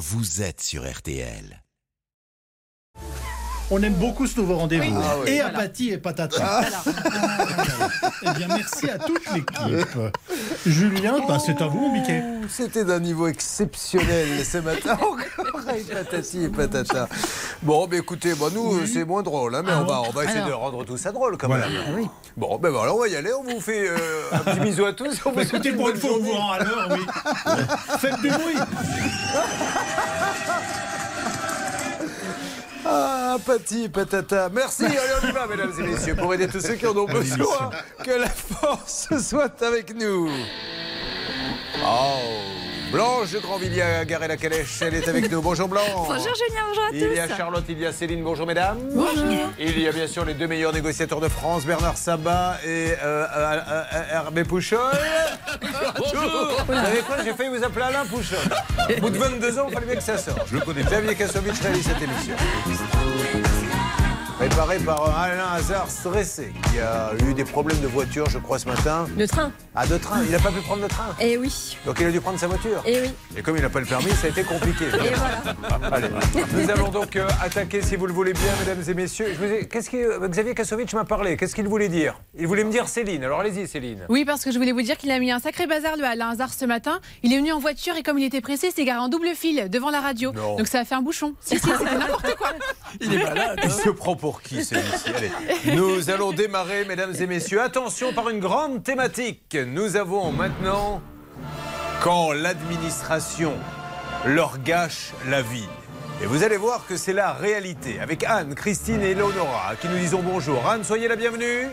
vous êtes sur RTL. On aime beaucoup ce nouveau rendez-vous. Oui. Ah oui. Et Voilà. apathie et patata. eh bien, merci à toute l'équipe. Julien, bah, c'est à vous, Mickey. Oh, C'était d'un niveau exceptionnel ce matin. Encore patati et patata. Bon, écoutez, bon, nous, c'est moins drôle, hein, mais on va, on va essayer de rendre tout ça drôle quand Voilà. même. Bon, ben voilà, on va y aller. On vous fait euh, un petit bisou à tous. On Bah, écoutez, pour une fois, on vous rend à l'heure, oui. Faites du bruit. Ah, Pati, patata. Merci, allez, on y va, mesdames et messieurs, pour aider tous ceux qui en ont besoin. Que la force soit avec nous. Oh, Blanche de Grandvilliers a garé la calèche, elle est avec nous. Bonjour Blanche. Bonjour Julien, bonjour à tous. Il y a Charlotte, il y a Céline, bonjour mesdames. Bonjour. Il y a bien sûr les deux meilleurs négociateurs de France, Bernard Sabat et euh, euh, euh, Hervé Pouchol. Bonjour. Vous savez quoi, j'ai failli vous appeler Alain Pouchol. Au bout de 22 ans, il fallait bien que ça sorte. Je le connais. Xavier Kassovitch réalise cette émission. Préparé par un Alain Hazard stressé, qui a eu des problèmes de voiture, je crois, ce matin. Le train. Ah, de train. Il n'a pas pu prendre le train. Eh oui. Donc il a dû prendre sa voiture. Eh oui. Et comme il n'a pas le permis, ça a été compliqué. Et voilà. Allez, nous allons donc euh, attaquer, si vous le voulez bien, mesdames et messieurs. Je vous ai- Qu'est-ce que euh, Xavier Kassovitch m'a parlé Qu'est-ce qu'il voulait dire? Il voulait me dire Céline. Alors allez-y, Céline. Oui, parce que je voulais vous dire qu'il a mis un sacré bazar, le Alain Hazard, ce matin. Il est venu en voiture et comme il était pressé, il s'est garé en double fil devant la radio. Non. Donc ça a fait un bouchon. Si, si, c'était n'importe quoi. Il est malade. Il se prend pour qui celui-ci Allez, nous allons démarrer, mesdames et messieurs. Attention, par une grande thématique. Nous avons maintenant quand l'administration leur gâche la vie. Et vous allez voir que c'est la réalité. Avec Anne, Christine et Eleonora, à qui nous disons bonjour. Anne, soyez la bienvenue.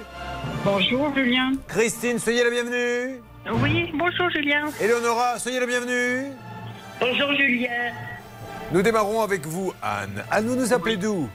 Bonjour Julien. Christine, soyez la bienvenue. Oui, bonjour Julien. Eleonora, soyez la bienvenue. Bonjour Julien. Nous démarrons avec vous, Anne. Anne, vous nous appelez d'où?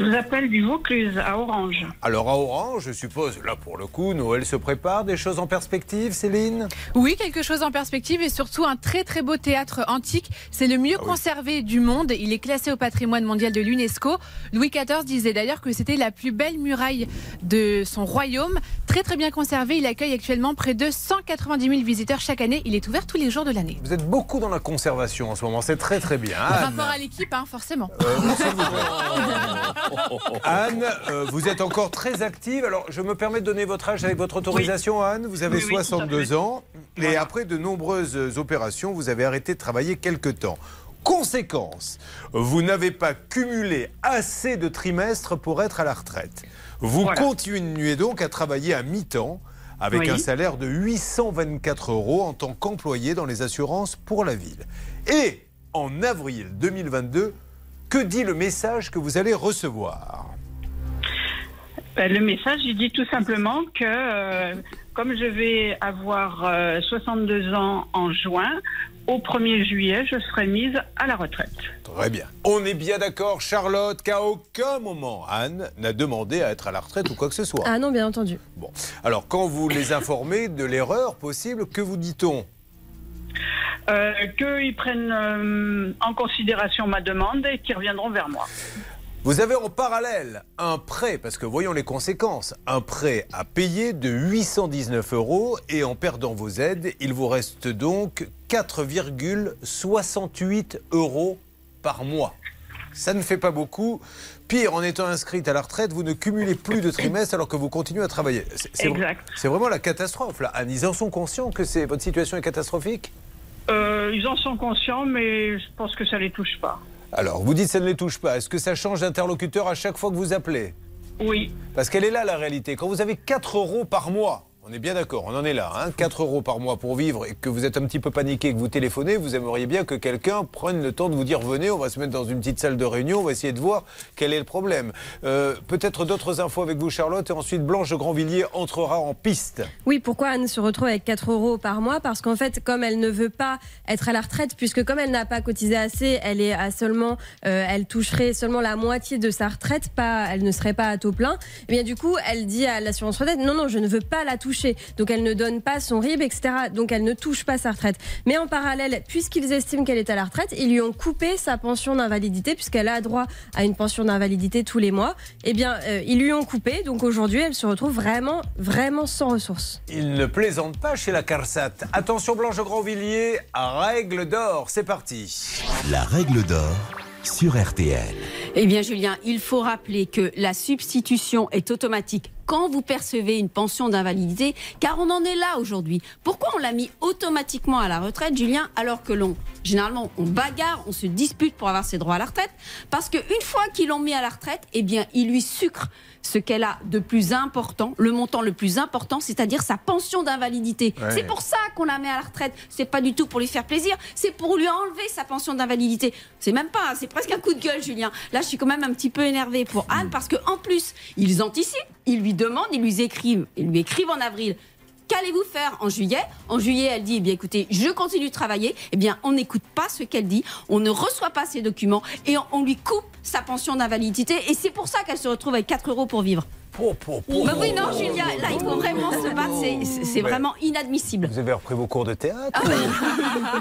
Je vous appelle du Vaucluse à Orange. Alors à Orange, je suppose, là pour le coup, Noël se prépare, des choses en perspective, Céline? Oui, quelque chose en perspective et surtout un très très beau théâtre antique. C'est le mieux Ah oui. conservé du monde. Il est classé au patrimoine mondial de l'UNESCO. Louis XIV disait d'ailleurs que c'était la plus belle muraille de son royaume. Très très bien conservé. Il accueille actuellement près de 190 000 visiteurs chaque année. Il est ouvert tous les jours de l'année. Vous êtes beaucoup dans la conservation en ce moment, c'est très très bien. Par rapport à l'équipe, hein, forcément. Anne, euh, vous êtes encore très active. Alors, je me permets de donner votre âge avec votre autorisation, Anne. Vous avez Oui, oui, tout à 62 fait. ans. Et Voilà. après de nombreuses opérations, vous avez arrêté de travailler quelque temps. Conséquence, vous n'avez pas cumulé assez de trimestres pour être à la retraite. Vous Voilà. continuez donc à travailler à mi-temps avec Oui. un salaire de 824 euros en tant qu'employé dans les assurances pour la ville. Et en avril 2022, que dit le message que vous allez recevoir Ben, le message, il dit tout simplement que euh, comme je vais avoir euh, 62 ans en juin, au 1er juillet, je serai mise à la retraite. Très bien. On est bien d'accord, Charlotte, qu'à aucun moment Anne n'a demandé à être à la retraite ou quoi que ce soit. Ah non, bien entendu. Bon. Alors, quand vous les informez de l'erreur possible, que vous dit-on? Euh, Qu'ils prennent euh, en considération ma demande et qu'ils reviendront vers moi. Vous avez en parallèle un prêt, parce que voyons les conséquences, un prêt à payer de 819 euros et en perdant vos aides, il vous reste donc 4,68 euros par mois. Ça ne fait pas beaucoup. Pire, en étant inscrite à la retraite, vous ne cumulez plus de trimestres alors que vous continuez à travailler. C'est- vraiment la catastrophe. Là. Anne, ils en sont conscients que votre situation est catastrophique? Euh, ils en sont conscients, mais je pense que ça les touche pas. Alors, vous dites que ça ne les touche pas. Est-ce que ça change d'interlocuteur à chaque fois que vous appelez? Oui, Parce qu'elle est là la réalité. Quand vous avez 4 euros par mois, on est bien d'accord, on en est là, hein, 4 euros par mois pour vivre et que vous êtes un petit peu paniqué, que vous téléphonez, vous aimeriez bien que quelqu'un prenne le temps de vous dire venez, on va se mettre dans une petite salle de réunion, on va essayer de voir quel est le problème. Euh, Peut-être d'autres infos avec vous Charlotte et ensuite Blanche Grandvilliers entrera en piste. Oui, pourquoi Anne se retrouve avec 4 euros par mois? Parce qu'en fait, comme elle ne veut pas être à la retraite, puisque comme elle n'a pas cotisé assez, elle est à seulement, euh, elle toucherait seulement la moitié de sa retraite, pas, elle ne serait pas à taux plein. Et bien du coup, elle dit à l'assurance retraite non, non, je ne veux pas la toucher. Donc elle ne donne pas son RIB, etc. Donc elle ne touche pas sa retraite. Mais en parallèle, puisqu'ils estiment qu'elle est à la retraite, ils lui ont coupé sa pension d'invalidité, puisqu'elle a droit à une pension d'invalidité tous les mois. Eh bien, euh, ils lui ont coupé. Donc aujourd'hui, elle se retrouve vraiment, vraiment sans ressources. Il ne plaisante pas chez la CARSAT. Attention Blanche Grandvilliers, à règle d'or, c'est parti. La règle d'or sur RTL. Eh bien, Julien, il faut rappeler que la substitution est automatique quand vous percevez une pension d'invalidité, car on en est là aujourd'hui. Pourquoi on l'a mis automatiquement à la retraite, Julien, alors que l'on, généralement, on bagarre, on se dispute pour avoir ses droits à la retraite? Parce qu'une fois qu'ils l'ont mis à la retraite, eh bien, il lui sucre ce qu'elle a de plus important, le montant le plus important, c'est-à-dire sa pension d'invalidité. C'est pour ça qu'on la met à la retraite. C'est pas du tout pour lui faire plaisir, c'est pour lui enlever sa pension d'invalidité. C'est même pas, c'est presque un coup de gueule, Julien. Là, je suis quand même un petit peu énervée pour Anne parce que en plus, ils anticipent, ils lui demandent, ils lui écrivent, ils lui écrivent en avril. Qu'allez-vous faire en juillet? En juillet, elle dit, eh bien écoutez, je continue de travailler. Eh bien, on n'écoute pas ce qu'elle dit, on ne reçoit pas ses documents et on, on lui coupe sa pension d'invalidité. Et c'est pour ça qu'elle se retrouve avec 4 euros pour vivre. Po, po, po. Bah oui, non, Julia, là, il faut vraiment se battre. c'est- vraiment inadmissible. Vous avez repris vos cours de théâtre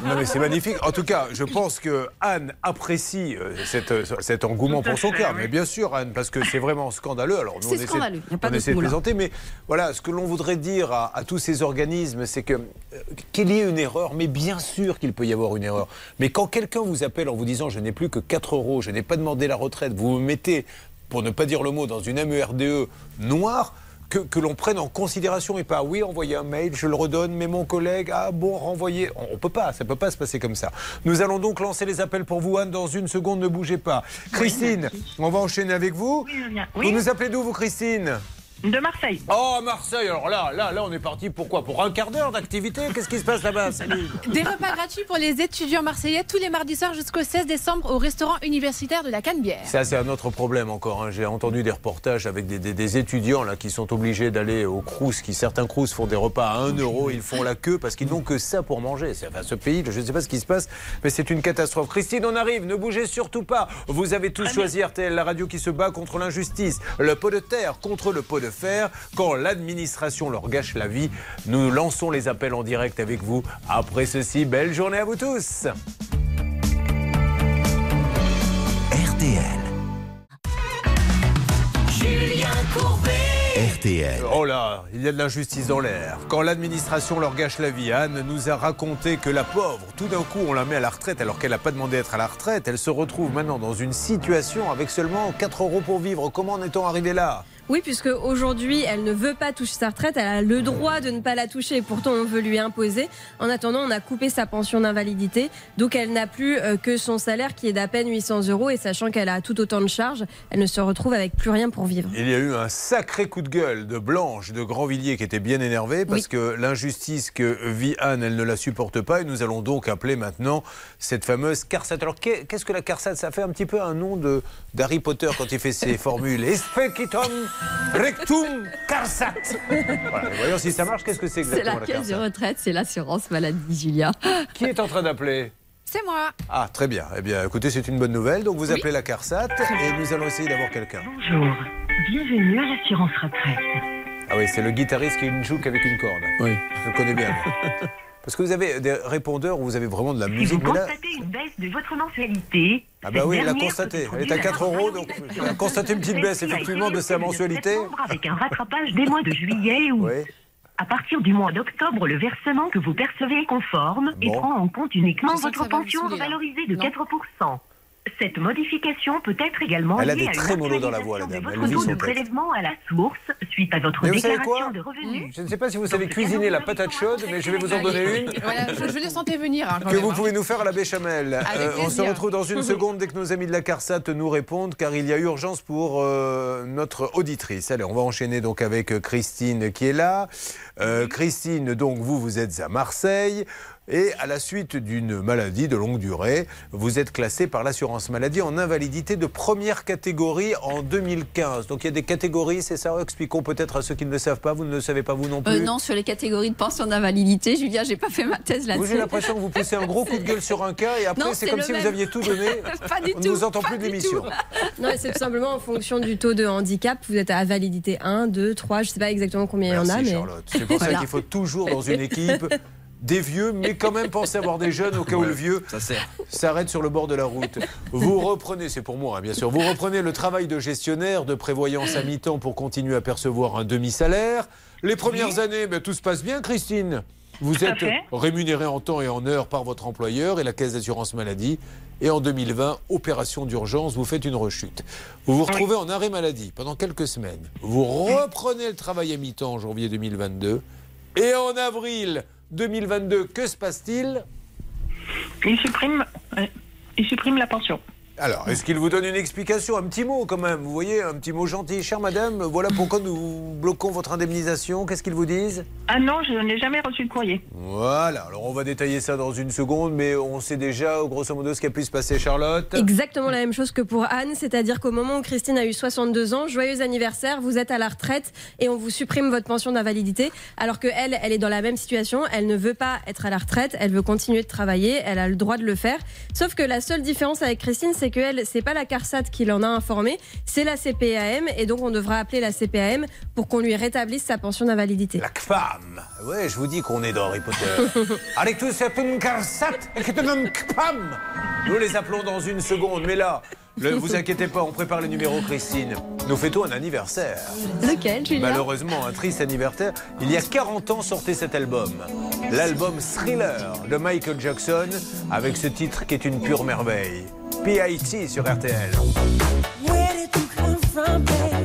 Non mais c'est magnifique. En tout cas, je pense que Anne apprécie euh, cette, euh, cet engouement pour son cœur. Mais bien sûr, Anne, parce que c'est vraiment scandaleux. Alors nous, C'est on essaie- scandaleux, il y a pas on essaie de plaisanter, mais voilà, ce que l'on voudrait dire à, à tous ces organismes, c'est que euh, qu'il y ait une erreur, mais bien sûr qu'il peut y avoir une erreur. Mais quand quelqu'un vous appelle en vous disant je n'ai plus que 4 euros, je n'ai pas demandé la retraite, vous me mettez, pour ne pas dire le mot, dans une MERDE E noire, que, que l'on prenne en considération et pas oui envoyer un mail, je le redonne, mais mon collègue ah bon renvoyer, on, on peut pas, ça peut pas se passer comme ça. Nous allons donc lancer les appels pour vous Anne dans une seconde, ne bougez pas. Christine, on va enchaîner avec vous. Oui, Julien. Vous Oui, nous appelez d'où vous Christine? De Marseille. Oh Marseille, alors là, là, là on est parti pour quoi? Pour un quart d'heure d'activité? Qu'est-ce qui se passe là-bas? Salut Des repas gratuits pour les étudiants marseillais tous les mardis soirs jusqu'au 16 décembre au restaurant universitaire de la Canebière. Ça, c'est un autre problème encore. hein. J'ai entendu des reportages avec des, des- des étudiants là, qui sont obligés d'aller au Crous, qui certains Crous font des repas à 1 euro, ils font la queue parce qu'ils n'ont que ça pour manger. C'est- Enfin, ce pays, je ne sais pas ce qui se passe, mais c'est une catastrophe. Christine, on arrive, ne bougez surtout pas. Vous avez tous choisi RTL, la radio qui se bat contre l'injustice. Le pot de terre contre le pot de fer. Quand l'administration leur gâche la vie, nous lançons les appels en direct avec vous. Après ceci, belle journée à vous tous. RTL. RTL. Oh là, il y a de l'injustice dans l'air. Quand l'administration leur gâche la vie, Anne nous a raconté que la pauvre, tout d'un coup, on la met à la retraite alors qu'elle n'a pas demandé à être à la retraite. Elle se retrouve maintenant dans une situation avec seulement 4 euros pour vivre. Comment en est-on arrivé là? Oui, puisque aujourd'hui, elle ne veut pas toucher sa retraite, elle a le droit de ne pas la toucher, pourtant on veut lui imposer. En attendant, on a coupé sa pension d'invalidité, donc elle n'a plus euh, que son salaire qui est d'à peine 800 euros, et sachant qu'elle a tout autant de charges, elle ne se retrouve avec plus rien pour vivre. Il y a eu un sacré coup de gueule de Blanche de Grandvilliers qui était bien énervée parce Oui. que l'injustice que vit Anne, elle ne la supporte pas. Et nous allons donc appeler maintenant cette fameuse CARSAT. Alors qu'est- qu'est-ce que la CARSAT Ça fait un petit peu un nom d'Harry Potter quand il fait ses formules. Especitum rectum CARSAT. Voilà, voyons si ça marche. Qu'est-ce que c'est C'est exactement la la, caisse de CARSAT retraite, c'est l'assurance maladie, Julia. Qui est en train d'appeler C'est moi. Ah, très bien. Eh bien, écoutez, c'est une bonne nouvelle. Donc, vous Oui. appelez la CARSAT et nous allons essayer d'avoir quelqu'un. Bonjour, bienvenue à l'assurance retraite. Ah oui, c'est le guitariste qui ne joue qu'avec une corde. Oui. Je le connais bien. Parce que vous avez des répondeurs où vous avez vraiment de la Si vous musique. Là, constatez une baisse de votre mensualité, ah bah oui, elle a constaté. Elle est à être 4 euros, donc elle a constaté une petite baisse effectivement de sa mensualité. Avec un rattrapage des mois de juillet ou Oui. à partir du mois d'octobre, le versement que vous percevez est conforme et prend en compte uniquement votre pension là. revalorisée de Non. 4%. Cette modification peut être également Elle a liée des à une dans la voix, la dame. de Elle votre taux de prélèvement à la source suite à votre Mais vous savez déclaration quoi de revenus. Je ne sais pas si vous savez cuisiner la patate chaude, mais je vais vous en donner une. Voilà, je, je le sentais venir. hein, quand que même, vous hein. pouvez nous faire à la béchamel. Euh, on se retrouve dans une seconde dès que nos amis de la CARSAT nous répondent, car il y a urgence pour euh, notre auditrice. Allez, on va enchaîner donc avec euh, Christine qui est là. Euh, Christine, donc vous, vous êtes à Marseille. Et à la suite d'une maladie de longue durée, vous êtes classé par l'assurance maladie en invalidité de première catégorie en 2015. Donc il y a des catégories, c'est ça Expliquons peut-être à ceux qui ne le savent pas. Vous ne le savez pas vous non plus Euh, non, sur les catégories de pension d'invalidité, Julia, j'ai pas fait ma thèse Vous, là-dessus. j'ai l'impression que vous poussez un gros coup de gueule sur un cas et après c'est comme si même. vous aviez tout donné. Pas du On ne vous entend plus de l'émission. Non, c'est tout simplement en fonction du taux de handicap. Vous êtes à validité 1, 2, 3, je sais pas exactement combien il y en a. Mais... Charlotte. C'est pour ça qu'il faut toujours dans une équipe des vieux, mais quand même penser avoir des jeunes au cas où le vieux s'arrête sur le bord de la route. Vous reprenez, c'est pour moi hein, bien sûr, vous reprenez le travail de gestionnaire de prévoyance à mi-temps pour continuer à percevoir un demi-salaire. Les premières années, ben, tout se passe bien, Christine. Vous êtes rémunéré en temps et en heure par votre employeur et la caisse d'assurance maladie. Et en 2020, opération d'urgence, vous faites une rechute. Vous vous retrouvez en arrêt maladie pendant quelques semaines. Vous reprenez le travail à mi-temps en janvier 2022. Et en avril 2022, que se passe-t-il? Il supprime, euh, il supprime la pension. Alors, est-ce qu'il vous donne une explication Un petit mot quand même, vous voyez, un petit mot gentil. Chère madame, voilà pourquoi nous bloquons votre indemnisation. Qu'est-ce qu'ils vous disent? Ah non, je n'ai jamais reçu de courrier. Voilà, alors on va détailler ça dans une seconde, mais on sait déjà, grosso modo, ce qui a pu se passer, Charlotte. Exactement la même chose que pour Anne, c'est-à-dire qu'au moment où Christine a eu 62 ans, joyeux anniversaire, vous êtes à la retraite et on vous supprime votre pension d'invalidité, alors que elle, elle est dans la même situation, elle ne veut pas être à la retraite, elle veut continuer de travailler, elle a le droit de le faire. Sauf que la seule différence avec Christine, c'est que elle, c'est pas la CARSAT qui l'en a informé, c'est la CPAM et donc on devra appeler la CPAM pour qu'on lui rétablisse sa pension d'invalidité. La CPAM. Ouais, je vous dis qu'on est dans Harry Potter. Avec tout c'est un karsat et que un CPAM. Nous les appelons dans une seconde, mais là, ne vous inquiétez pas, on prépare les numéros, Christine. Nous fêtons un anniversaire. Lequel, Julien? Malheureusement, un triste anniversaire. Il y a 40 ans sortait cet album. L'album Thriller de Michael Jackson, avec ce titre qui est une pure merveille. PIT sur RTL. Where did you come from, baby?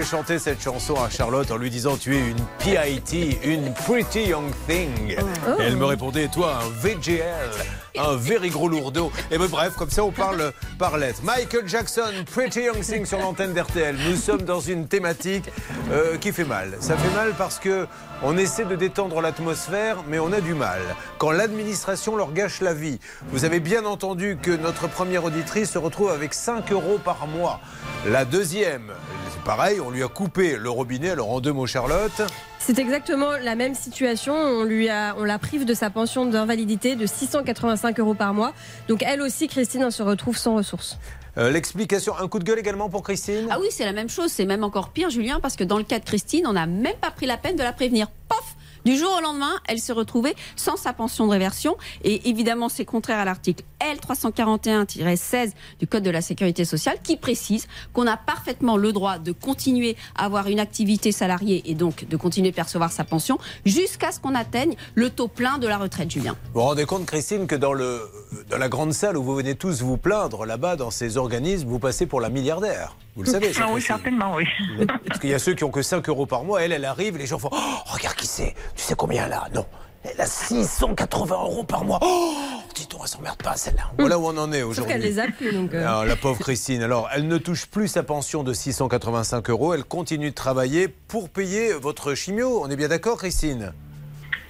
J'ai chanté cette chanson à Charlotte en lui disant tu es une PIT, une Pretty Young Thing. Et elle me répondait toi un VGL, un very gros lourdeau. Et ben, bref, comme ça on parle par lettres. Michael Jackson, Pretty Young Thing sur l'antenne d'RTL. Nous sommes dans une thématique euh, qui fait mal. Ça fait mal parce que on essaie de détendre l'atmosphère, mais on a du mal. Quand l'administration leur gâche la vie. Vous avez bien entendu que notre première auditrice se retrouve avec 5 euros par mois. La deuxième, c'est pareil, on lui a coupé le robinet. Alors en deux mots, Charlotte. C'est exactement la même situation. On lui a, on la prive de sa pension d'invalidité de 685 euros par mois. Donc elle aussi, Christine, elle se retrouve sans ressources. Euh, L'explication, un coup de gueule également pour Christine? Ah oui, c'est la même chose. C'est même encore pire, Julien, parce que dans le cas de Christine, on n'a même pas pris la peine de la prévenir. Pof du jour au lendemain, elle se retrouvait sans sa pension de réversion. Et évidemment, c'est contraire à l'article L341-16 du Code de la sécurité sociale qui précise qu'on a parfaitement le droit de continuer à avoir une activité salariée et donc de continuer à percevoir sa pension jusqu'à ce qu'on atteigne le taux plein de la retraite, Julien. Vous vous rendez compte, Christine, que dans, la grande salle où vous venez tous vous plaindre, là-bas, dans ces organismes, vous passez pour la milliardaire. Vous le savez, ça, Ah oui, certainement, oui. Parce qu'il y a ceux qui ont que 5 euros par mois. Elle, elle arrive, les gens font Oh, regarde qui c'est. Tu sais combien là? Non. Elle a 680 euros par mois. Oh, dis donc, elle s'emmerde pas celle-là. Voilà où on en est Sauf aujourd'hui. qu'elle les a plus. Donc, euh, Alors, la pauvre Christine, alors elle ne touche plus sa pension de 685 euros, elle continue de travailler pour payer votre chimio. On est bien d'accord, Christine?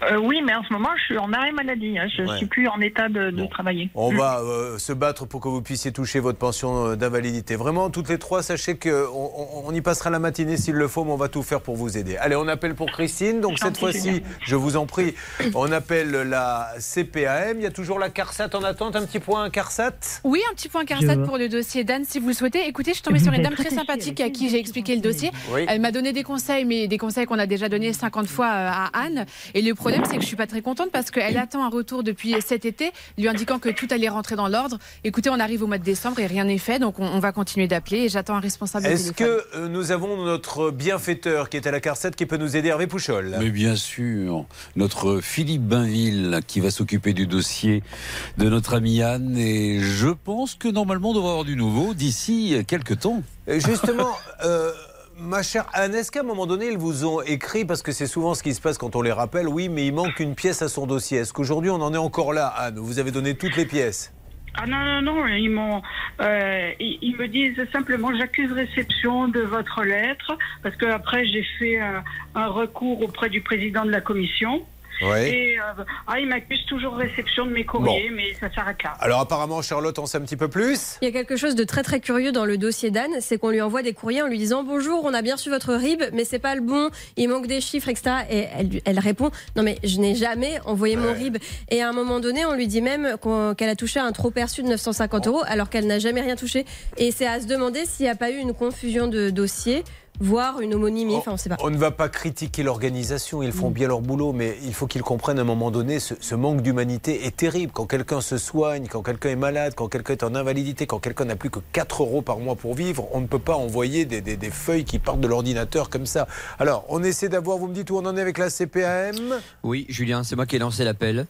Euh, oui, mais en ce moment, je suis en arrêt maladie. hein. Je Ouais. suis plus en état de, de Bon. travailler. On va euh, se battre pour que vous puissiez toucher votre pension euh, d'invalidité. Vraiment, toutes les trois, sachez qu'on on, on y passera la matinée s'il le faut, mais on va tout faire pour vous aider. Allez, on appelle pour Christine. Donc cette fois-ci, je vous en prie, on appelle la CPAM. Il y a toujours la CARSAT en attente. Un petit point CARSAT? Oui, un petit point CARSAT pour le dossier d'Anne, si vous le souhaitez. Écoutez, je suis tombée sur une dame très sympathique à qui j'ai expliqué le dossier. Oui. Elle m'a donné des conseils, mais des conseils qu'on a déjà donnés 50 fois à Anne. Et le problème, c'est que je suis pas très contente parce qu'elle attend un retour depuis cet été, lui indiquant que tout allait rentrer dans l'ordre. Écoutez, on arrive au mois de décembre et rien n'est fait, donc on, on va continuer d'appeler et j'attends un responsable. Est-ce que euh, nous avons notre bienfaiteur qui est à la CARSAT qui peut nous aider, Hervé Pouchol? Mais bien sûr, notre Philippe Bainville qui va s'occuper du dossier de notre ami Anne et je pense que normalement on devrait avoir du nouveau d'ici quelques temps. Justement, euh, ma chère Anne, est-ce qu'à un moment donné, ils vous ont écrit, parce que c'est souvent ce qui se passe quand on les rappelle, oui, mais il manque une pièce à son dossier. Est-ce qu'aujourd'hui, on en est encore là, Anne? Vous avez donné toutes les pièces? Ah non, non, non, ils m'ont. euh, ils me disent simplement j'accuse réception de votre lettre, parce que après j'ai fait euh, un recours auprès du président de la commission. Oui. Et euh, ah, ils m'accusent toujours réception de mes courriers, mais ça s'arrête là. Alors apparemment, Charlotte en sait un petit peu plus. Il y a quelque chose de très très curieux dans le dossier d'Anne, c'est qu'on lui envoie des courriers en lui disant bonjour, on a bien reçu votre RIB, mais c'est pas le bon, il manque des chiffres, etc. Et elle, elle répond non mais je n'ai jamais envoyé mon Ouais. RIB. Et à un moment donné, on lui dit même qu'elle a touché un trop perçu de 950 euros alors qu'elle n'a jamais rien touché. Et c'est à se demander s'il n'y a pas eu une confusion de dossier, voire une homonymie, enfin on sait pas. On ne va pas critiquer l'organisation, ils font bien leur boulot, mais il faut qu'ils comprennent à un moment donné, ce, ce manque d'humanité est terrible. Quand quelqu'un se soigne, quand quelqu'un est malade, quand quelqu'un est en invalidité, quand quelqu'un n'a plus que 4 euros par mois pour vivre, on ne peut pas envoyer des, des- des feuilles qui partent de l'ordinateur comme ça. Alors, on essaie d'avoir, vous me dites où on en est avec la CPAM Oui, Julien, c'est moi qui ai lancé l'appel.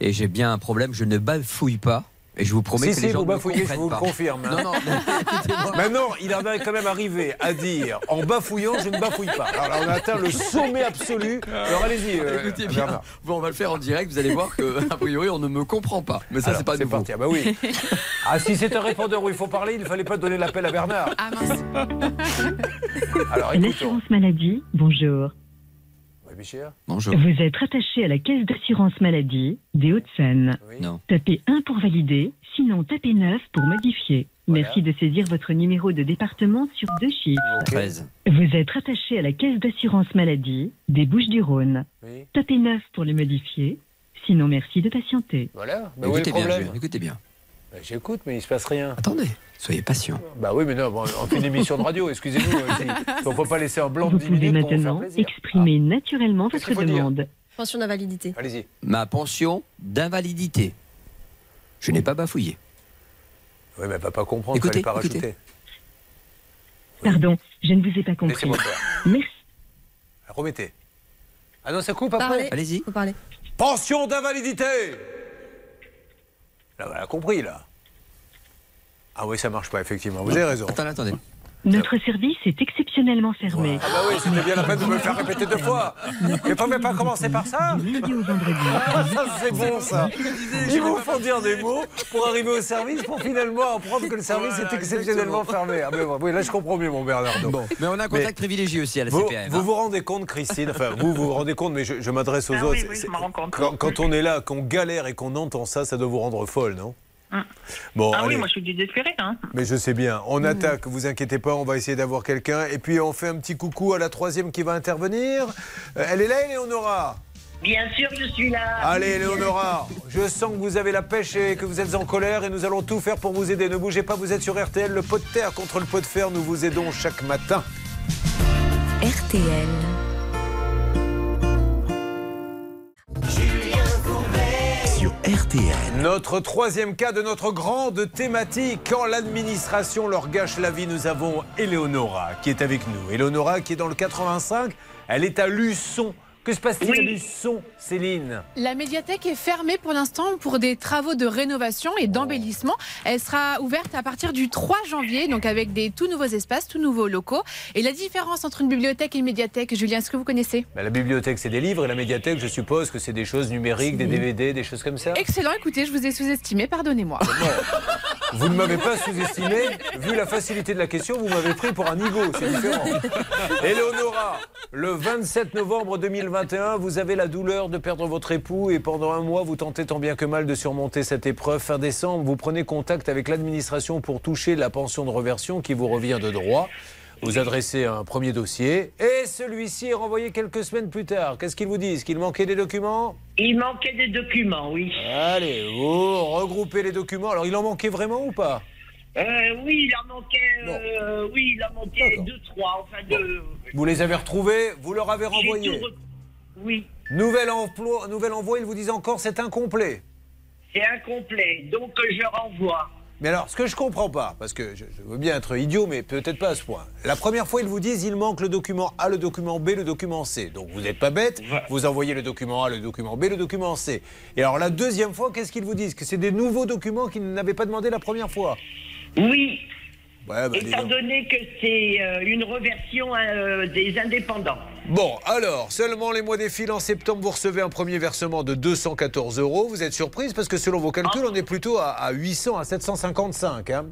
Et j'ai bien un problème, je ne bafouille pas. Et je vous promets Si, que si, les gens vous ne me bafouillez, je vous le pas. confirme. hein. Non, non, écoutez-moi. Maintenant, il en est quand même arrivé à dire en bafouillant, je ne bafouille pas. Alors là, on a atteint le sommet absolu. Alors allez-y, euh, Écoutez bien, bon, on va le faire en direct, vous allez voir que a priori on ne me comprend pas. Mais ça c'est pas nouveau. parti. Ah bah oui. Ah si c'est un répondeur où il faut parler, il ne fallait pas donner l'appel à Bernard. Ah mince. Alors écoutons. L'assurance maladie, bonjour. Bonjour. Vous êtes rattaché à la caisse d'assurance maladie des Hauts-de-Seine. Oui. Non. Tapez 1 pour valider, sinon tapez 9 pour modifier. Voilà. Merci de saisir votre numéro de département sur deux chiffres. Ok. 13. Vous êtes rattaché à la caisse d'assurance maladie des Bouches-du-Rhône. Oui. Tapez 9 pour le modifier, sinon merci de patienter. Voilà. Bah, où est écoutez le bien, écoutez bien. Bah, J'écoute, mais il se passe rien. Attendez, soyez patient. Bah oui, mais non, bon, on fait une émission de radio, excusez-nous. si- On ne peut pas laisser un blanc de Vous 10 pouvez minutes pour vous faire maintenant exprimer naturellement Qu'est-ce votre demande. Pension d'invalidité. Ah, Allez-y. Ma pension d'invalidité. Je n'ai pas bafouillé. Oui, mais elle va pas comprendre, il Écoutez, fallait pas écoutez. rajouter. Pardon, je ne vous ai pas compris. Laissez-moi faire. Merci. Remettez. Ah non, ça coupe après. Allez-y. Pension d'invalidité Là, elle a compris, là. Ah oui, ça marche pas, effectivement. Vous avez raison. Attendez, attendez. Notre service est exceptionnellement fermé. Ah bah oui, c'était bien la peine de me le faire répéter deux fois. Et pas, pas commencer par ça. Ah, ça, c'est bon ça. Ils vous font dire des mots pour arriver au service pour finalement apprendre que le service est exceptionnellement fermé. Ah, mais bon, oui, là je comprends mieux mon Bernardo. Bon, mais on a un contact privilégié aussi à la Vous, CPM. vous hein. vous rendez compte, Christine, enfin vous vous vous rendez compte, mais je, je m'adresse aux Ah autres. oui, oui, je me rends compte. Quand, quand on est là, qu'on galère et qu'on entend ça, ça doit vous rendre folle, non? Bon, Ah allez. oui, moi je suis désespérée. Hein. Mais je sais bien. On attaque, vous inquiétez pas, on va essayer d'avoir quelqu'un. Et puis on fait un petit coucou à la troisième qui va intervenir. Euh, elle est là, Eleonora? Bien sûr, je suis là. Allez, Eleonora, je sens que vous avez la pêche et que vous êtes en colère et nous allons tout faire pour vous aider. Ne bougez pas, vous êtes sur RTL, le pot de terre contre le pot de fer. Nous vous aidons chaque matin. RTL. RTL. Notre troisième cas de notre grande thématique, quand l'administration leur gâche la vie, nous avons Eleonora qui est avec nous. Eleonora qui est dans le 85, elle est à Luçon. Que se passe-t-il à Luçon, Céline? La médiathèque est fermée pour l'instant pour des travaux de rénovation et d'embellissement. Elle sera ouverte à partir du 3 janvier, donc avec des tout nouveaux espaces, tout nouveaux locaux. Et la différence entre une bibliothèque et une médiathèque, Julien, est-ce que vous connaissez? Bah, La bibliothèque, c'est des livres et la médiathèque, je suppose que c'est des choses numériques, des DVD, des choses comme ça? Excellent, écoutez, je vous ai sous-estimé, pardonnez-moi. Vous ne m'avez pas sous-estimé. Vu la facilité de la question, vous m'avez pris pour un nigo. C'est différent. Eleonora, le 27 novembre 2021, vous avez la douleur de perdre votre époux et pendant un mois, vous tentez tant bien que mal de surmonter cette épreuve. Fin décembre, vous prenez contact avec l'administration pour toucher la pension de reversion qui vous revient de droit. Vous adressez un premier dossier et celui-ci est renvoyé quelques semaines plus tard. Qu'est-ce qu'ils vous disent? Qu'il manquait des documents? Il manquait des documents, oui. Allez, vous regroupez les documents. Alors, il en manquait vraiment ou pas? Euh, oui, il en manquait, euh, oui, il en manquait deux, trois, enfin deux. Vous les avez retrouvés, vous leur avez renvoyé. Oui, Nouvel, emploi, nouvel envoi, ils vous disent encore c'est incomplet. c'est incomplet, donc euh, je renvoie. Mais alors, ce que je comprends pas, parce que je, je veux bien être idiot, mais peut-être pas à ce point. La première fois, ils vous disent il manque le document A, le document B, le document C. Donc vous n'êtes pas bête, vous envoyez le document A, le document B, le document C. Et alors la deuxième fois, qu'est-ce qu'ils vous disent Que c'est des nouveaux documents qu'ils n'avaient pas demandé la première fois. Oui, Ouais, bah, étant donné que c'est euh, une reversion euh, des indépendants. Bon, alors, seulement les mois défilent en septembre, vous recevez un premier versement de 214 euros. Vous êtes surprise parce que selon vos calculs, on est plutôt à, à 800 à 755. Hein.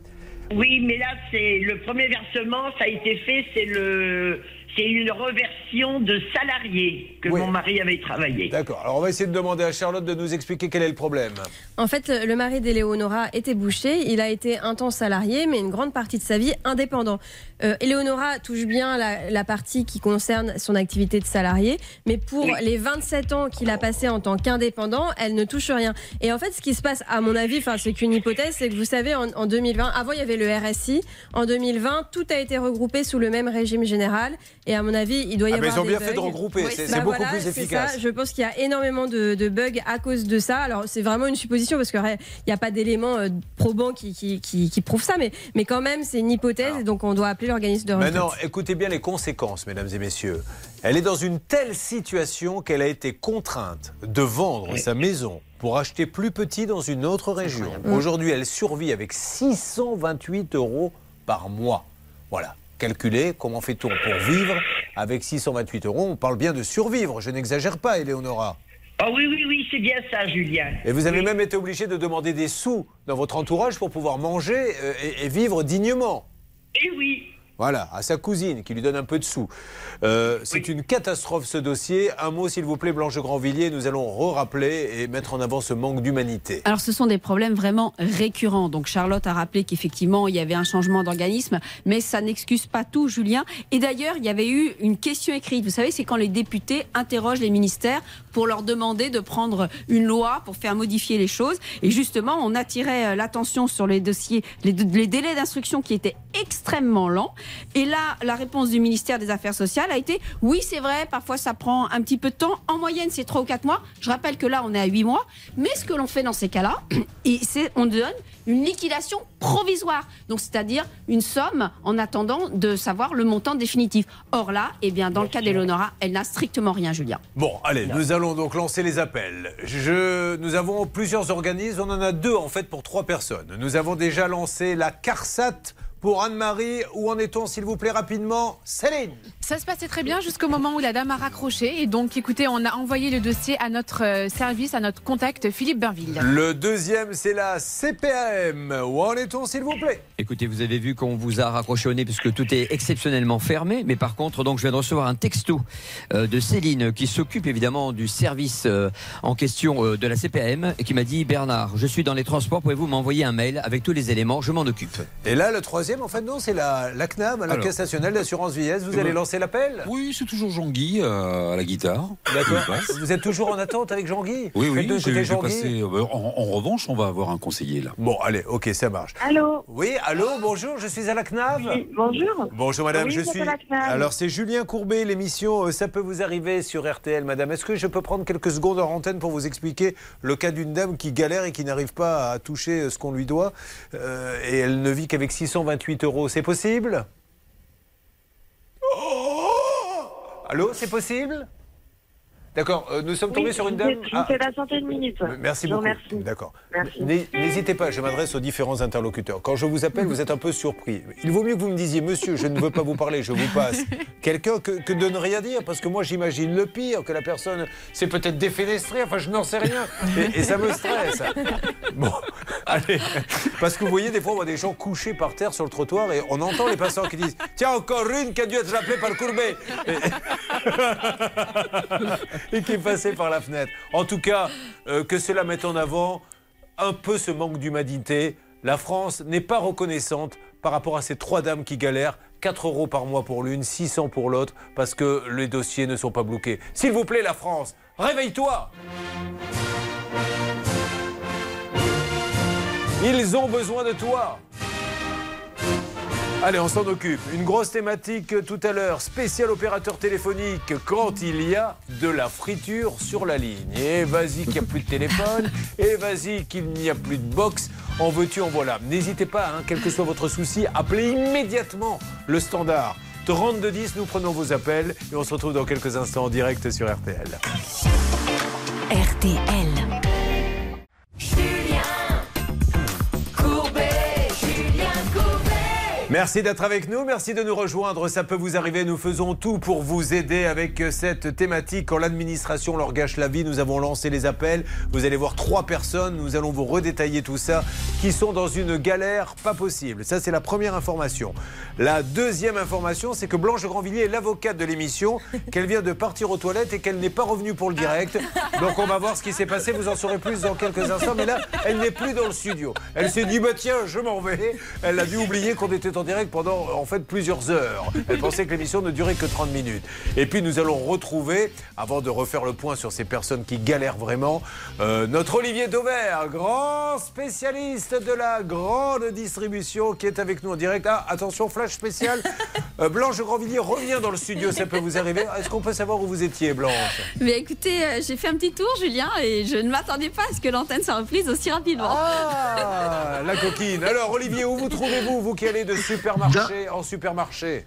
Oui, mais là, c'est le premier versement, ça a été fait, c'est le, c'est une reversion de salarié que Oui. mon mari avait travaillé. D'accord, alors on va essayer de demander à Charlotte de nous expliquer quel est le problème. En fait, le mari d'Eleonora était boucher. Il a été un temps salarié, mais une grande partie de sa vie indépendant. Euh, Eleonora touche bien la, la partie qui concerne son activité de salarié, mais pour les 27 ans qu'il a passé en tant qu'indépendant, elle ne touche rien. Et en fait, ce qui se passe, à mon avis, c'est qu'une hypothèse, c'est que vous savez, en, en 2020, avant il y avait le RSI, en 2020, tout a été regroupé sous le même régime général. Et à mon avis, il doit y Ah, mais avoir ils ont des bien fait de regrouper, Oui, c'est bah beaucoup voilà, plus efficace. ça. Je pense qu'il y a énormément de, de bugs à cause de ça. Alors, c'est vraiment une supposition parce qu'il n'y a pas d'éléments euh, probants qui, qui, qui, qui prouvent ça, mais, mais quand même, c'est une hypothèse et donc on doit appeler l'organisme de retraite. Maintenant, écoutez bien les conséquences, mesdames et messieurs. Elle est dans une telle situation qu'elle a été contrainte de vendre sa maison pour acheter plus petit dans une autre région. Aujourd'hui, elle survit avec 628 euros par mois. Voilà. Calculez comment fait-on pour vivre avec 628 euros. On parle bien de survivre, je n'exagère pas, Eleonora. Ah oui, oui, oui, c'est bien ça, Julien. Et vous avez même été obligé de demander des sous dans votre entourage pour pouvoir manger euh, et- et vivre dignement. Eh oui. Voilà, à sa cousine qui lui donne un peu de sous. Euh, c'est une catastrophe ce dossier. Un mot s'il vous plaît, Blanche Grandvilliers. Nous allons re-rappeler et mettre en avant ce manque d'humanité. Alors ce sont des problèmes vraiment récurrents. Donc Charlotte a rappelé qu'effectivement il y avait un changement d'organisme, mais ça n'excuse pas tout, Julien. Et d'ailleurs il y avait eu une question écrite. Vous savez, c'est quand les députés interrogent les ministères pour leur demander de prendre une loi pour faire modifier les choses. Et justement, on attirait euh, l'attention sur les dossiers, les, les délais d'instruction qui étaient extrêmement lents. Et là, la réponse du ministère des Affaires sociales a été oui, c'est vrai, parfois ça prend un petit peu de temps. En moyenne, c'est 3 ou 4 mois. Je rappelle que là, on est à 8 mois. Mais ce que l'on fait dans ces cas-là, c'est on donne une liquidation provisoire. Donc, c'est-à-dire une somme en attendant de savoir le montant définitif. Or là, eh bien, dans le cas d'Eleonora, elle n'a strictement rien, Julien. Bon, allez, nous allons donc lancer les appels. Je, nous avons plusieurs organismes, on en a deux en fait pour trois personnes. Nous avons déjà lancé la CARSAT pour Anne-Marie. Où en est-on, s'il vous plaît, rapidement Céline Ça se passait très bien jusqu'au moment où la dame a raccroché. Et donc, écoutez, on a envoyé le dossier à notre euh, service, à notre contact Philippe Bainville. Le deuxième, c'est la CPAM. Où en est-on, s'il vous plaît Écoutez, vous avez vu qu'on vous a raccroché au nez puisque tout est exceptionnellement fermé. Mais par contre, donc, je viens de recevoir un texto euh, de Céline qui s'occupe évidemment du service euh, en question de la CPAM et qui m'a dit Bernard, je suis dans les transports, pouvez-vous m'envoyer un mail avec tous les éléments? Je m'en occupe. Et là, le troisième, en fait, non, c'est la, la CNAM, la Alors. Caisse nationale d'assurance vieillesse. Vous Eh allez ben, lancer l'appel? Oui, c'est toujours Jean-Guy euh, à la guitare. D'accord. Vous êtes toujours en attente avec Jean-Guy? Oui, oui, de j'ai Jean-Guy. passé. euh, en, en revanche, on va avoir un conseiller là. Bon, allez, ok, ça marche. Allô? Oui, allô, bonjour, je suis à la CNAV. Oui, Bonjour. Bonjour madame, Oui, je suis. à la CNAV. Alors c'est Julien Courbet, l'émission euh, Ça peut vous arriver sur RTL, madame. Est-ce que je peux prendre quelques secondes en antenne pour vous expliquer le cas d'une dame qui galère et qui n'arrive pas à toucher ce qu'on lui doit euh, et elle ne vit qu'avec 628 euros C'est possible? Allô, c'est possible? D'accord, euh, nous sommes tombés Oui, sur une je dame. fais- Je Ah, vous fais patienter une minute. Merci Je beaucoup. D'accord. N'hésitez pas, je m'adresse aux différents interlocuteurs. Quand je vous appelle, vous êtes un peu surpris. Il vaut mieux que vous me disiez, monsieur, je ne veux pas vous parler, je vous passe. Quelqu'un que, que de ne rien dire, parce que moi j'imagine le pire, que la personne s'est peut-être défenestrée, enfin je n'en sais rien. Et, et ça me stresse. Bon, allez. Parce que vous voyez, des fois, on voit des gens couchés par terre sur le trottoir et on entend les passants qui disent Tiens, encore une qui a dû être rappelée par Courbet. Et, et qui est passée par la fenêtre. En tout cas, euh, que cela mette en avant un peu ce manque d'humanité. La France n'est pas reconnaissante par rapport à ces trois dames qui galèrent. 4 euros par mois pour l'une, 600 pour l'autre, parce que les dossiers ne sont pas bloqués. S'il vous plaît, la France, réveille-toi Ils ont besoin de toi Allez, on s'en occupe. Une grosse thématique tout à l'heure, spécial opérateur téléphonique quand il y a de la friture sur la ligne. Et vas-y qu'il n'y a plus de téléphone, et vas-y qu'il n'y a plus de box. En veux-tu, en voilà. N'hésitez pas, hein, quel que soit votre souci, appelez immédiatement le standard. 3210, nous prenons vos appels et on se retrouve dans quelques instants en direct sur RTL. RTL. Merci d'être avec nous, merci de nous rejoindre. Ça peut vous arriver, nous faisons tout pour vous aider avec cette thématique. Quand l'administration leur gâche la vie, nous avons lancé les appels. Vous allez voir trois personnes, nous allons vous redétailler tout ça, qui sont dans une galère pas possible. Ça, c'est la première information. La deuxième information, c'est que Blanche Grandvilliers est l'avocate de l'émission, qu'elle vient de partir aux toilettes et qu'elle n'est pas revenue pour le direct. Donc on va voir ce qui s'est passé, vous en saurez plus dans quelques instants. Mais là, elle n'est plus dans le studio. Elle s'est dit, bah tiens, je m'en vais. Elle a dû oublier qu'on était en direct pendant en fait plusieurs heures. Elle pensait que l'émission ne durait que 30 minutes. Et puis nous allons retrouver, avant de refaire le point sur ces personnes qui galèrent vraiment, euh, notre Olivier Dauvert, grand spécialiste de la grande distribution qui est avec nous en direct. Ah, attention, flash spécial. Euh, Blanche Grandvilliers revient dans le studio, ça peut vous arriver. Est-ce qu'on peut savoir où vous étiez, Blanche? Mais écoutez, euh, j'ai fait un petit tour, Julien, et je ne m'attendais pas à ce que l'antenne soit reprise aussi rapidement. Ah, la coquine. Alors, Olivier, où vous trouvez-vous, vous qui allez de supermarché en supermarché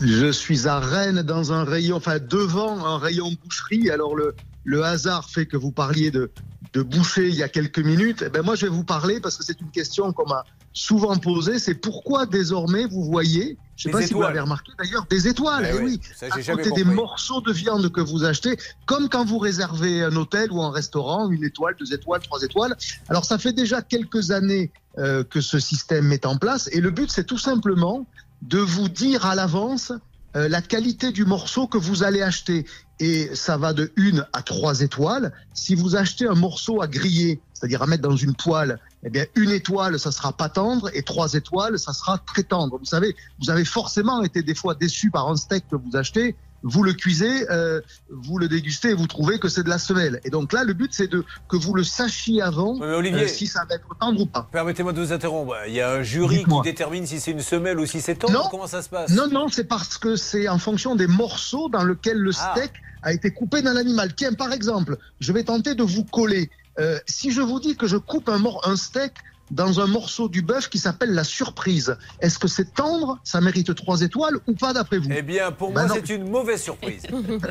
Je suis à Rennes dans un rayon, enfin devant un rayon boucherie. Alors le, le hasard fait que vous parliez de, de boucher il y a quelques minutes. Eh ben moi je vais vous parler parce que c'est une question qu'on m'a souvent posée. C'est pourquoi désormais vous voyez, je ne sais Des pas si vous étoiles. l'avez remarqué d'ailleurs, des étoiles. Eh Eh oui, ça, à côté des morceaux de viande que vous achetez, comme quand vous réservez un hôtel ou un restaurant, une étoile, deux étoiles, trois étoiles. Alors ça fait déjà quelques années euh, que ce système est en place et le but c'est tout simplement de vous dire à l'avance euh, la qualité du morceau que vous allez acheter. Et ça va de une à trois étoiles. Si vous achetez un morceau à griller, c'est-à-dire à mettre dans une poêle, eh bien une étoile, ça sera pas tendre, et trois étoiles, ça sera très tendre. Vous savez, vous avez forcément été des fois déçu par un steak que vous achetez. Vous le cuisez, euh, vous le dégustez et vous trouvez que c'est de la semelle. Et donc là, le but, c'est de que vous le sachiez avant Oui, mais Olivier. euh, si ça va être tendre ou pas. Permettez-moi de vous interrompre. Il y a un jury qui détermine si c'est une semelle ou si c'est tendre. Non. Comment ça se passe? Non, non, c'est parce que c'est en fonction des morceaux dans lesquels le Ah. steak a été coupé dans l'animal. Tiens, par exemple, je vais tenter de vous coller. Euh, si je vous dis que je coupe un, mor- un steak dans un morceau du bœuf qui s'appelle la surprise. Est-ce que c'est tendre Ça mérite trois étoiles ou pas d'après vous? Eh bien, pour Ben moi, c'est une mauvaise surprise. Donc,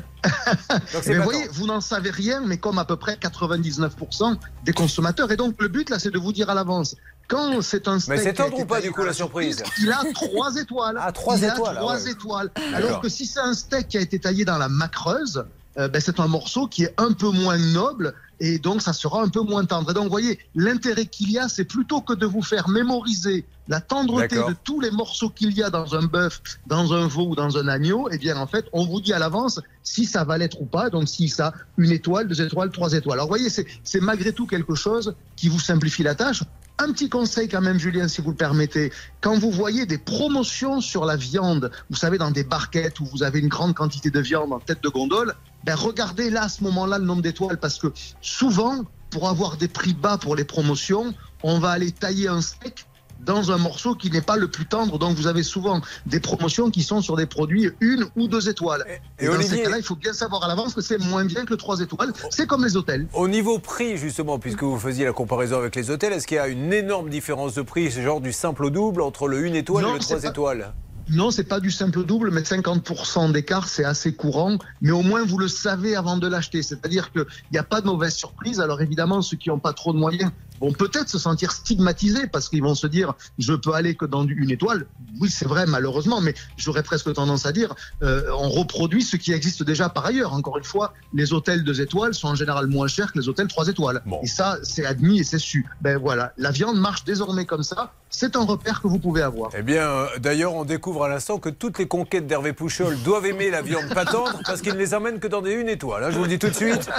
Mais vous voyez, vous n'en savez rien, mais comme à peu près 99% des consommateurs. Et donc, le but, là, c'est de vous dire à l'avance. Quand c'est un steak. Mais c'est tendre ou pas, du coup, la surprise Il a trois étoiles. Ah, trois il étoiles, A ah trois ouais. étoiles. Alors que si c'est un steak qui a été taillé dans la macreuse, euh, ben, c'est un morceau qui est un peu moins noble et donc ça sera un peu moins tendre. Et donc, vous voyez, l'intérêt qu'il y a, c'est plutôt que de vous faire mémoriser la tendreté de tous les morceaux qu'il y a dans un bœuf, dans un veau ou dans un agneau, eh bien, en fait, on vous dit à l'avance si ça va l'être ou pas. Donc, si ça, une étoile, deux étoiles, trois étoiles. Alors, vous voyez, c'est malgré tout quelque chose qui vous simplifie la tâche. Un petit conseil quand même, Julien, si vous le permettez. Quand vous voyez des promotions sur la viande, vous savez, dans des barquettes où vous avez une grande quantité de viande en tête de gondole, ben regardez là, à ce moment-là, le nombre d'étoiles, parce que souvent, pour avoir des prix bas pour les promotions, on va aller tailler un steak dans un morceau qui n'est pas le plus tendre. Donc, vous avez souvent des promotions qui sont sur des produits une ou deux étoiles. Et, et dans Olivier- ces cas-là, il faut bien savoir à l'avance que c'est moins bien que trois étoiles. C'est comme les hôtels. Au niveau prix, justement, puisque vous faisiez la comparaison avec les hôtels, est-ce qu'il y a une énorme différence de prix, ce genre du simple au double, entre le 1 étoile Non, et le c'est 3 pas- étoiles? Non, c'est pas du simple double, mais 50% d'écart, c'est assez courant. Mais au moins, vous le savez avant de l'acheter. C'est-à-dire qu'il n'y a pas de mauvaise surprise. Alors évidemment, ceux qui n'ont pas trop de moyens vont peut-être se sentir stigmatisés parce qu'ils vont se dire, je peux aller que dans une étoile. Oui, c'est vrai, malheureusement, mais j'aurais presque tendance à dire, euh, on reproduit ce qui existe déjà par ailleurs. Encore une fois, les hôtels deux étoiles sont en général moins chers que les hôtels trois étoiles. Et ça, c'est admis et c'est su. Ben voilà, la viande marche désormais comme ça. C'est un repère que vous pouvez avoir. Eh bien, euh, d'ailleurs, on découvre à l'instant que toutes les conquêtes d'Hervé Pouchol doivent aimer la viande pas tendre parce qu'il ne les amène que dans des une étoile. hein, je vous le dis tout de suite,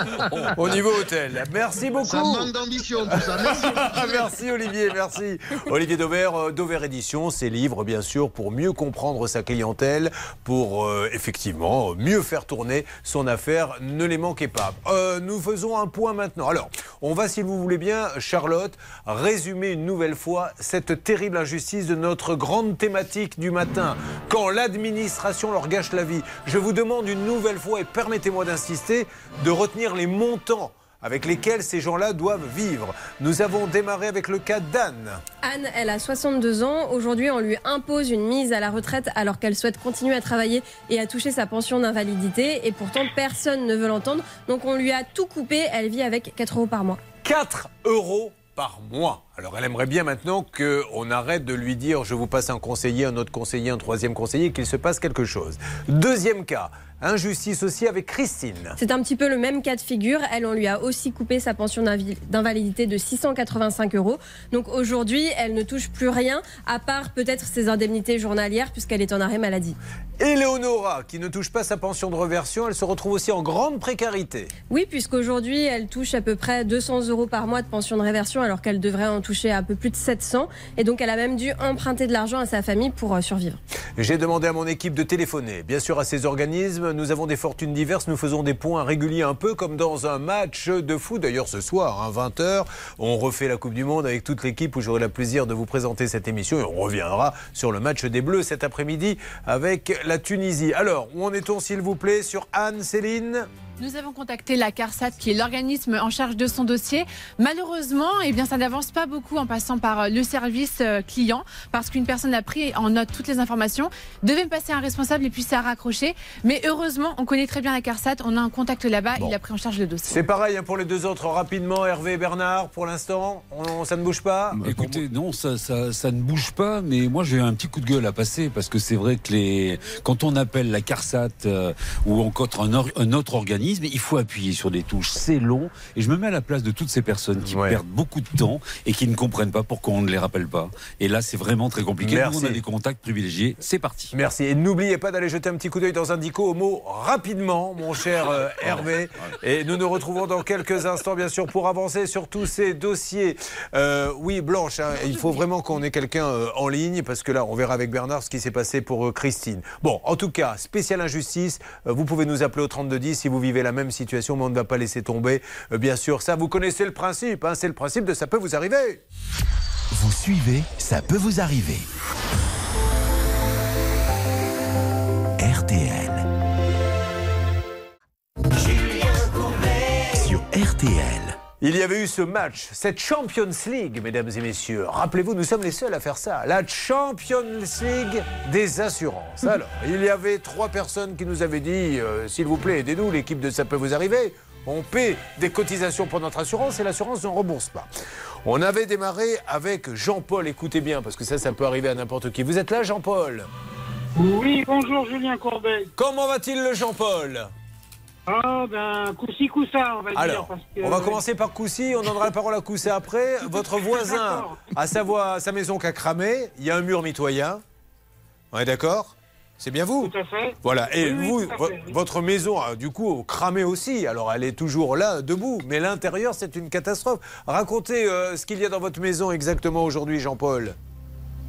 au niveau hôtel. Merci beaucoup. Ça manque d'ambition, tout ça. Merci. Olivier, merci. Olivier Dauvert, euh, Dauvert Édition, ses livres bien sûr pour mieux comprendre sa clientèle, pour euh, effectivement mieux faire tourner son affaire. Ne les manquez pas. Euh, nous faisons un point maintenant. Alors, on va, si vous voulez bien, Charlotte, résumer une nouvelle fois cette terrible injustice de notre grande thématique du matin. Quand l'administration leur gâche la vie. Je vous demande une nouvelle fois, et permettez-moi d'insister, de retenir les montants avec lesquels ces gens-là doivent vivre. Nous avons démarré avec le cas d'Anne. Anne, elle a 62 ans. Aujourd'hui, on lui impose une mise à la retraite alors qu'elle souhaite continuer à travailler et à toucher sa pension d'invalidité. Et pourtant, personne ne veut l'entendre. Donc, on lui a tout coupé. Elle vit avec 4 euros par mois. 4 euros par mois. Alors elle aimerait bien maintenant qu'on arrête de lui dire je vous passe un conseiller, un autre conseiller, un troisième conseiller, qu'il se passe quelque chose. Deuxième cas, injustice aussi avec Christine. C'est un petit peu le même cas de figure. Elle, on lui a aussi coupé sa pension d'invalidité de 685 euros. Donc aujourd'hui, elle ne touche plus rien, à part peut-être ses indemnités journalières, puisqu'elle est en arrêt maladie. Éléonora, qui ne touche pas sa pension de reversion, elle se retrouve aussi en grande précarité. Oui, puisqu'aujourd'hui, elle touche à peu près 200 euros par mois de pension de réversion, alors qu'elle devrait en toucher un peu plus de 700. Et donc, elle a même dû emprunter de l'argent à sa famille pour euh, survivre. J'ai demandé à mon équipe de téléphoner. Bien sûr, à ces organismes, nous avons des fortunes diverses. Nous faisons des points réguliers, un peu comme dans un match de foot. D'ailleurs, ce soir, hein, 20h, on refait la Coupe du Monde avec toute l'équipe où j'aurai le plaisir de vous présenter cette émission. Et on reviendra sur le match des Bleus cet après-midi avec la Tunisie. Alors, où en est-on, s'il vous plaît, sur Anne, Céline Nous avons contacté la CARSAT, qui est l'organisme en charge de son dossier. Malheureusement, eh bien, ça n'avance pas beaucoup en passant par euh, le service euh, client, parce qu'une personne a pris en note toutes les informations, devait me passer un responsable et puis ça a raccroché. Mais heureusement, on connaît très bien la CARSAT, on a un contact là-bas, il a pris en charge le dossier. C'est pareil hein, pour les deux autres, rapidement, Hervé et Bernard, pour l'instant, ça ne bouge pas? Écoutez, non, ça, ça, ça ne bouge pas, mais moi j'ai un petit coup de gueule à passer parce que c'est vrai que les, quand on appelle la CARSAT euh, ou encore un, or- un autre organisme, il faut appuyer sur des touches. C'est long et je me mets à la place de toutes ces personnes qui perdent beaucoup de temps et qui ne comprennent pas pourquoi on ne les rappelle pas. Et là, c'est vraiment très compliqué. Nous, Merci. on a des contacts privilégiés. C'est parti. Merci. Et n'oubliez pas d'aller jeter un petit coup d'œil dans un dico homo rapidement, mon cher euh, Hervé. Et nous nous retrouvons dans quelques instants, bien sûr, pour avancer sur tous ces dossiers. Euh, oui, Blanche, hein, il faut vraiment qu'on ait quelqu'un euh, en ligne, parce que là, on verra avec Bernard ce qui s'est passé pour euh, Christine. Bon, en tout cas, spéciale injustice, euh, vous pouvez nous appeler au 3210 si vous vivez la même situation, mais on ne va pas laisser tomber. Euh, bien sûr, ça, vous connaissez le principe. hein, c'est le principe de ça peut vous arriver. Vous suivez, ça peut vous arriver. RTL. Julien. Sur RTL. Il y avait eu ce match, cette Champions League, mesdames et messieurs. Rappelez-vous, nous sommes les seuls à faire ça. La Champions League des assurances. Alors, il y avait trois personnes qui nous avaient dit euh, S'il vous plaît, aidez-nous, l'équipe de Ça peut vous arriver. On paie des cotisations pour notre assurance et l'assurance ne rembourse pas. On avait démarré avec Jean-Paul. Écoutez bien, parce que ça, ça peut arriver à n'importe qui. Vous êtes là, Jean-Paul? Oui, bonjour Julien Courbet. Comment va-t-il, le Jean-Paul? Ah ben, coussi coussa, on va dire. Alors, parce que- on va commencer par Coussy, on donnera la parole à Coussy après. Votre voisin a sa, voie- sa maison qui a cramé, il y a un mur mitoyen. On est d'accord? C'est bien vous? Tout à fait. Voilà, et Oui, vous, à fait, votre maison a du coup cramé aussi. Alors elle est toujours là, debout, mais l'intérieur, c'est une catastrophe. Racontez euh, ce qu'il y a dans votre maison exactement aujourd'hui, Jean-Paul.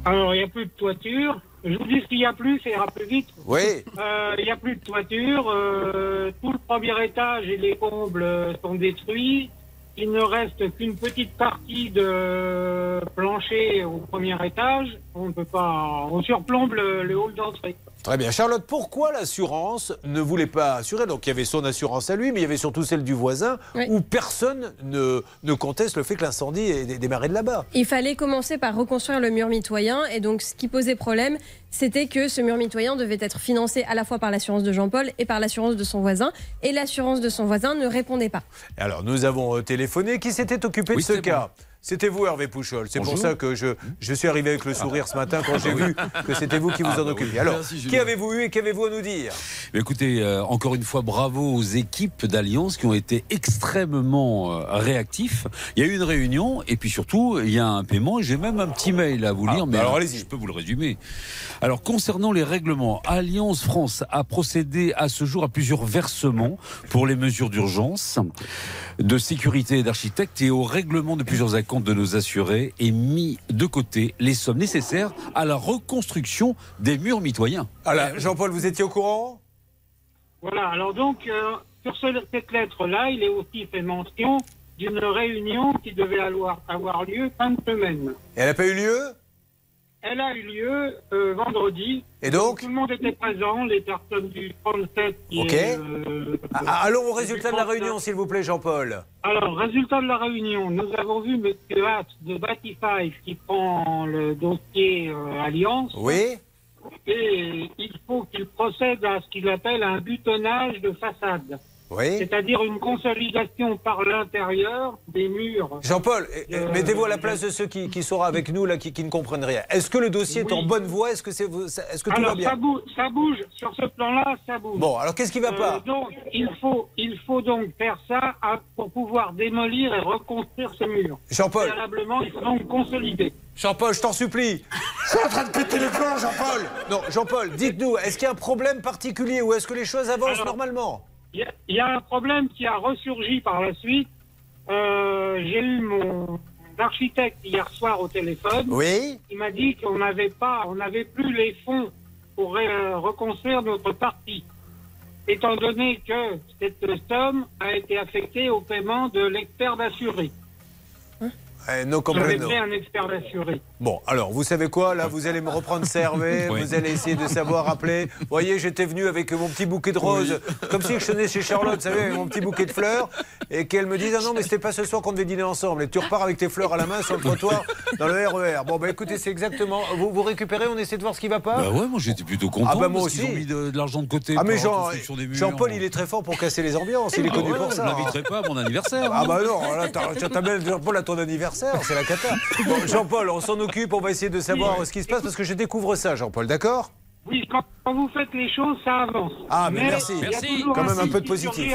Alors, il n'y a plus de toiture. Je vous dis ce qu'il y a plus, ça ira plus vite. Oui. Euh, Il n'y a plus de toiture. euh, tout le premier étage et les combles euh, sont détruits. Il ne reste qu'une petite partie de plancher au premier étage. On ne peut pas. On surplombe le, le hall d'entrée. Très bien. Charlotte, pourquoi l'assurance ne voulait pas assurer? Donc il y avait son assurance à lui, mais il y avait surtout celle du voisin, où personne ne, ne conteste le fait que l'incendie ait dé- démarré de là-bas. Il fallait commencer par reconstruire le mur mitoyen et donc ce qui posait problème, c'était que ce mur mitoyen devait être financé à la fois par l'assurance de Jean-Paul et par l'assurance de son voisin et l'assurance de son voisin ne répondait pas. Alors, nous avons euh, téléphoné. Qui s'était occupé Oui, de ce cas? C'était vous, Hervé Pouchol. C'est pour ça que je, je suis arrivé avec le sourire ce matin quand j'ai vu que c'était vous qui vous Ah, en bah oui. occupiez. Alors, Merci, qui avez-vous eu et qu'avez-vous à nous dire? Écoutez, euh, encore une fois, bravo aux équipes d'Alliance qui ont été extrêmement euh, réactifs. Il y a eu une réunion et puis surtout, il y a un paiement. J'ai même un petit mail à vous Ah, lire, bah mais alors allez-y. je peux vous le résumer. Alors, concernant les règlements, Alliance France a procédé à ce jour à plusieurs versements pour les mesures d'urgence, de sécurité et d'architecte et au règlement de plusieurs acomptes de nos assurés et mis de côté les sommes nécessaires à la reconstruction des murs mitoyens. Alors, Jean-Paul, vous étiez au courant? Voilà, alors donc, euh, sur ce- cette lettre-là, il est aussi fait mention d'une réunion qui devait avoir, avoir lieu fin de semaine. Et elle n'a pas eu lieu? Elle a eu lieu euh, vendredi. Et donc Tout le monde était présent, les personnes du 37 qui Ok. est, euh, Ah, Allons au résultat de la du 39. réunion, s'il vous plaît, Jean-Paul. Alors, résultat de la réunion, nous avons vu M. Hatt de Batify qui prend le dossier euh, Alliance. Oui Et il faut qu'il procède à ce qu'il appelle un butonnage de façade. Oui. C'est-à-dire une consolidation par l'intérieur des murs. Jean-Paul, eh, eh, Euh, mettez-vous à la place de ceux qui, qui sont avec nous, là, qui, qui ne comprennent rien. Est-ce que le dossier est en bonne voie? Est-ce que, c'est, vous- ça- est-ce que tout Alors, va bien? ça bouge, ça bouge, sur ce plan-là, ça bouge. Bon, alors qu'est-ce qui va pas? Euh, Donc, il faut, il faut donc faire ça à- pour pouvoir démolir et reconstruire ce mur. Jean-Paul. Préalablement, il faut donc consolider. Jean-Paul, je t'en supplie. Je suis en train de péter les plombs, Jean-Paul. Non, Jean-Paul, dites-nous, est-ce qu'il y a un problème particulier ou est-ce que les choses avancent Alors, normalement? Il y, a- il y a un problème qui a ressurgi par la suite. Euh, J'ai eu mon architecte hier soir au téléphone. Oui. Il m'a dit qu'on n'avait pas, on n'avait plus les fonds pour euh, reconstruire notre partie. Étant donné que cette somme a été affectée au paiement de l'expert d'assuré. Eh, no un expert d'assuré. Bon, alors, vous savez quoi Là, vous allez me reprendre Servé, Oui. vous allez essayer de savoir appeler. Vous voyez, j'étais venu avec mon petit bouquet de roses, comme si je tenais chez Charlotte, vous savez, avec mon petit bouquet de fleurs, et qu'elle me dise Ah non, mais c'était pas ce soir qu'on devait dîner ensemble. Et tu repars avec tes fleurs à la main sur le trottoir dans le RER. Bon, bah écoutez, c'est exactement. Vous, vous récupérez, on essaie de voir ce qui va pas? Bah ouais, moi j'étais plutôt content Ah bah moi parce aussi. ont mis de, de l'argent de côté Ah mais Jean. Jean-Paul, il est très fort pour casser les ambiances. Il est Ah connu ouais, pour ça. Je hein. l'inviterai pas à mon anniversaire. Ah hein. bah non, là, t'amènes Jean-Paul à ton anniversaire, c'est la cata. Bon, Jean-Paul, on s'en occupe, on va essayer de savoir ce qui se passe parce que je découvre ça, Jean-Paul, d'accord? Oui, quand, quand vous faites les choses, ça avance. Ah, mais, merci. il y a toujours Quand même un peu de positif.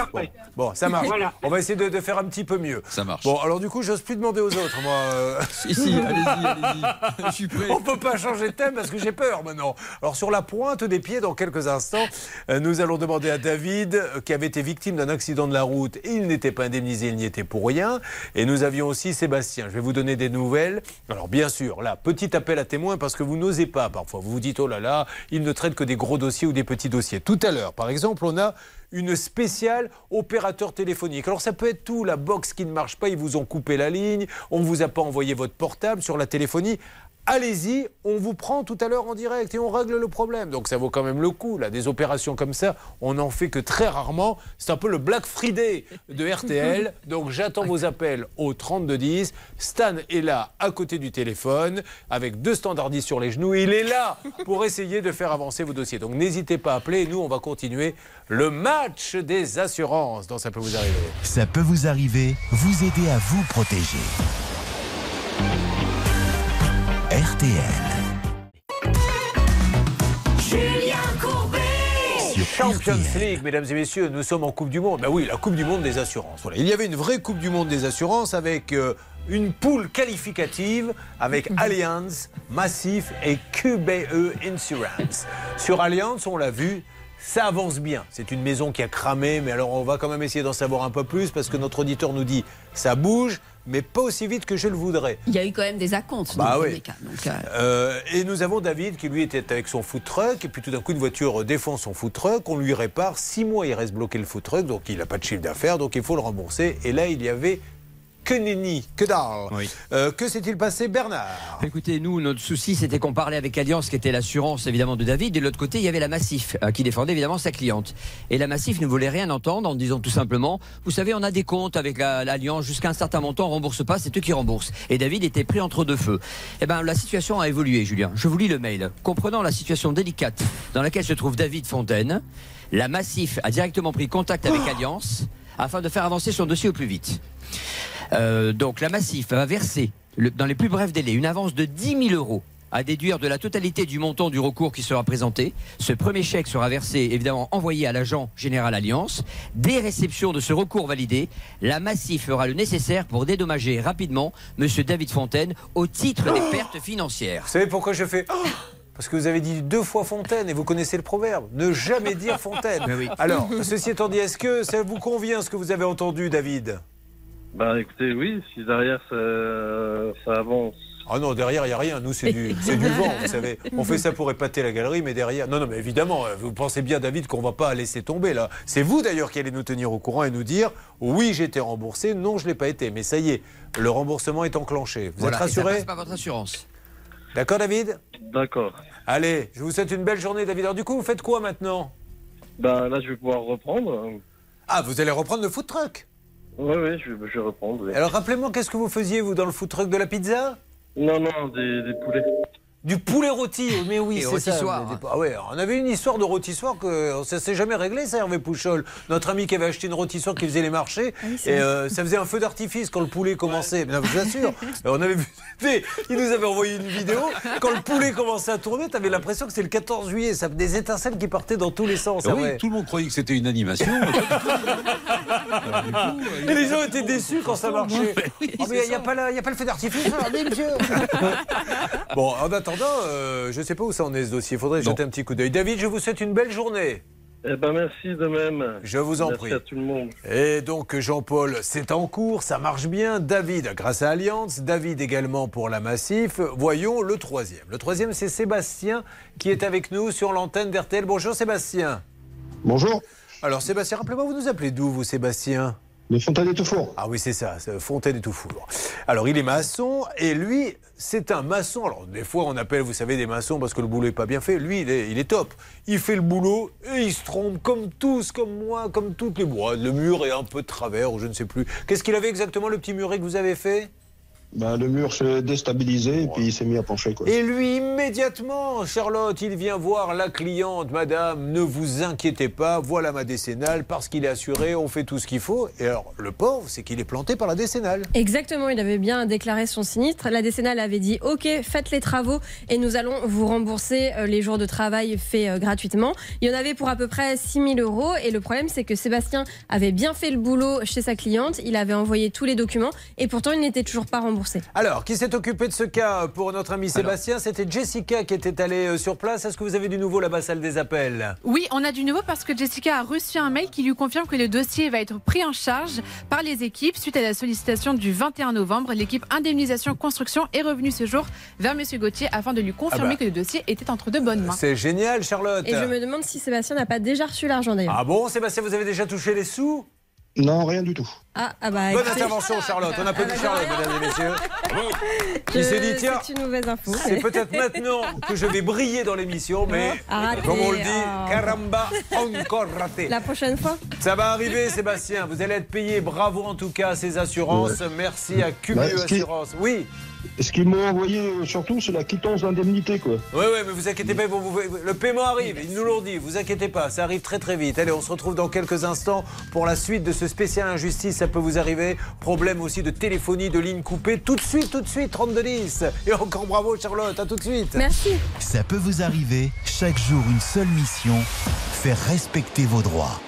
Bon, ça marche. Voilà. On va essayer de, de faire un petit peu mieux. Ça marche. Bon, alors du coup, j'ose plus demander aux autres, moi. euh. Si, si, allez-y, allez-y. Je suis prêt. On peut pas changer de thème parce que j'ai peur maintenant. Alors sur la pointe des pieds, dans quelques instants, euh, nous allons demander à David, euh, qui avait été victime d'un accident de la route. Il n'était pas indemnisé, il n'y était pour rien. Et nous avions aussi Sébastien. Je vais vous donner des nouvelles. Alors bien sûr, là, petit appel à témoins parce que vous n'osez pas parfois. Vous vous dites, oh là là, il ne traite que des gros dossiers ou des petits dossiers. Tout à l'heure, par exemple, on a une spéciale opérateur téléphonique. Alors ça peut être tout, la box qui ne marche pas, ils vous ont coupé la ligne, on ne vous a pas envoyé votre portable sur la téléphonie. Allez-y, on vous prend tout à l'heure en direct et on règle le problème. Donc ça vaut quand même le coup, là, des opérations comme ça, on n'en fait que très rarement. C'est un peu le Black Friday de RTL. Donc j'attends vos appels au 3210. Stan est là, à côté du téléphone, avec deux standardistes sur les genoux. Il est là pour essayer de faire avancer vos dossiers. Donc n'hésitez pas à appeler. Et nous, on va continuer le match des assurances. Donc ça peut vous arriver. Ça peut vous arriver, vous aider à vous protéger. RTL. Julien Courbet Champions League, mesdames et messieurs, nous sommes en Coupe du Monde. Ben oui, la Coupe du Monde des assurances. Voilà. Il y avait une vraie Coupe du Monde des assurances avec euh, une poule qualificative avec Allianz, Massif et QBE Insurance. Sur Allianz, on l'a vu. Ça avance bien. C'est une maison qui a cramé, mais alors on va quand même essayer d'en savoir un peu plus parce que notre auditeur nous dit ça bouge, mais pas aussi vite que je le voudrais. Il y a eu quand même des acomptes Bah dans oui. tous les cas. donc, euh, Euh, et nous avons David qui lui était avec son food truck et puis tout d'un coup une voiture défend son food truck, on lui répare, six mois il reste bloqué le food truck donc il n'a pas de chiffre d'affaires donc il faut le rembourser et là il y avait que nenni, que dalle. Euh, que s'est-il passé Bernard? Écoutez, nous, notre souci, c'était qu'on parlait avec Alliance, qui était l'assurance évidemment de David, et de l'autre côté, il y avait la Massif, euh, qui défendait évidemment sa cliente. Et la Massif ne voulait rien entendre en disant tout simplement, vous savez, on a des comptes avec la- l'Alliance jusqu'à un certain montant, on rembourse pas, c'est eux qui remboursent. Et David était pris entre deux feux. Eh ben, la situation a évolué, Julien. Je vous lis le mail. Comprenant la situation délicate dans laquelle se trouve David Fontaine, la Massif a directement pris contact avec Alliance afin de faire avancer son dossier au plus vite. Euh, donc la Massif va verser le- dans les plus brefs délais une avance de 10 000 euros à déduire de la totalité du montant du recours qui sera présenté. Ce premier chèque sera versé, évidemment, envoyé à l'agent général Alliance. Dès réception de ce recours validé, la Massif fera le nécessaire pour dédommager rapidement Monsieur David Fontaine au titre des pertes financières. Vous savez pourquoi je fais Oh parce que vous avez dit deux fois Fontaine et vous connaissez le proverbe. Ne jamais dire Fontaine. Oui. Alors, ceci étant dit, est-ce que ça vous convient ce que vous avez entendu, David? Bah écoutez, oui, si derrière ça, ça avance. Ah non, derrière, il n'y a rien. Nous, c'est du, c'est du vent, vous savez. On fait ça pour épater la galerie, mais derrière. Non, non, mais évidemment, euh, vous pensez bien, David, qu'on ne va pas laisser tomber là. C'est vous d'ailleurs qui allez nous tenir au courant et nous dire oui, j'ai été remboursé, non, je ne l'ai pas été. Mais ça y est, le remboursement est enclenché. Vous Voilà, êtes rassuré passe par votre assurance. D'accord, David? D'accord. Allez, je vous souhaite une belle journée, David. Alors, du coup, vous faites quoi maintenant? Bah là, je vais pouvoir reprendre. Ah, vous allez reprendre le food truck? Ouais, ouais, je vais, je vais reprendre. oui. Alors, rappelez-moi, qu'est-ce que vous faisiez, vous, dans le food truck de la pizza? Non, non, des, des poulets. Du poulet rôti, mais oui, c'est ça. Ah ouais, on avait une histoire de rôtissoir que ça s'est jamais réglé, ça, Hervé Pouchol. Notre ami qui avait acheté une rôtissoire qui faisait les marchés, oui, et euh, ça faisait un feu d'artifice quand le poulet commençait. Mais non, je vous assure, on avait vu, mais il nous avait envoyé une vidéo. Quand le poulet commençait à tourner, tu avais l'impression que c'était le 14 juillet. Ça, des étincelles qui partaient dans tous les sens. Ah ah oui, ouais. tout le monde croyait que c'était une animation. Et les gens étaient déçus quand ça marchait. Mais il n'y a, pas la- il y a pas le feu d'artifice, regardez, monsieur. bon, en attendant, euh, je ne sais pas où ça en est ce dossier. Il faudrait jeter un petit coup d'œil. David, je vous souhaite une belle journée. Eh ben merci de même. Je vous en Merci prie. à tout le monde. Et donc Jean-Paul, c'est en cours, ça marche bien. David, grâce à Alliance, David également pour la Massif. Voyons le troisième. Le troisième, c'est Sébastien qui est avec nous sur l'antenne d'RTL. Bonjour Sébastien. Bonjour. Alors Sébastien, rappelez-moi, vous nous appelez d'où vous Sébastien? De Fontaine et Toutfour. Ah oui, c'est ça, Fontaine et Toutfour. Alors il est maçon et lui, c'est un maçon. Alors des fois on appelle, vous savez, des maçons parce que le boulot est pas bien fait. Lui, il est, il est top. Il fait le boulot et il se trompe comme tous, comme moi, comme toutes les bois. Le mur est un peu de travers ou je ne sais plus. Qu'est-ce qu'il avait exactement le petit muret que vous avez fait? Bah, le mur s'est déstabilisé et puis il s'est mis à pencher. Quoi. Et lui, immédiatement, Charlotte, il vient voir la cliente. Madame, ne vous inquiétez pas, voilà ma décennale, parce qu'il est assuré, on fait tout ce qu'il faut. Et alors, le pauvre, c'est qu'il est planté par la décennale. Exactement, il avait bien déclaré son sinistre. La décennale avait dit OK, faites les travaux et nous allons vous rembourser euh, les jours de travail faits euh, gratuitement. Il y en avait pour à peu près 6 000 euros et le problème c'est que Sébastien avait bien fait le boulot chez sa cliente, il avait envoyé tous les documents et pourtant il n'était toujours pas remboursé. Alors, qui s'est occupé de ce cas pour notre ami Sébastien? C'était Jessica qui était allée euh, sur place. Est-ce que vous avez du nouveau là-bas, salle des appels? Oui, on a du nouveau parce que Jessica a reçu un mail qui lui confirme que le dossier va être pris en charge par les équipes suite à la sollicitation du 21 novembre. L'équipe indemnisation construction est revenue ce jour vers Monsieur Gauthier afin de lui confirmer Ah bah. que le dossier était entre de bonnes mains. C'est génial, Charlotte. Et je me demande si Sébastien n'a pas déjà reçu l'argent d'ailleurs. Ah bon, Sébastien, vous avez déjà touché les sous? Non, rien du tout. Ah, ah bah, Bonne intervention, Charlotte. On applaudit Charlotte, mesdames et messieurs. Il s'est dit, tiens, C'est une mauvaise info. c'est peut-être maintenant que je vais briller dans l'émission, mais Raté, comme on le dit, oh. caramba, encore raté. La prochaine fois Ça va arriver, Sébastien. Vous allez être payé. Bravo en tout cas à ces assurances. Merci à Cumulio Bah, qui- Assurance. Oui. Ce qu'ils m'ont envoyé surtout, c'est la quittance d'indemnité, quoi. Oui, oui, mais vous inquiétez pas, vous- vous- le paiement arrive, ils nous l'ont dit, vous inquiétez pas, ça arrive très très vite. Allez, on se retrouve dans quelques instants pour la suite de ce spécial injustice, ça peut vous arriver. Problème aussi de téléphonie, de ligne coupée, tout de suite, tout de suite, 32 10. Et encore bravo Charlotte, à tout de suite. Merci. Ça peut vous arriver, chaque jour une seule mission, faire respecter vos droits.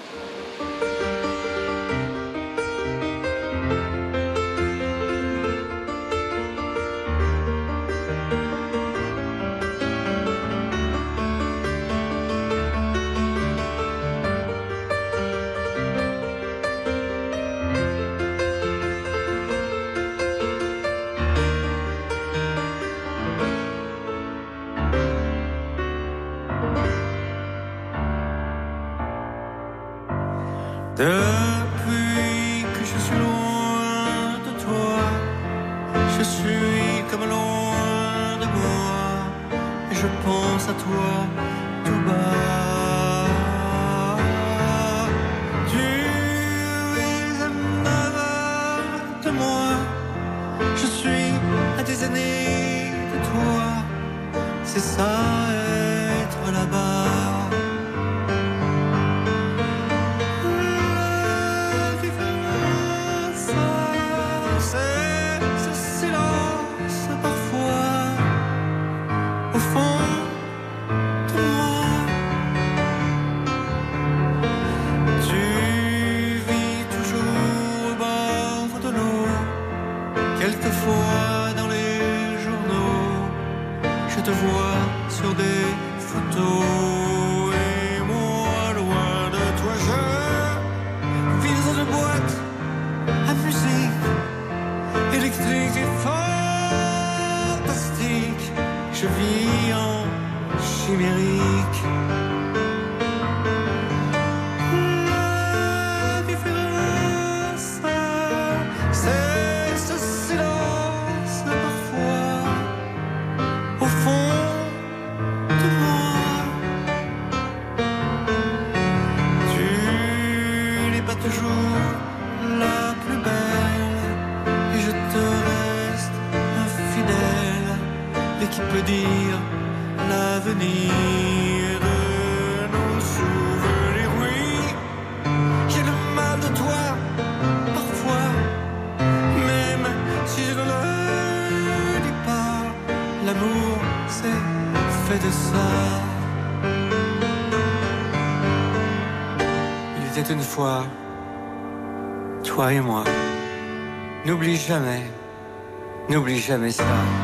N'oublie jamais ça.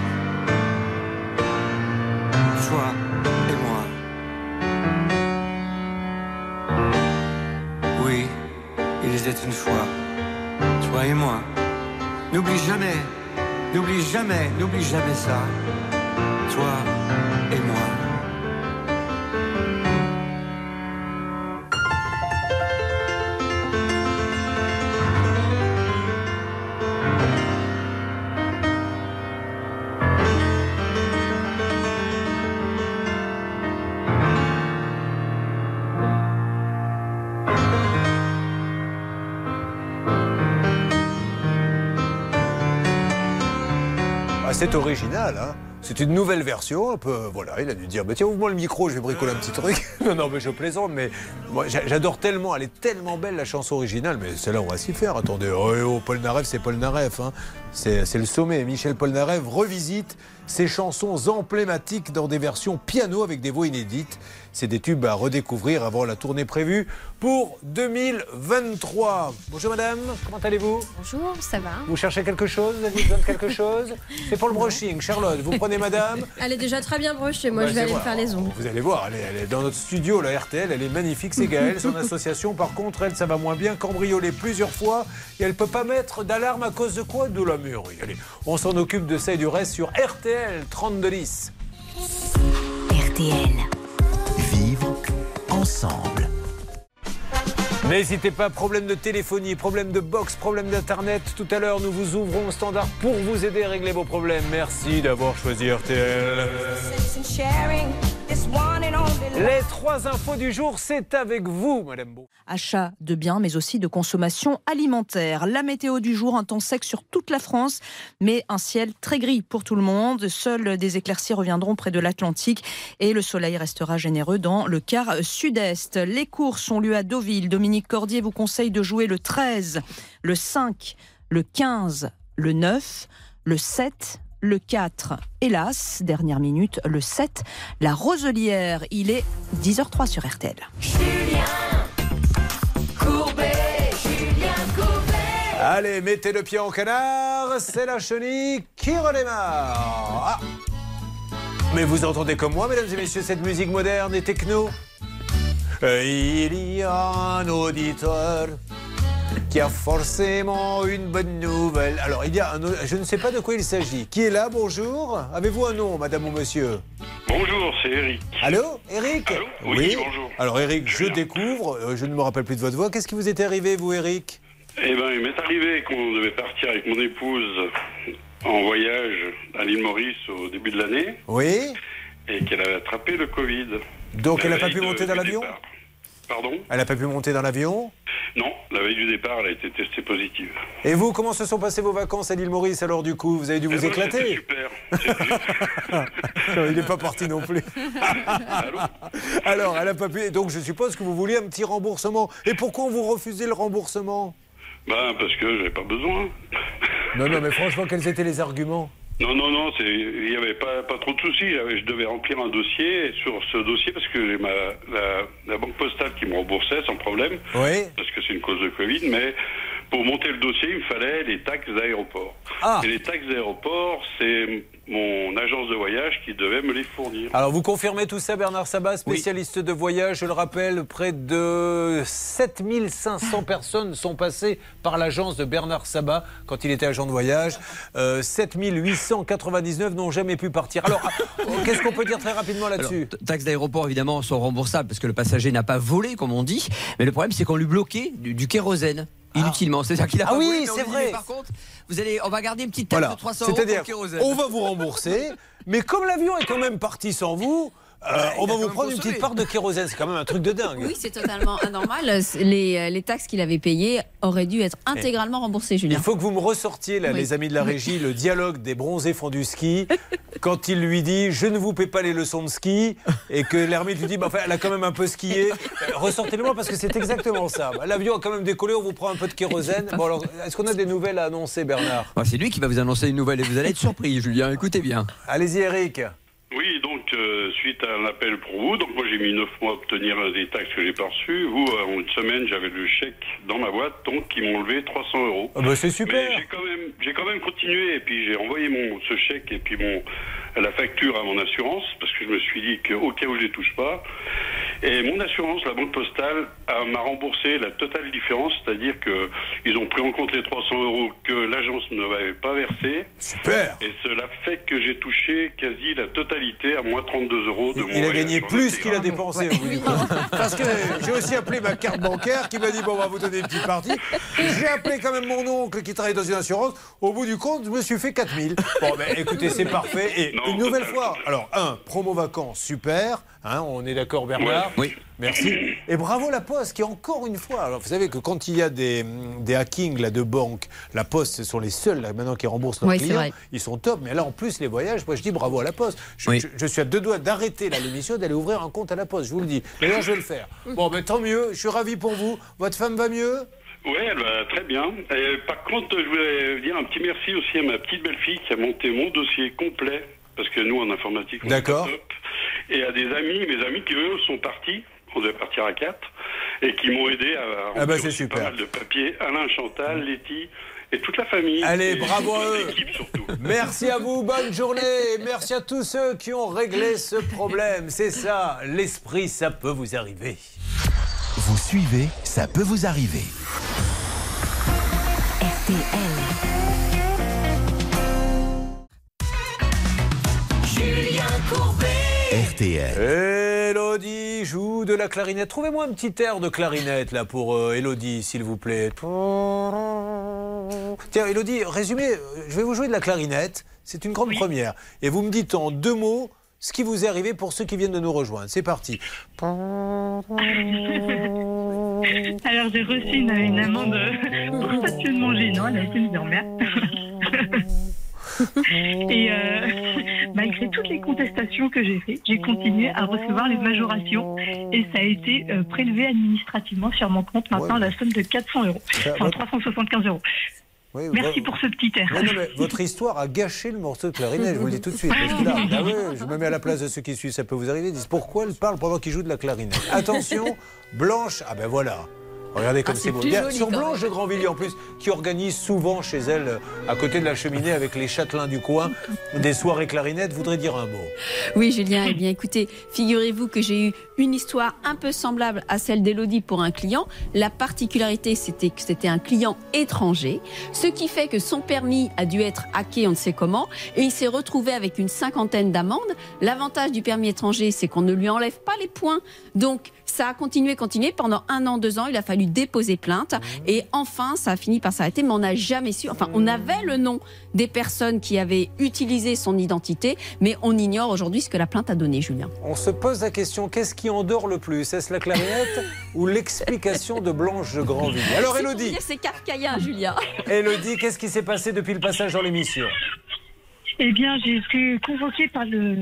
C'est original, hein c'est une nouvelle version, voilà, il a dû dire, bah, tiens, ouvre-moi le micro, je vais bricoler un petit truc. non, non, mais je plaisante, mais moi, j'a- j'adore tellement, elle est tellement belle, la chanson originale, mais celle-là, on va s'y faire. Attendez, oh, oh, Paul Naref, c'est Paul Naref, hein. c'est le sommet. Michel Polnareff revisite ses chansons emblématiques dans des versions piano avec des voix inédites. C'est des tubes à redécouvrir avant la tournée prévue pour 2023. Bonjour madame, comment allez-vous? Bonjour, ça va Vous cherchez quelque chose? Vous avez besoin de quelque chose? C'est pour le brushing. Charlotte, vous prenez madame? Elle est déjà très bien brochée. Moi, Bah, je vais aller me faire les ongles. Vous allez voir, elle est, elle est dans notre studio, la RTL, elle est magnifique, c'est Gaëlle, son association. Par contre, elle, ça va moins bien, cambriolée plusieurs fois. Et elle peut pas mettre d'alarme à cause de quoi? De la mûrerie. Allez, on s'en occupe de ça et du reste sur RTL 3210. RTL. Vivre ensemble. N'hésitez pas, problème de téléphonie, problème de box, problème d'internet. Tout à l'heure, nous vous ouvrons au standard pour vous aider à régler vos problèmes. Merci d'avoir choisi RTL. Les trois infos du jour, c'est avec vous, Madame Beau. Achat de biens, mais aussi de consommation alimentaire. La météo du jour, un temps sec sur toute la France, mais un ciel très gris pour tout le monde. Seuls des éclaircies reviendront près de l'Atlantique et le soleil restera généreux dans le quart sud-est. Les courses ont lieu à Deauville. Dominique Cordier vous conseille de jouer le 13, le 5, le 15, le 9, le 7, le 4, hélas, dernière minute, le 7, la Roselière. Il est 10h03 sur RTL. Allez, mettez le pied en canard, c'est la chenille qui redémarre. Ah. Mais vous entendez comme moi, mesdames et messieurs, cette musique moderne et techno? Il y a un auditeur qui a forcément une bonne nouvelle. Alors, il y a un je ne sais pas de quoi il s'agit. Qui est là, bonjour Avez-vous un nom, madame ou monsieur? Bonjour, c'est Eric. Allô, Eric? Allô? Oui, bonjour. Alors, Eric, je découvre, euh, je ne me rappelle plus de votre voix. Qu'est-ce qui vous est arrivé, vous, Eric? Eh ben, il m'est arrivé qu'on devait partir avec mon épouse en voyage à l'île Maurice au début de l'année Oui et qu'elle avait attrapé le Covid. Donc, elle n'a pas pu monter dans l'avion? départ. Pardon Elle n'a pas pu monter dans l'avion Non, la veille du départ, elle a été testée positive. Et vous, comment se sont passées vos vacances à l'île Maurice alors du coup? Vous avez dû vous Eh ben, éclater super. Il n'est pas parti non plus. Alors, elle n'a pas pu. Donc, je suppose que vous vouliez un petit remboursement. Et pourquoi vous refusez le remboursement? Ben, parce que j'avais pas besoin. Non, non, mais franchement, quels étaient les arguments? Non, non, non, c'est- il n'y avait pas, pas trop de soucis. J'avais- Je devais remplir un dossier. Et sur ce dossier, parce que j'ai ma, la, la banque postale qui me remboursait sans problème, Oui. parce que c'est une cause de Covid, mais pour monter le dossier, il me fallait les taxes d'aéroport. Ah. Et les taxes d'aéroport, c'est mon agence de voyage qui devait me les fournir. Alors, vous confirmez tout ça, Bernard Sabat, spécialiste de voyage. Je le rappelle, près de 7500 personnes sont passées par l'agence de Bernard Sabat quand il était agent de voyage. Euh, 7899 n'ont jamais pu partir. Alors, ah, qu'est-ce qu'on peut dire très rapidement là-dessus? taxes d'aéroport, évidemment, sont remboursables parce que le passager n'a pas volé, comme on dit. Mais le problème, c'est qu'on lui bloquait du, du kérosène. Inutilement, c'est-à-dire qu'il a Ah pas oui, c'est dit, vrai. Par contre, vous allez, on va garder une petite taxe Voilà. de 300 euros pour C'est-à-dire, le kérosène. on va vous rembourser, mais comme l'avion est quand même parti sans vous, euh, on va vous prendre une petite part de kérosène. C'est quand même un truc de dingue. Oui, c'est totalement anormal. Les, les taxes qu'il avait payées auraient dû être intégralement remboursées, Julien. Il faut que vous me ressortiez, là, Oui. les amis de la régie, le dialogue des bronzés font du ski. Quand il lui dit Je ne vous paie pas les leçons de ski, et que l'ermite lui dit bah, enfin, Elle a quand même un peu skié. Euh, Ressortez-le-moi parce que c'est exactement ça. Bah, L'avion a quand même décollé, on vous prend un peu de kérosène. Bon, alors, est-ce qu'on a des nouvelles à annoncer, Bernard? C'est lui qui va vous annoncer une nouvelle et vous allez être surpris, Julien. Écoutez bien. Allez-y, Eric. Oui, donc euh, suite à un appel pour vous, donc moi j'ai mis neuf mois à obtenir des taxes que j'ai pas reçues. Vous, euh, en une semaine, j'avais le chèque dans ma boîte, donc ils m'ont enlevé 300 euros. Ah bah, c'est super. Mais j'ai quand même, j'ai quand même continué et puis j'ai envoyé mon ce chèque et puis mon la facture à mon assurance parce que je me suis dit qu'au cas où je les touche pas. Et mon assurance, la banque postale, m'a remboursé la totale différence, c'est-à-dire que ils ont pris en compte les 300 euros que l'agence ne m'avait pas versés. Super. Et cela fait que j'ai touché quasi la totalité à moins 32 euros de mon Il a gagné plus qu'il a dépensé. vous dites. Parce que j'ai aussi appelé ma carte bancaire qui m'a dit bon, on va vous donner une petite partie. J'ai appelé quand même mon oncle qui travaille dans une assurance. Au bout du compte, je me suis fait 4000. Bon, ben écoutez, c'est parfait. Et une nouvelle fois, alors, un, promo vacances, super. Hein, on est d'accord, Bernard Oui. Merci. Et bravo la Poste qui, encore une fois, alors vous savez que quand il y a des, des hackings là, de banques, la Poste, ce sont les seuls là, maintenant qui remboursent leurs Oui, c'est clients. vrai. Ils sont top. Mais là, en plus, les voyages, moi je dis bravo à la Poste. Je, Oui. je- je suis à deux doigts d'arrêter là, l'émission, d'aller ouvrir un compte à la Poste, je vous le dis. D'ailleurs, je vais le faire. Bon, ben tant mieux, je suis ravi pour vous. Votre femme va mieux? Oui, elle va très bien. Et par contre, je voulais dire un petit merci aussi à ma petite belle-fille qui a monté mon dossier complet, parce que nous, en informatique, on est D'accord. top. Et à des amis, mes amis qui, eux, sont partis, on devait partir à quatre, et qui m'ont aidé à Ah bah, remplir c'est super. pas mal de papiers. Alain, Chantal, Letty et toute la famille. Allez, Et bravo à eux. Merci à vous, bonne journée. Et merci à tous ceux qui ont réglé ce problème. C'est ça, l'esprit, ça peut vous arriver. Vous suivez, ça peut vous arriver. Julien Courbet. RTL. Elodie joue de la clarinette. Trouvez-moi un petit air de clarinette là pour euh, Elodie, s'il vous plaît. Tiens, Elodie, résumez. euh, Je vais vous jouer de la clarinette. C'est une grande première. Et vous me dites en deux mots ce qui vous est arrivé pour ceux qui viennent de nous rejoindre. C'est parti. Alors j'ai reçu une, une amende pour stationnement gênant, elle a été mise en mer. Et euh, malgré toutes les contestations que j'ai faites, j'ai continué à recevoir les majorations et ça a été euh, prélevé administrativement sur mon compte maintenant la somme de 400 euros, enfin votre- 375 euros. Oui, Merci pour ce petit air. Ouais, non, mais votre histoire a gâché le morceau de clarinette, je vous le dis tout de suite. Parce que là, ouais, je me mets à la place de ceux qui suivent, ça peut vous arriver. Ils disent pourquoi elle parle pendant qu'il joue de la clarinette? Attention, Blanche, ah ben voilà. Regardez comme Ah, c'est beau. joli Sur Blanche de Grandvilliers en plus, qui organise souvent chez elle, euh, à côté de la cheminée avec les châtelains du coin, des soirées clarinettes, voudrait dire un mot. Oui, Julien, eh bien écoutez, figurez-vous que j'ai eu une histoire un peu semblable à celle d'Elodie pour un client. La particularité, c'était que c'était un client étranger, ce qui fait que son permis a dû être hacké, on ne sait comment, et il s'est retrouvé avec une cinquantaine d'amendes. L'avantage du permis étranger, c'est qu'on ne lui enlève pas les points. Donc, ça a continué, continué. Pendant un an, deux ans, il a fallu déposer plainte. Et enfin, ça a fini par s'arrêter, mais on n'a jamais su. Enfin, on avait le nom des personnes qui avaient utilisé son identité, mais on ignore aujourd'hui ce que la plainte a donné, Julien. On se pose la question, qu'est-ce qui endort le plus? Est-ce la clarinette ou l'explication de Blanche de Grandvilliers Alors Elodie, C'est kafkaïen, Julien. Elodie, qu'est-ce qui s'est passé depuis le passage dans l'émission? Eh bien, j'ai été convoquée par le,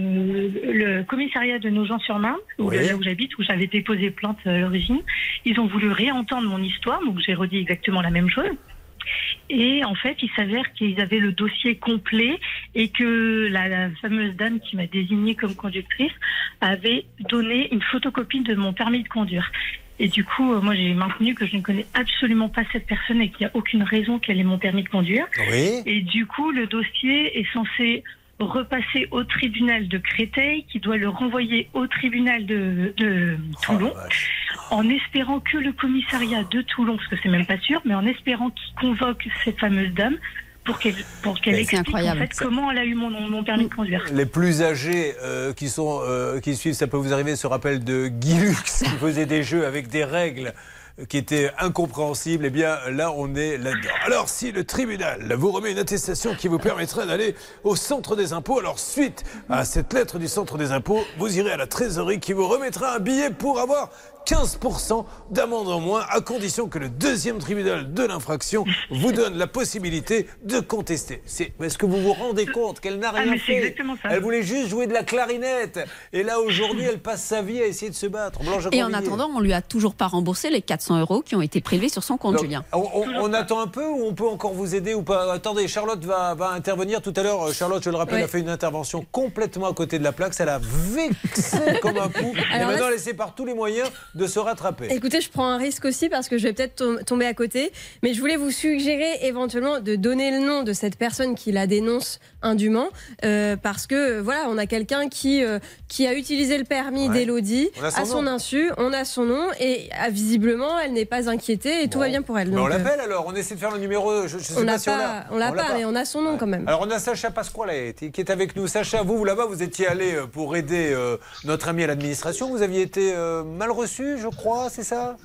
le commissariat de Nogent-sur-Marne, Oui. là où j'habite, où j'avais déposé plainte à l'origine. Ils ont voulu réentendre mon histoire, donc j'ai redit exactement la même chose. Et en fait, il s'avère qu'ils avaient le dossier complet et que la, la fameuse dame qui m'a désignée comme conductrice avait donné une photocopie de mon permis de conduire. Et du coup, euh, moi, j'ai maintenu que je ne connais absolument pas cette personne et qu'il n'y a aucune raison qu'elle ait mon permis de conduire. Oui. Et du coup, le dossier est censé repasser au tribunal de Créteil, qui doit le renvoyer au tribunal de, de Toulon, en espérant que le commissariat de Toulon, parce que c'est même pas sûr, mais en espérant qu'il convoque cette fameuse dame pour qu'elle pour qu'elle Mais c'est explique en incroyable. fait comment elle a eu mon, mon permis de conduire. Les plus âgés euh, qui, sont, euh, qui suivent, ça peut vous arriver, se rappellent de Guy Lux qui faisait des jeux avec des règles qui étaient incompréhensibles. Eh bien, là, on est là-dedans. Alors, si le tribunal vous remet une attestation qui vous permettra d'aller au centre des impôts, alors suite à cette lettre du centre des impôts, vous irez à la trésorerie qui vous remettra un billet pour avoir 15% d'amende en moins, à condition que le deuxième tribunal de l'infraction vous donne la possibilité de contester. C'est- Est-ce que vous vous rendez compte qu'elle n'a Ah, rien c'est fait? Elle voulait juste jouer de la clarinette. Et là, aujourd'hui, elle passe sa vie à essayer de se battre. Blanche Et en attendant, on lui a toujours pas remboursé les 400 euros qui ont été prélevés sur son compte, Donc, Julien. On, on- on attend un peu ou on peut encore vous aider ou pas? Attendez, Charlotte va, va intervenir tout à l'heure. euh, Charlotte, je le rappelle, Ouais. a fait une intervention complètement à côté de la plaque. Ça l'a vexé comme un coup. Et Alors là, maintenant, elle essaie par tous les moyens de se rattraper. Écoutez, je prends un risque aussi parce que je vais peut-être tom- tomber à côté, mais je voulais vous suggérer éventuellement de donner le nom de cette personne qui la dénonce indûment, euh, parce que voilà, on a quelqu'un qui euh, qui a utilisé le permis Ouais. d'Elodie à son nom. insu, on a son nom et ah, visiblement elle n'est pas inquiétée et tout va bien pour elle. On euh, l'appelle alors, on essaie de faire le numéro. Je, je sais on pas l'a si on pas, l'a. on l'a pas, mais on a son nom quand même. Alors on a Sacha Pasquale qui est avec nous. Sacha, vous, là-bas, vous étiez allé pour aider notre ami à l'administration. Vous aviez été mal reçu, je crois, c'est ça?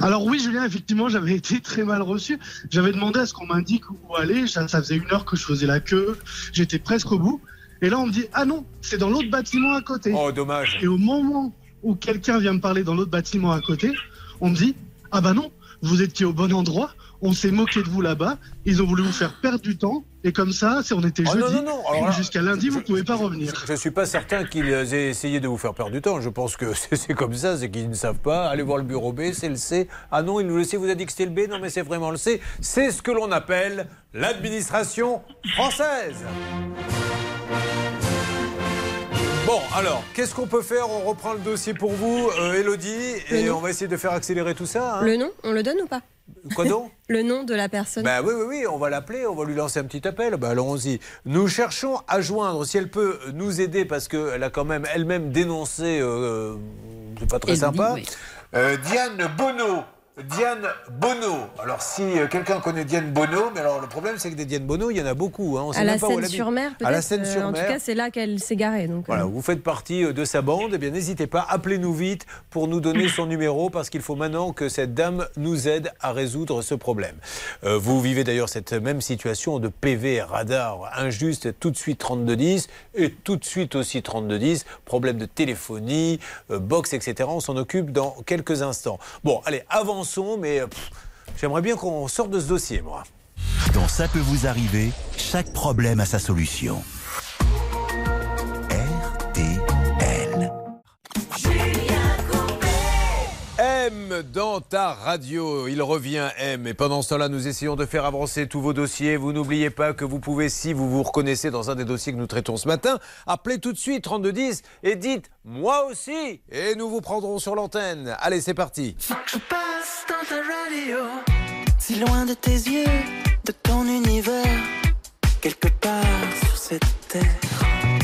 Alors oui, Julien, effectivement, j'avais été très mal reçu. J'avais demandé à ce qu'on m'indique où aller. Ça, ça faisait une heure que je faisais la queue. J'étais presque au bout. Et là, on me dit, ah non, c'est dans l'autre bâtiment à côté. Oh, dommage. Et au moment où quelqu'un vient me parler dans l'autre bâtiment à côté, on me dit, ah bah non, vous étiez au bon endroit. On s'est moqué de vous là-bas. Ils ont voulu vous faire perdre du temps. Et comme ça, c'est on était Oh, jeudi. non, non, non. Alors là, Jusqu'à lundi, vous pouvez pas revenir. Je ne suis pas certain qu'ils aient essayé de vous faire perdre du temps. Je pense que c'est comme ça, c'est qu'ils ne savent pas. Allez voir le bureau B, c'est le C. Ah non, il nous le C, vous a dit que c'était le B. Non, mais c'est vraiment le C. C'est ce que l'on appelle l'administration française. Bon, alors, qu'est-ce qu'on peut faire? On reprend le dossier pour vous, euh, Elodie, et on va essayer de faire accélérer tout ça. hein. Le nom, on le donne ou pas? Quoi donc Le nom de la personne. Bah oui, oui, oui, on va l'appeler, on va lui lancer un petit appel. Bah allons-y. Nous cherchons à joindre, si elle peut nous aider, parce qu'elle a quand même elle-même dénoncé, euh, c'est pas très sympa, oui. euh, Diane Bonneau. Diane Bono. Alors, si euh, quelqu'un connaît Diane Bono, mais alors le problème, c'est que des Diane Bono, il y en a beaucoup. hein. On sait À la pas où elle. Seine-sur-Mer, peut-être. À la euh, Seine-sur-Mer. En tout cas, c'est là qu'elle s'est garée. Donc, Voilà, euh, vous faites partie euh, de sa bande, eh bien n'hésitez pas, appelez-nous vite pour nous donner son numéro parce qu'il faut maintenant que cette dame nous aide à résoudre ce problème. Euh, vous vivez d'ailleurs cette même situation de PV radar injuste, tout de suite 3210 et tout de suite aussi 3210, problème de téléphonie, euh, box, etc. On s'en occupe dans quelques instants. Bon, allez, mais euh, j'aimerais bien qu'on sorte de ce dossier, moi. Dans Ça peut vous arriver, chaque problème a sa solution. M dans ta radio, il revient M. Et pendant ce temps-là, nous essayons de faire avancer tous vos dossiers. Vous n'oubliez pas que vous pouvez, si vous vous reconnaissez dans un des dossiers que nous traitons ce matin, appeler tout de suite 3210 et dites moi aussi. Et nous vous prendrons sur l'antenne. Allez, c'est parti. Je passe dans ta radio, si loin de tes yeux, de ton univers, quelque part sur cette terre.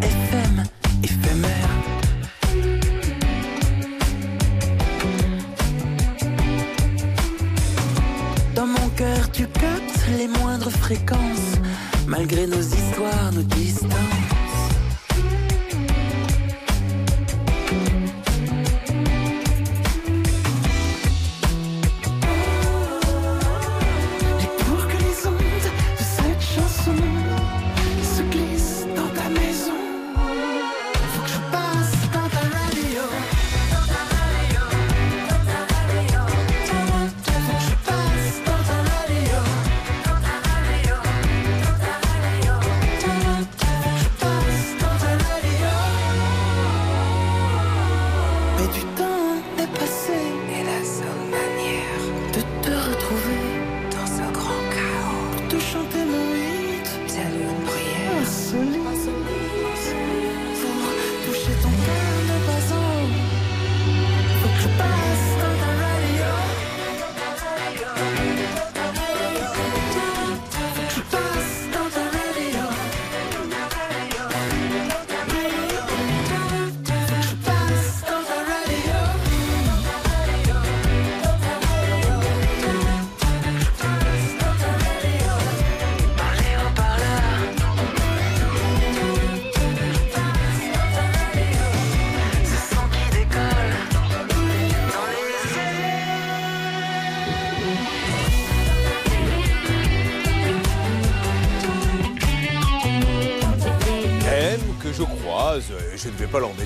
FM éphémère. Dans mon cœur, tu captes les moindres fréquences, malgré nos histoires, nos distances.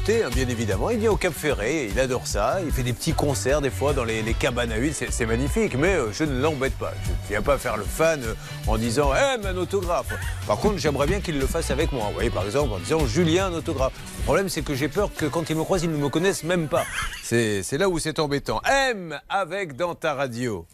Hein, bien évidemment. Il vient au Cap Ferré, il adore ça. Il fait des petits concerts des fois dans les, cabanes à huile, c'est magnifique. Mais euh, je ne l'embête pas. Je ne viens pas faire le fan euh, en disant M un autographe. Par contre, j'aimerais bien qu'il le fasse avec moi. Voyez, par exemple, en disant Julien un autographe. Le problème, c'est que j'ai peur que quand il me croise, il ne me connaisse même pas. C'est là où c'est embêtant. M avec dans ta radio.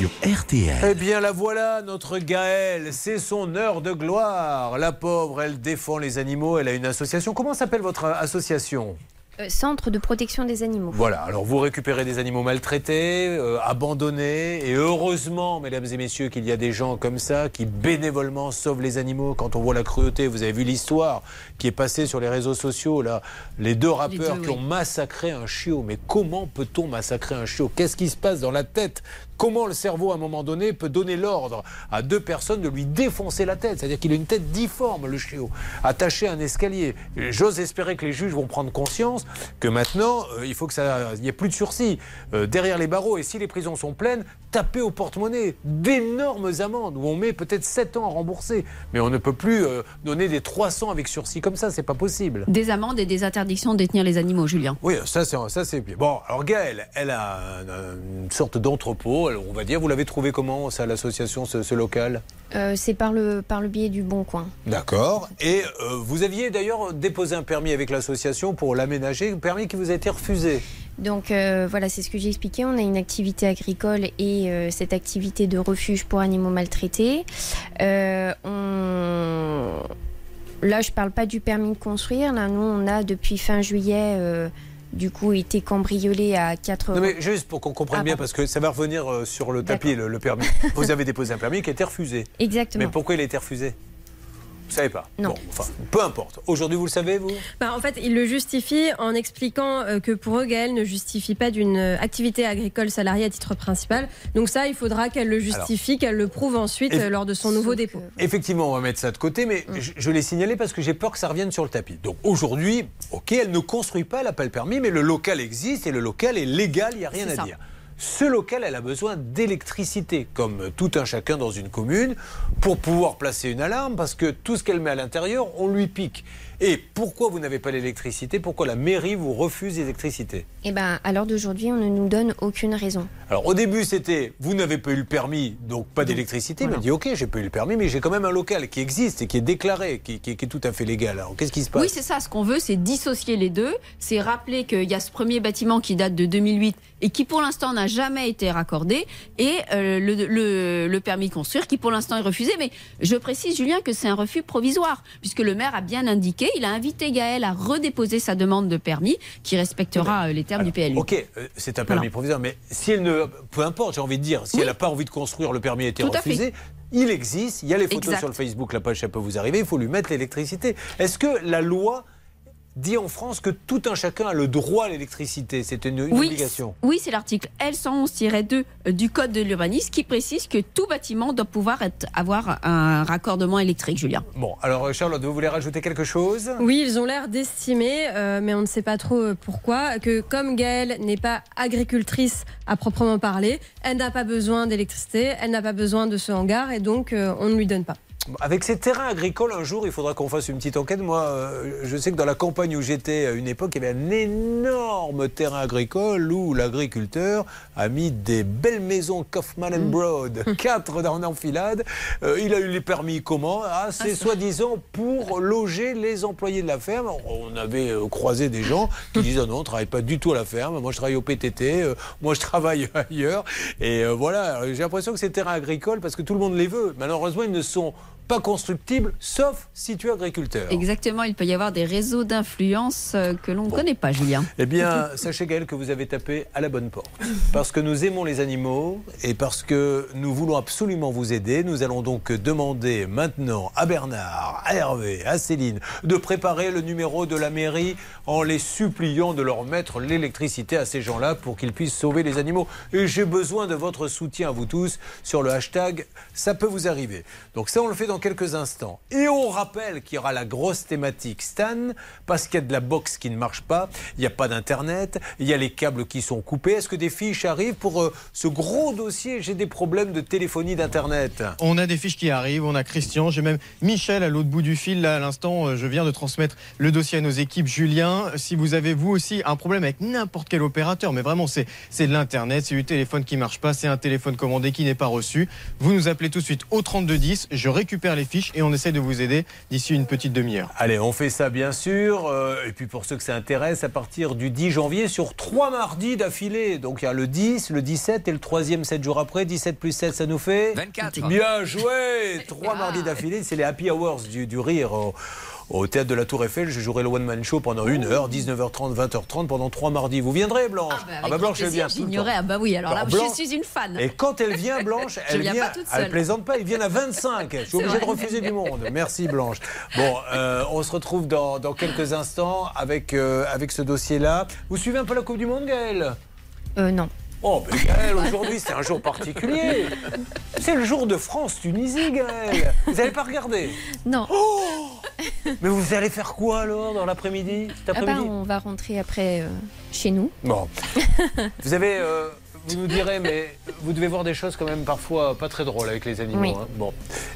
Sur RTL. Eh bien, la voilà, notre Gaëlle. C'est son heure de gloire. La pauvre, elle défend les animaux. Elle a une association. Comment s'appelle votre association? Euh, Centre de protection des animaux. Voilà, alors vous récupérez des animaux maltraités, euh, abandonnés, et heureusement, mesdames et messieurs, qu'il y a des gens comme ça qui bénévolement sauvent les animaux. Quand on voit la cruauté, vous avez vu l'histoire qui est passée sur les réseaux sociaux, là, les deux rappeurs deux, qui oui. ont massacré un chiot. Mais comment peut-on massacrer un chiot? Qu'est-ce qui se passe dans la tête Comment le cerveau, à un moment donné, peut donner l'ordre à deux personnes de lui défoncer la tête? C'est-à-dire qu'il a une tête difforme, le chiot, attaché à un escalier. J'ose espérer que les juges vont prendre conscience que maintenant, euh, il faut que ça, il n'y ait plus de sursis euh, derrière les barreaux. Et si les prisons sont pleines, tapez au porte-monnaie d'énormes amendes où on met peut-être 7 ans à rembourser. Mais on ne peut plus euh, donner des 300 avec sursis comme ça, c'est pas possible. Des amendes et des interdictions de détenir les animaux, Julien. Oui, ça c'est bien. Bon, alors Gaëlle, elle a un- une sorte d'entrepôt, alors, on va dire. Vous l'avez trouvé comment ça, l'association, ce, ce local Euh, c'est par le, par le biais du Bon Coin. D'accord. Et euh, vous aviez d'ailleurs déposé un permis avec l'association pour l'aménager, un permis qui vous a été refusé. Donc euh, voilà, c'est ce que j'ai expliqué. On a une activité agricole et euh, cette activité de refuge pour animaux maltraités. Euh, on... Là, je parle pas du permis de construire. Là, nous, on a depuis fin juillet, du coup, été cambriolé à 4 Non mais juste pour qu'on comprenne Ah, bien, parce que ça va revenir euh, sur le tapis, le, le permis. Vous avez déposé un permis qui a été refusé. Exactement. Mais pourquoi il a été refusé? Vous savez pas Non. Bon, enfin, peu importe. Aujourd'hui, vous le savez, vous? Bah, en fait, il le justifie en expliquant euh, que pour eux, Gaël ne justifie pas d'une euh, activité agricole salariée à titre principal. Donc ça, il faudra qu'elle le justifie, qu'elle le prouve ensuite euh, lors de son nouveau dépôt. Effectivement, on va mettre ça de côté, mais Mm. je, je l'ai signalé parce que j'ai peur que ça revienne sur le tapis. Donc aujourd'hui, ok, elle ne construit pas l'appel permis, mais le local existe et le local est légal, il n'y a rien à ça. dire. Ce local, elle a besoin d'électricité, comme tout un chacun dans une commune, pour pouvoir placer une alarme, parce que tout ce qu'elle met à l'intérieur, on lui pique. Et pourquoi vous n'avez pas l'électricité? Pourquoi la mairie vous refuse l'électricité Et ben, à l'heure d'aujourd'hui, on ne nous donne aucune raison. Alors au début c'était vous n'avez pas eu le permis donc pas d'électricité. Il m'a dit ok j'ai pas eu le permis mais j'ai quand même un local qui existe et qui est déclaré, qui, qui- qui est tout à fait légal. Alors qu'est-ce qui se passe Oui, c'est ça. Ce qu'on veut, c'est dissocier les deux. C'est rappeler qu'il y a ce premier bâtiment qui date de 2008 et qui, pour l'instant, n'a jamais été raccordé, et euh, le, le- le permis de construire qui, pour l'instant, est refusé. Mais je précise, Julien, que c'est un refus provisoire, puisque le maire a bien indiqué, il a invité Gaël à redéposer sa demande de permis, qui respectera euh, les termes du PLU. Ok, euh, c'est un permis Voilà. provisoire, mais si elle ne, peu importe, j'ai envie de dire, si elle n'a pas envie de construire, le permis a été Tout refusé. Il existe, il y a les photos Exact. sur le Facebook, la page ça peut vous arriver, il faut lui mettre l'électricité. Est-ce que la loi dit en France que tout un chacun a le droit à l'électricité C'est une, une Oui, obligation. Oui, c'est l'article L111-2 du Code de l'urbanisme qui précise que tout bâtiment doit pouvoir être- avoir un raccordement électrique, Julien. Bon, alors Charlotte, vous voulez rajouter quelque chose? Oui, ils ont l'air d'estimer, euh, mais on ne sait pas trop euh, pourquoi, que comme Gaëlle n'est pas agricultrice à proprement parler, elle n'a pas besoin d'électricité, elle n'a pas besoin de ce hangar, et donc euh, on ne lui donne pas. Avec ces terrains agricoles, un jour, il faudra qu'on fasse une petite enquête. Moi, euh, je sais que dans la campagne où j'étais à une époque, il y avait un énorme terrain agricole où l'agriculteur a mis des belles maisons Kaufman and Broad, quatre en enfilade. Euh, il a eu les permis comment ah, C'est soi-disant pour loger les employés de la ferme. On avait euh, croisé des gens qui disaient non, on ne travaille pas du tout à la ferme. Moi, je travaille au PTT. euh, moi, je travaille ailleurs. Et euh, voilà, j'ai l'impression que ces terrains agricoles, parce que tout le monde les veut, malheureusement, ils ne sont pas constructibles, sauf si tu es agriculteur. Exactement, il peut y avoir des réseaux d'influence euh, que l'on ne connaît pas, Julien. Eh bien, sachez Gaël que vous avez tapé à la bonne porte. Parce que nous aimons les animaux et parce que nous voulons absolument vous aider, nous allons donc demander maintenant à Bernard, à Hervé, à Céline de préparer le numéro de la mairie en les suppliant de leur mettre l'électricité à ces gens-là pour qu'ils puissent sauver les animaux. Et j'ai besoin de votre soutien à vous tous sur le hashtag ça peut vous arriver. Donc ça on le fait dans quelques instants. Et on rappelle qu'il y aura la grosse thématique Stan parce qu'il y a de la box qui ne marche pas, il n'y a pas d'internet, il y a les câbles qui sont coupés. Est-ce que des fiches arrivent pour euh, ce gros dossier? J'ai des problèmes de téléphonie d'internet. On a des fiches qui arrivent, on a Christian, j'ai même Michel à l'autre bout du fil. Là, à l'instant, euh, je viens de transmettre le dossier à nos équipes. Julien, si vous avez vous aussi un problème avec n'importe quel opérateur, mais vraiment c'est de l'internet, c'est du téléphone qui marche pas, c'est un téléphone commandé qui n'est pas reçu, vous nous appelez tout de suite au 3210, je récupère les fiches et on essaie de vous aider d'ici une petite demi-heure. Allez, on fait ça bien sûr. Euh, et puis pour ceux que ça intéresse, à partir du 10 janvier sur trois mardis d'affilée. Donc il y a le 10, le 17 et le troisième 7 jours après. 17 plus 7, ça nous fait 24. Bien joué Trois mardis d'affilée, c'est les happy hours du, du rire. Au théâtre de la Tour Eiffel, je jouerai le one man show pendant une heure, 19h30, 20h30 pendant trois mardis. Vous viendrez, Blanche Ah bah, avec Blanche, grand elle vient. plaisir, tout le J'ignorais. temps. Ah bah oui, alors là, Alors, Blanche- je suis une fan. Et quand elle vient, Blanche, elle vient. pas toute Elle seule. plaisante pas, ils viennent à 25. Je suis obligé de refuser du monde. Merci Blanche. Bon, euh, on se retrouve dans, dans quelques instants avec, euh, avec ce dossier-là. Vous suivez un peu la Coupe du Monde, Gaël Euh, non. Oh, mais Gaël, aujourd'hui, c'est un jour particulier. C'est le jour de France-Tunisie, Gaël. Vous n'avez pas regardé Non. Oh Mais vous allez faire quoi alors dans l'après-midi Ah bah, après-midi on va rentrer après euh, chez nous. Bon. vous avez. euh, vous nous direz, mais vous devez voir des choses quand même parfois pas très drôles avec les animaux. Oui. hein. Bon.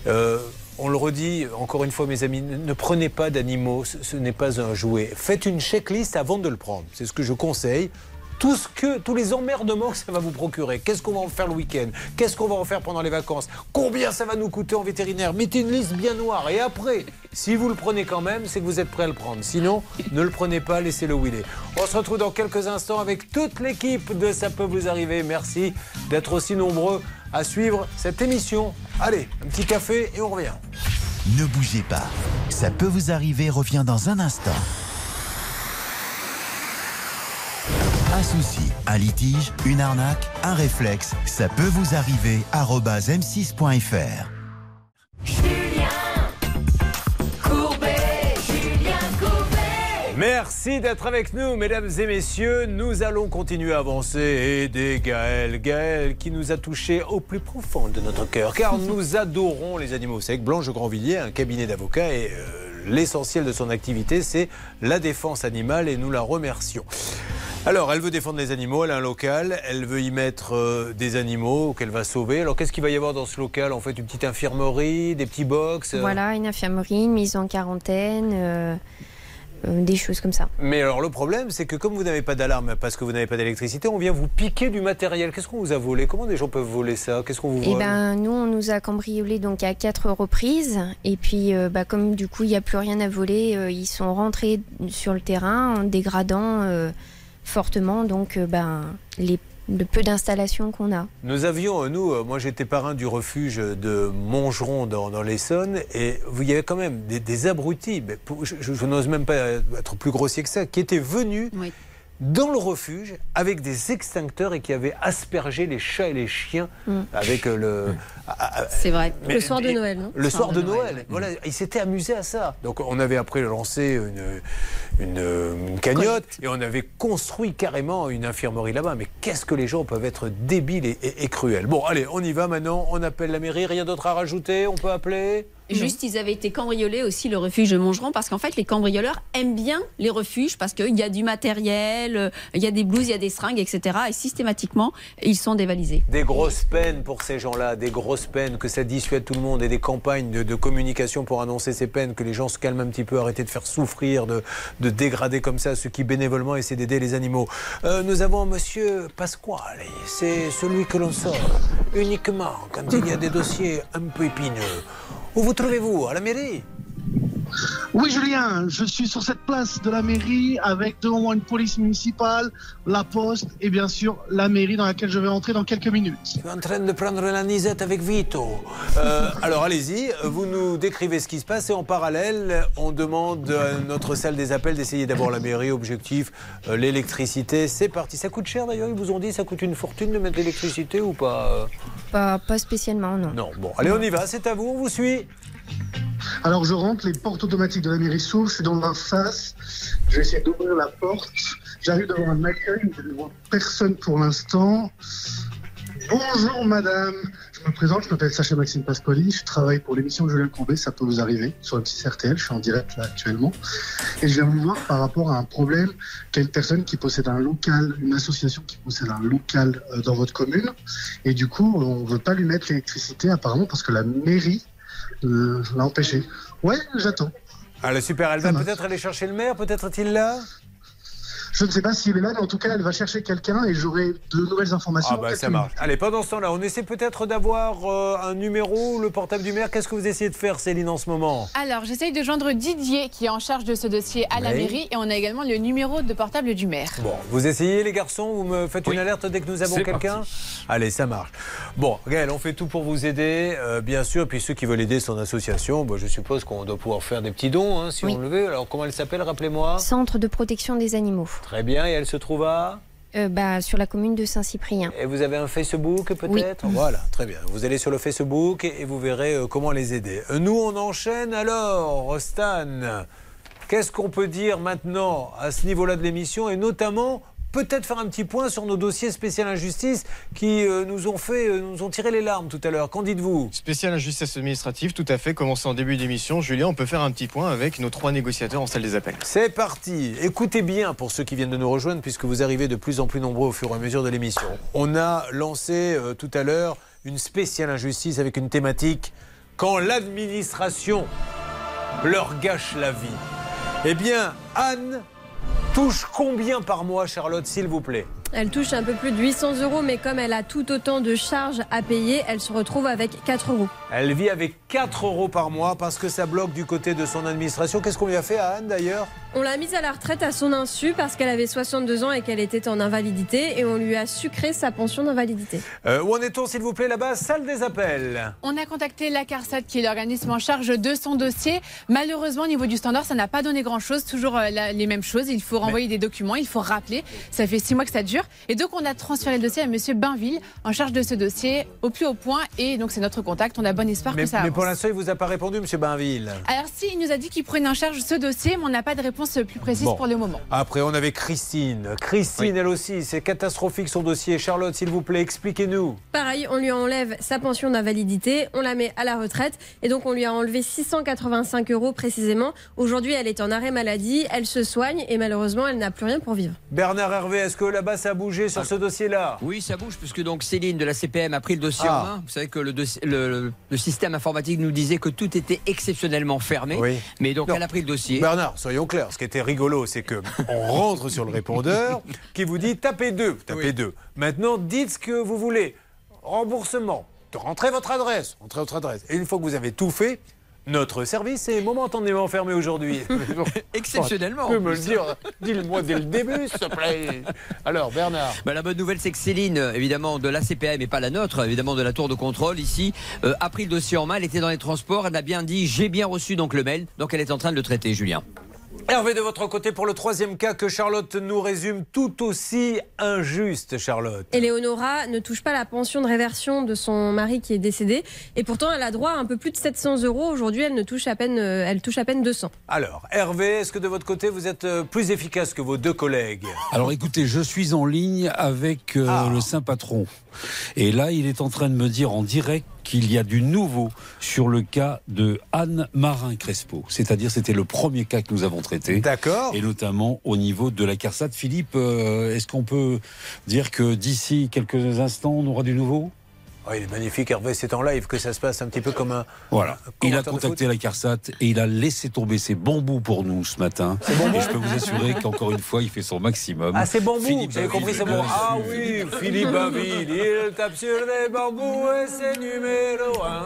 Euh, on le redit encore une fois, mes amis, ne ne prenez pas d'animaux, ce, ce n'est pas un jouet. Faites une checklist avant de le prendre. C'est ce que je conseille. Tout ce que, tous les emmerdements que ça va vous procurer. Qu'est-ce qu'on va en faire le week-end? Qu'est-ce qu'on va en faire pendant les vacances? Combien ça va nous coûter en vétérinaire? Mettez une liste bien noire. Et après, si vous le prenez quand même, c'est que vous êtes prêt à le prendre. Sinon, ne le prenez pas, laissez-le où il est. On se retrouve dans quelques instants avec toute l'équipe de Ça peut vous arriver. Merci d'être aussi nombreux à suivre cette émission. Allez, un petit café et on revient. Ne bougez pas. Ça peut vous arriver revient dans un instant. Un souci, un litige, une arnaque, un réflexe, ça peut vous arriver. arobase m6.fr. Courbet, Julien Courbet. Merci d'être avec nous, mesdames et messieurs. Nous allons continuer à avancer et aider Gaël. Gaël qui nous a touché au plus profond de notre cœur, car nous adorons les animaux. Que Blanche Grandvilliers a un cabinet d'avocats et euh, l'essentiel de son activité, c'est la défense animale et nous la remercions. Alors, elle veut défendre les animaux, elle a un local, elle veut y mettre euh, des animaux qu'elle va sauver. Alors, qu'est-ce qu'il va y avoir dans ce local En fait, une petite infirmerie, des petits box euh, Voilà, une infirmerie, une mise en quarantaine, euh, des choses comme ça. Mais alors le problème, c'est que comme vous n'avez pas d'alarme parce que vous n'avez pas d'électricité, on vient vous piquer du matériel. Qu'est-ce qu'on vous a volé? Comment des gens peuvent voler ça? Qu'est-ce qu'on vous Et vole? ben nous on nous a cambriolé donc à quatre reprises et puis bah, comme du coup il n'y a plus rien à voler, ils sont rentrés sur le terrain en dégradant fortement donc euh, ben les le peu d'installations qu'on a. Nous avions, euh, nous, euh, moi j'étais parrain du refuge de Montgeron dans, dans l'Essonne, et vous y avait quand même des, des abrutis, mais pour- je, je- je n'ose même pas être plus grossier que ça, qui étaient venus dans le refuge avec des extincteurs et qui avaient aspergé les chats et les chiens Mm. avec euh, le. C'est vrai. Mais- Le soir de Noël, non Le soir de Noël. Voilà, ils s'étaient amusés à ça. Donc on avait après lancé une, une, une cagnotte et on avait construit carrément une infirmerie là-bas. Mais qu'est-ce que les gens peuvent être débiles et, et- et cruels. Bon, allez, on y va maintenant. On appelle la mairie. Rien d'autre à rajouter On peut appeler Juste, ils avaient été cambriolés aussi, le refuge de Montgeron, parce qu'en fait, les cambrioleurs aiment bien les refuges, parce qu'il y a du matériel, euh, il y a des blouses, il y a des seringues, etc. Et systématiquement, ils sont dévalisés. Des grosses peines pour ces gens-là, des grosses peines, que ça dissuade tout le monde et des campagnes de, de communication pour annoncer ces peines, que les gens se calment un petit peu, arrêter de faire souffrir, de, de dégrader comme ça ceux qui bénévolement essaient d'aider les animaux. Euh, nous avons Monsieur Pasquale, c'est celui que l'on sort uniquement quand il y a des dossiers un peu épineux. Où vous trouvez-vous? À la mairie? Oui, Julien, je suis sur cette place de la mairie avec devant moi une police municipale, la poste et bien sûr la mairie dans laquelle je vais entrer dans quelques minutes. Je suis en train de prendre la nisette avec Vito. Euh, alors allez-y, vous nous décrivez ce qui se passe et en parallèle, on demande à notre salle des appels d'essayer d'avoir la mairie. Objectif, euh, l'électricité. C'est parti. Ça coûte cher d'ailleurs, ils vous ont dit, ça coûte une fortune de mettre l'électricité ou pas? Pas, pas spécialement non. Non, bon, allez, on y va, c'est à vous, on vous suit. Alors je rentre, les portes automatiques de la mairie s'ouvrent, je suis dans la face, je vais essayer d'ouvrir la porte, j'arrive devant un accueil, je ne vois personne pour l'instant. Bonjour madame, je me présente, je m'appelle Sacha Maxime Pascoli, je travaille pour l'émission Julien Courbet, ça peut vous arriver, sur le petit RTL, je suis en direct là actuellement. Et je viens vous voir par rapport à un problème. Qu'a une personne qui possède un local, une association qui possède un local euh, dans votre commune. Et du coup, on ne veut pas lui mettre l'électricité apparemment parce que la mairie l'a empêché. Ouais, j'attends. Allez, super, elle va peut-être aller chercher le maire, peut-être est-il là? Je ne sais pas s'il est là, mais en tout cas, elle va chercher quelqu'un et j'aurai de nouvelles informations. Ah dans bah ça marche. Allez, pendant ce temps-là, on essaie peut-être d'avoir euh, un numéro, le portable du maire. Qu'est-ce que vous essayez de faire, Céline, en ce moment? Alors, j'essaye de joindre Didier qui est en charge de ce dossier à la Oui. mairie et on a également le numéro de portable du maire. Bon, vous essayez les garçons, vous me faites une alerte dès que nous avons quelqu'un? Allez, ça marche. Bon, Gaël, on fait tout pour vous aider, euh, bien sûr. Puis ceux qui veulent aider son association, bah, je suppose qu'on doit pouvoir faire des petits dons, hein, si Oui. on le veut. Alors, comment elle s'appelle, rappelez-moi? Centre de protection des animaux. Très bien, et elle se trouve à Euh, bah, sur la commune de Saint-Cyprien. Et vous avez un Facebook peut-être? Voilà, très bien. Vous allez sur le Facebook et vous verrez euh, comment les aider. Euh, Nous, on enchaîne alors, Stan. Qu'est-ce qu'on peut dire maintenant à ce niveau-là de l'émission et notamment peut-être faire un petit point sur nos dossiers spécial injustice qui euh, nous ont fait, euh, nous ont tiré les larmes tout à l'heure. Qu'en dites-vous? Spécial injustice administrative, tout à fait. Commencé en début d'émission. Julien, on peut faire un petit point avec nos trois négociateurs en salle des appels. C'est parti. Écoutez bien pour ceux qui viennent de nous rejoindre, puisque vous arrivez de plus en plus nombreux au fur et à mesure de l'émission. On a lancé euh, tout à l'heure une spéciale injustice avec une thématique quand l'administration leur gâche la vie. Eh bien, Anne touche combien par mois, Charlotte, s'il vous plaît Elle touche un peu plus de 800 euros, mais comme elle a tout autant de charges à payer, elle se retrouve avec 4 euros. Elle vit avec 4 euros par mois parce que ça bloque du côté de son administration. Qu'est-ce qu'on lui a fait à Anne d'ailleurs? On l'a mise à la retraite à son insu parce qu'elle avait 62 ans et qu'elle était en invalidité et on lui a sucré sa pension d'invalidité. Euh, Où en est-on, s'il vous plaît, là-bas? Salle des appels. On a contacté la CARSAT, qui est l'organisme en charge de son dossier. Malheureusement, au niveau du standard, ça n'a pas donné grand-chose. Toujours euh, la- les mêmes choses. Il faut renvoyer des documents, il faut rappeler. Ça fait six mois que ça dure. Et donc, on a transféré le dossier à Monsieur Bainville, en charge de ce dossier, au plus haut point. Et donc, c'est notre contact. On a bon espoir Mais, que ça mais pour l'instant, il vous a pas répondu, Monsieur Bainville. Alors, si, il nous a dit qu'il prenait en charge ce dossier, mais on n'a pas de réponse plus précise Bon. pour le moment. Après, on avait Christine. Christine, elle aussi, c'est catastrophique son dossier. Charlotte, s'il vous plaît, expliquez-nous. Pareil, on lui enlève sa pension d'invalidité, on la met à la retraite et donc on lui a enlevé 685 euros précisément. Aujourd'hui, elle est en arrêt maladie, elle se soigne et malheureusement, elle n'a plus rien pour vivre. Bernard Hervé, est-ce que là-bas ça a bougé sur ce dossier-là? Oui, ça bouge, puisque donc Céline de la CPM a pris le dossier Ah. en main. Vous savez que le, dossier- le- le système informatique nous disait que tout était exceptionnellement fermé. Oui. Mais donc Non. elle a pris le dossier. Bernard, soyons clairs. Ce qui était rigolo, c'est que on rentre sur le répondeur qui vous dit tapez deux, tapez deux. Maintenant, dites ce que vous voulez. Remboursement. Rentrez votre adresse. Rentrez votre adresse. Et une fois que vous avez tout fait, notre service est momentanément fermé aujourd'hui. Exceptionnellement, Tu peux me le dire. Dis-le-moi dès le début, s'il te plaît. Alors, Bernard. Bah, la bonne nouvelle, c'est que Céline, euh, évidemment, de la CPM et pas la nôtre, évidemment, de la tour de contrôle ici, euh, a pris le dossier en main. Elle était dans les transports. Elle a bien dit J'ai bien reçu donc le mail. Donc elle est en train de le traiter, Julien. Hervé, de votre côté, pour le troisième cas que Charlotte nous résume, tout aussi injuste, Charlotte. Éléonora ne touche pas la pension de réversion de son mari qui est décédé et pourtant elle a droit à un peu plus de 700 euros. Aujourd'hui, elle ne touche à peine, euh, elle touche à peine 200. Alors, Hervé, est-ce que de votre côté, vous êtes euh, plus efficace que vos deux collègues? Alors écoutez, je suis en ligne avec euh, Ah. le saint patron. Et là, il est en train de me dire en direct qu'il y a du nouveau sur le cas de Anne Marin Crespo. C'est-à-dire, c'était le premier cas que nous avons traité. D'accord. Et notamment au niveau de la CARSAT. Philippe, euh, est-ce qu'on peut dire que d'ici quelques instants, on aura du nouveau? Oh, il est magnifique, Hervé, c'est en live que ça se passe un petit peu comme un. Voilà. Il a contacté la CARSAT et il a laissé tomber ses bambous pour nous ce matin. et je peux vous assurer qu'encore une fois, il fait son maximum. Ah, c'est bambou, Philippe vous avez compris, c'est bon. Ah oui, Philippe Bainville, il tape sur les bambous et c'est numéro un.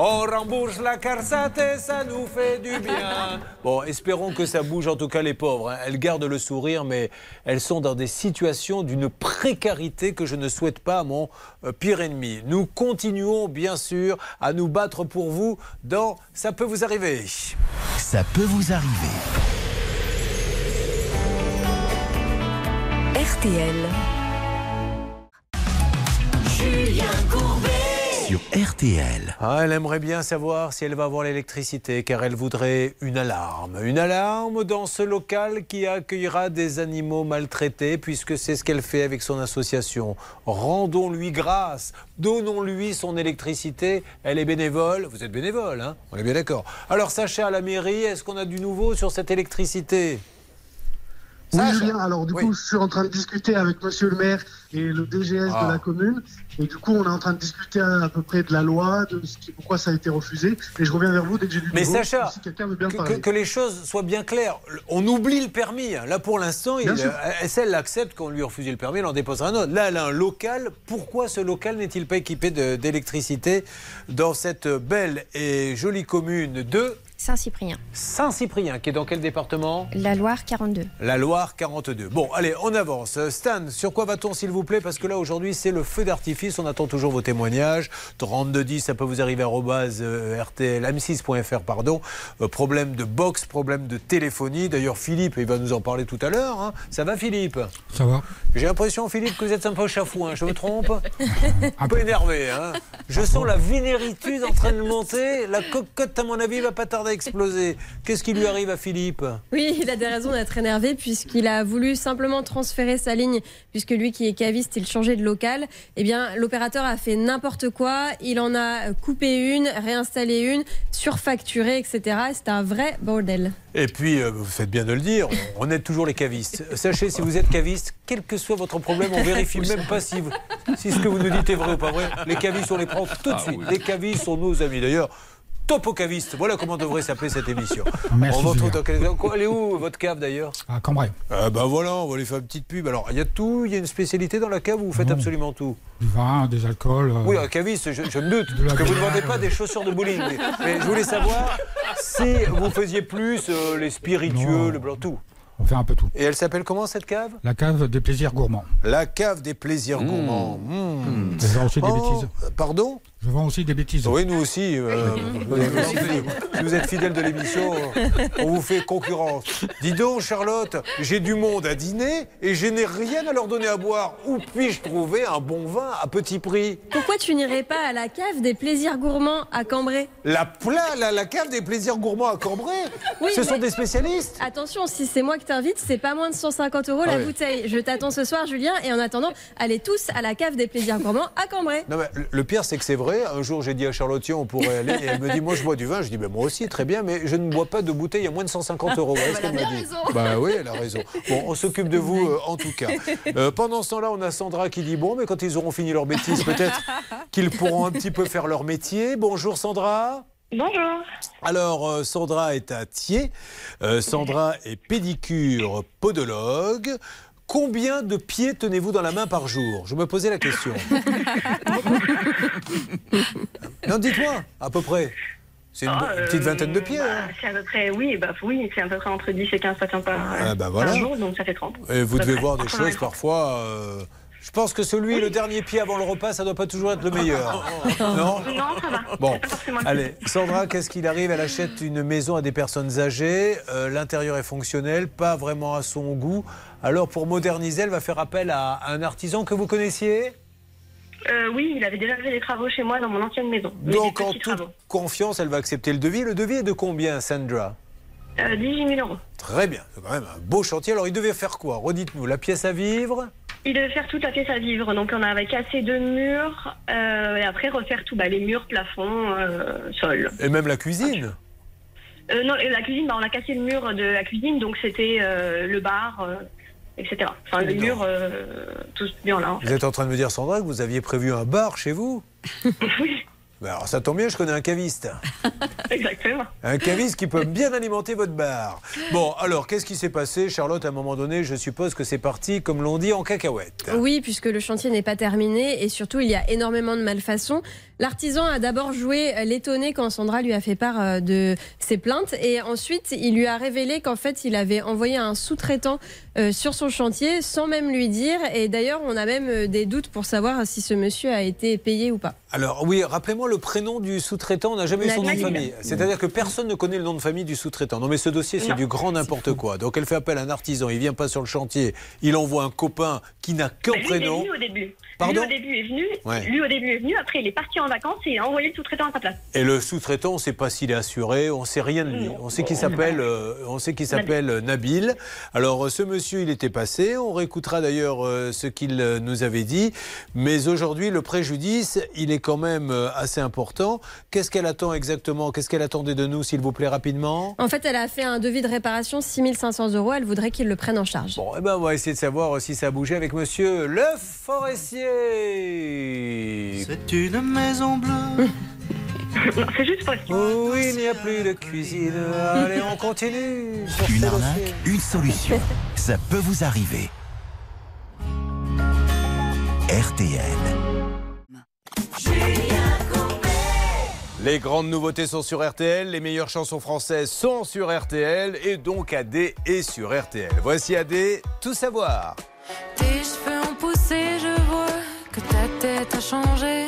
On rembourse la carsate et ça nous fait du bien. Bon, espérons que ça bouge, en tout cas les pauvres. hein. Elles gardent le sourire, mais elles sont dans des situations d'une précarité que je ne souhaite pas à mon euh, pire ennemi. Nous continuons, bien sûr, à nous battre pour vous dans Ça peut vous arriver. Ça peut vous arriver. RTL. Julien Courbet. Sur RTL. Ah, elle aimerait bien savoir si elle va avoir l'électricité, car elle voudrait une alarme. Une alarme dans ce local qui accueillera des animaux maltraités, puisque c'est ce qu'elle fait avec son association. Rendons-lui grâce, donnons-lui son électricité. Elle est bénévole. Vous êtes bénévole, hein? On est bien d'accord. Alors, Sacha, à la mairie, est-ce qu'on a du nouveau sur cette électricité? Oui. Julien, alors du Oui. coup, je suis en train de discuter avec monsieur le maire et le DGS Ah. de la commune. Et du coup, on est en train de discuter à, à peu près de la loi, de ce qui, pourquoi ça a été refusé. Et je reviens vers vous dès que j'ai du Mais nouveau. Sacha, si quelqu'un veut bien que, parler. que- que les choses soient bien claires. On oublie le permis. hein. Là, pour l'instant, il- euh, elle accepte qu'on lui refuse le permis, elle en déposera un autre. Là, elle a un local. Pourquoi ce local n'est-il pas équipé d'électricité dans cette belle et jolie commune de Saint-Cyprien. Saint-Cyprien, qui est dans quel département La Loire 42. la Loire 42. Bon, allez, on avance. Stan, sur quoi va-t-on, s'il vous plaît? Parce que là, aujourd'hui, c'est le feu d'artifice. On attend toujours vos témoignages. 3210, ça peut vous arriver à rtlm6.fr, pardon. Euh, problème de box, problème de téléphonie. D'ailleurs, Philippe, il va nous en parler tout à l'heure. hein. Ça va, Philippe? Ça va J'ai l'impression, Philippe, que vous êtes un peu chafouin. Je me trompe? Un peu énervé, hein Je sens la vénéritude en train de monter. La cocotte, à mon avis, va pas tarder a explosé. Qu'est-ce qui lui arrive à Philippe? Oui, il a des raisons d'être énervé puisqu'il a voulu simplement transférer sa ligne, puisque lui qui est caviste, il changeait de local. Eh bien, l'opérateur a fait n'importe quoi. Il en a coupé une, réinstallé une, surfacturé, etc. C'est un vrai bordel. Et puis, euh, vous faites bien de le dire, on, aide toujours les cavistes. Sachez, si vous êtes caviste, quel que soit votre problème, on vérifie même pas si, vous- si ce que vous nous dites est vrai ou pas vrai. Les cavistes, on les prend tout de Ah suite. Les cavistes sont nos amis. D'ailleurs, top aux cavistes. Voilà comment devrait s'appeler cette émission. Merci, on vous retrouve dans quelques- Quoi, Elle est où, votre cave d'ailleurs À Cambrai. Ah bah voilà, on va lui faire une petite pub. Alors, il y a tout, il y a une spécialité dans la cave où vous faites absolument tout. Du vin, des alcools. euh, Oui, un caviste, je, je me doute la que vous ne vendez pas des chaussures de bowling. Mais, mais je voulais savoir si vous faisiez plus euh, les spiritueux, Non. le blanc, tout. On fait un peu tout. Et elle s'appelle comment cette cave? La cave des plaisirs gourmands. La cave des plaisirs gourmands. Mmh. Je vends aussi des Oh, bêtises? Pardon? Je vends aussi des bêtises. Oui, nous aussi. euh, si vous êtes fidèle de l'émission, euh, on vous fait concurrence. Dis donc, Charlotte, j'ai du monde à dîner et je n'ai rien à leur donner à boire. Où puis-je trouver un bon vin à petit prix? Pourquoi tu n'irais pas à la cave des plaisirs gourmands à Cambrai? La, pla- la, la cave des plaisirs gourmands à Cambrai? Oui, Ce sont des spécialistes? Attention, si c'est moi qui t'invite, c'est pas moins de 150 euros Ah la oui. bouteille. Je t'attends ce soir, Julien, et en attendant, allez tous à la cave des plaisirs gourmands à Cambrai. Non, mais le pire, c'est que c'est vrai. Un jour, j'ai dit à Charlotte, tiens, on pourrait aller. Et elle me dit, moi, je bois du vin. Je dis, ben, moi aussi, très bien, mais je ne bois pas de bouteille à moins de 150 euros. Voilà ce qu'elle m'a dit. Bah oui, elle a raison. Bon, on s'occupe de vous, euh, en tout cas. Euh, pendant ce temps-là, on a Sandra qui dit, bon, mais quand ils auront fini leur bêtise, peut-être qu'ils pourront un petit peu faire leur métier. Bonjour, Sandra. Bonjour. Alors, euh, Sandra est à Thiers. Euh, Sandra est pédicure podologue. Combien de pieds tenez-vous dans la main par jour? Je me posais la question. non, dites-moi, à peu près. C'est une, Ah, petite vingtaine de pieds. bah, hein. C'est à peu près, oui, bah, oui, c'est à peu près entre 10 et 15 patients par, Ah, bah, voilà. par jour, donc ça fait 30. Et vous devez près. voir des choses 20. parfois. euh, je pense que celui, le dernier pied avant le repas, ça doit pas toujours être le meilleur. non Non, ça va. Bon, allez. Sandra, qu'est-ce qu'il arrive? Elle achète une maison à des personnes âgées. euh, L'intérieur est fonctionnel, pas vraiment à son goût. Alors, pour moderniser, elle va faire appel à un artisan que vous connaissiez? Euh, oui, il avait déjà fait des travaux chez moi dans mon ancienne maison. Mais Donc, en toute travaux. confiance, elle va accepter le devis. Le devis est de combien, Sandra? Euh, 18 000 euros. Très bien, c'est quand même un beau chantier. Alors, il devait faire quoi? Redites-nous, la pièce à vivre? Il devait faire toute la pièce à vivre, donc on avait cassé deux murs, euh, et après refaire tout, bah, les murs, plafond, euh, sol. et même la cuisine. Euh, non, la cuisine, bah, on a cassé le mur de la cuisine, donc c'était le bar, etc. Enfin, le mur, tout ce mur-là. fait. Vous êtes en train de me dire, Sandra, que vous aviez prévu un bar chez vous Oui. Ben alors, ça tombe bien, je connais un caviste. Exactement. Un caviste qui peut bien alimenter votre bar. Bon, alors, qu'est-ce qui s'est passé, Charlotte À un moment donné, je suppose que c'est parti, comme l'on dit, en cacahuète. Oui, puisque le chantier n'est pas terminé et surtout il y a énormément de malfaçons. L'artisan a d'abord joué l'étonné quand Sandra lui a fait part euh, de ses plaintes et ensuite il lui a révélé qu'en fait il avait envoyé un sous-traitant euh, sur son chantier sans même lui dire et d'ailleurs on a même euh, des doutes pour savoir si ce monsieur a été payé ou pas. Alors, oui, rappelez-moi le prénom du sous-traitant, on n'a jamais eu son nom de famille. C'est-à-dire que personne ne connaît le nom de famille du sous-traitant. Non, mais ce dossier, c'est du grand n'importe quoi. Donc, elle fait appel à un artisan, il vient pas sur le chantier, il envoie un copain qui n'a qu'un Bah, lui, il est prénom. venu au début. Pardon lui, au début, est venu. Ouais. Lui, au début, est venu. Après, il est parti en vacances et il a envoyé le sous-traitant à sa place. Et le sous-traitant, on ne sait pas s'il est assuré, on ne sait rien de lui. On sait qu'il s'appelle, euh, on sait qu'il s'appelle Nabil. Alors, ce monsieur, il était passé. On réécoutera d'ailleurs euh, ce qu'il euh, nous avait dit. Mais aujourd'hui, le préjudice, il est quand même euh, assez important. Qu'est-ce qu'elle attend exactement? Qu'est-ce qu'elle attendait de nous, s'il vous plaît, rapidement? En fait elle a fait un devis de réparation 6500 euros, elle voudrait qu'il le prenne en charge. Bon, eh ben, on va essayer de savoir si ça a bougé avec monsieur le forestier. C'est une maison bleue. C'est juste Oh, il n'y a plus de cuisine. Allez, on continue. Une arnaque, dossier. une solution. Ça peut vous arriver. RTL. Les grandes nouveautés sont sur RTL, les meilleures chansons françaises sont sur RTL et donc AD est sur RTL. Voici AD, tout savoir. Tes cheveux ont poussé, je vois que ta tête a changé.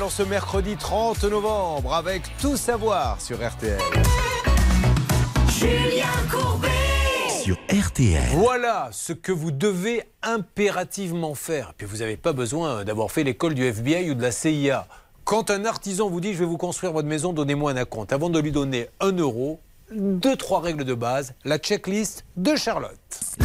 RTL en ce mercredi 30 novembre avec tout savoir sur RTL. Julien Courbet Sur RTL. Voilà ce que vous devez impérativement faire. Puis vous n'avez pas besoin d'avoir fait l'école du FBI ou de la CIA. Quand un artisan vous dit je vais vous construire votre maison, donnez-moi un acompte. Avant de lui donner un euro, deux, trois règles de base, la checklist de Charlotte.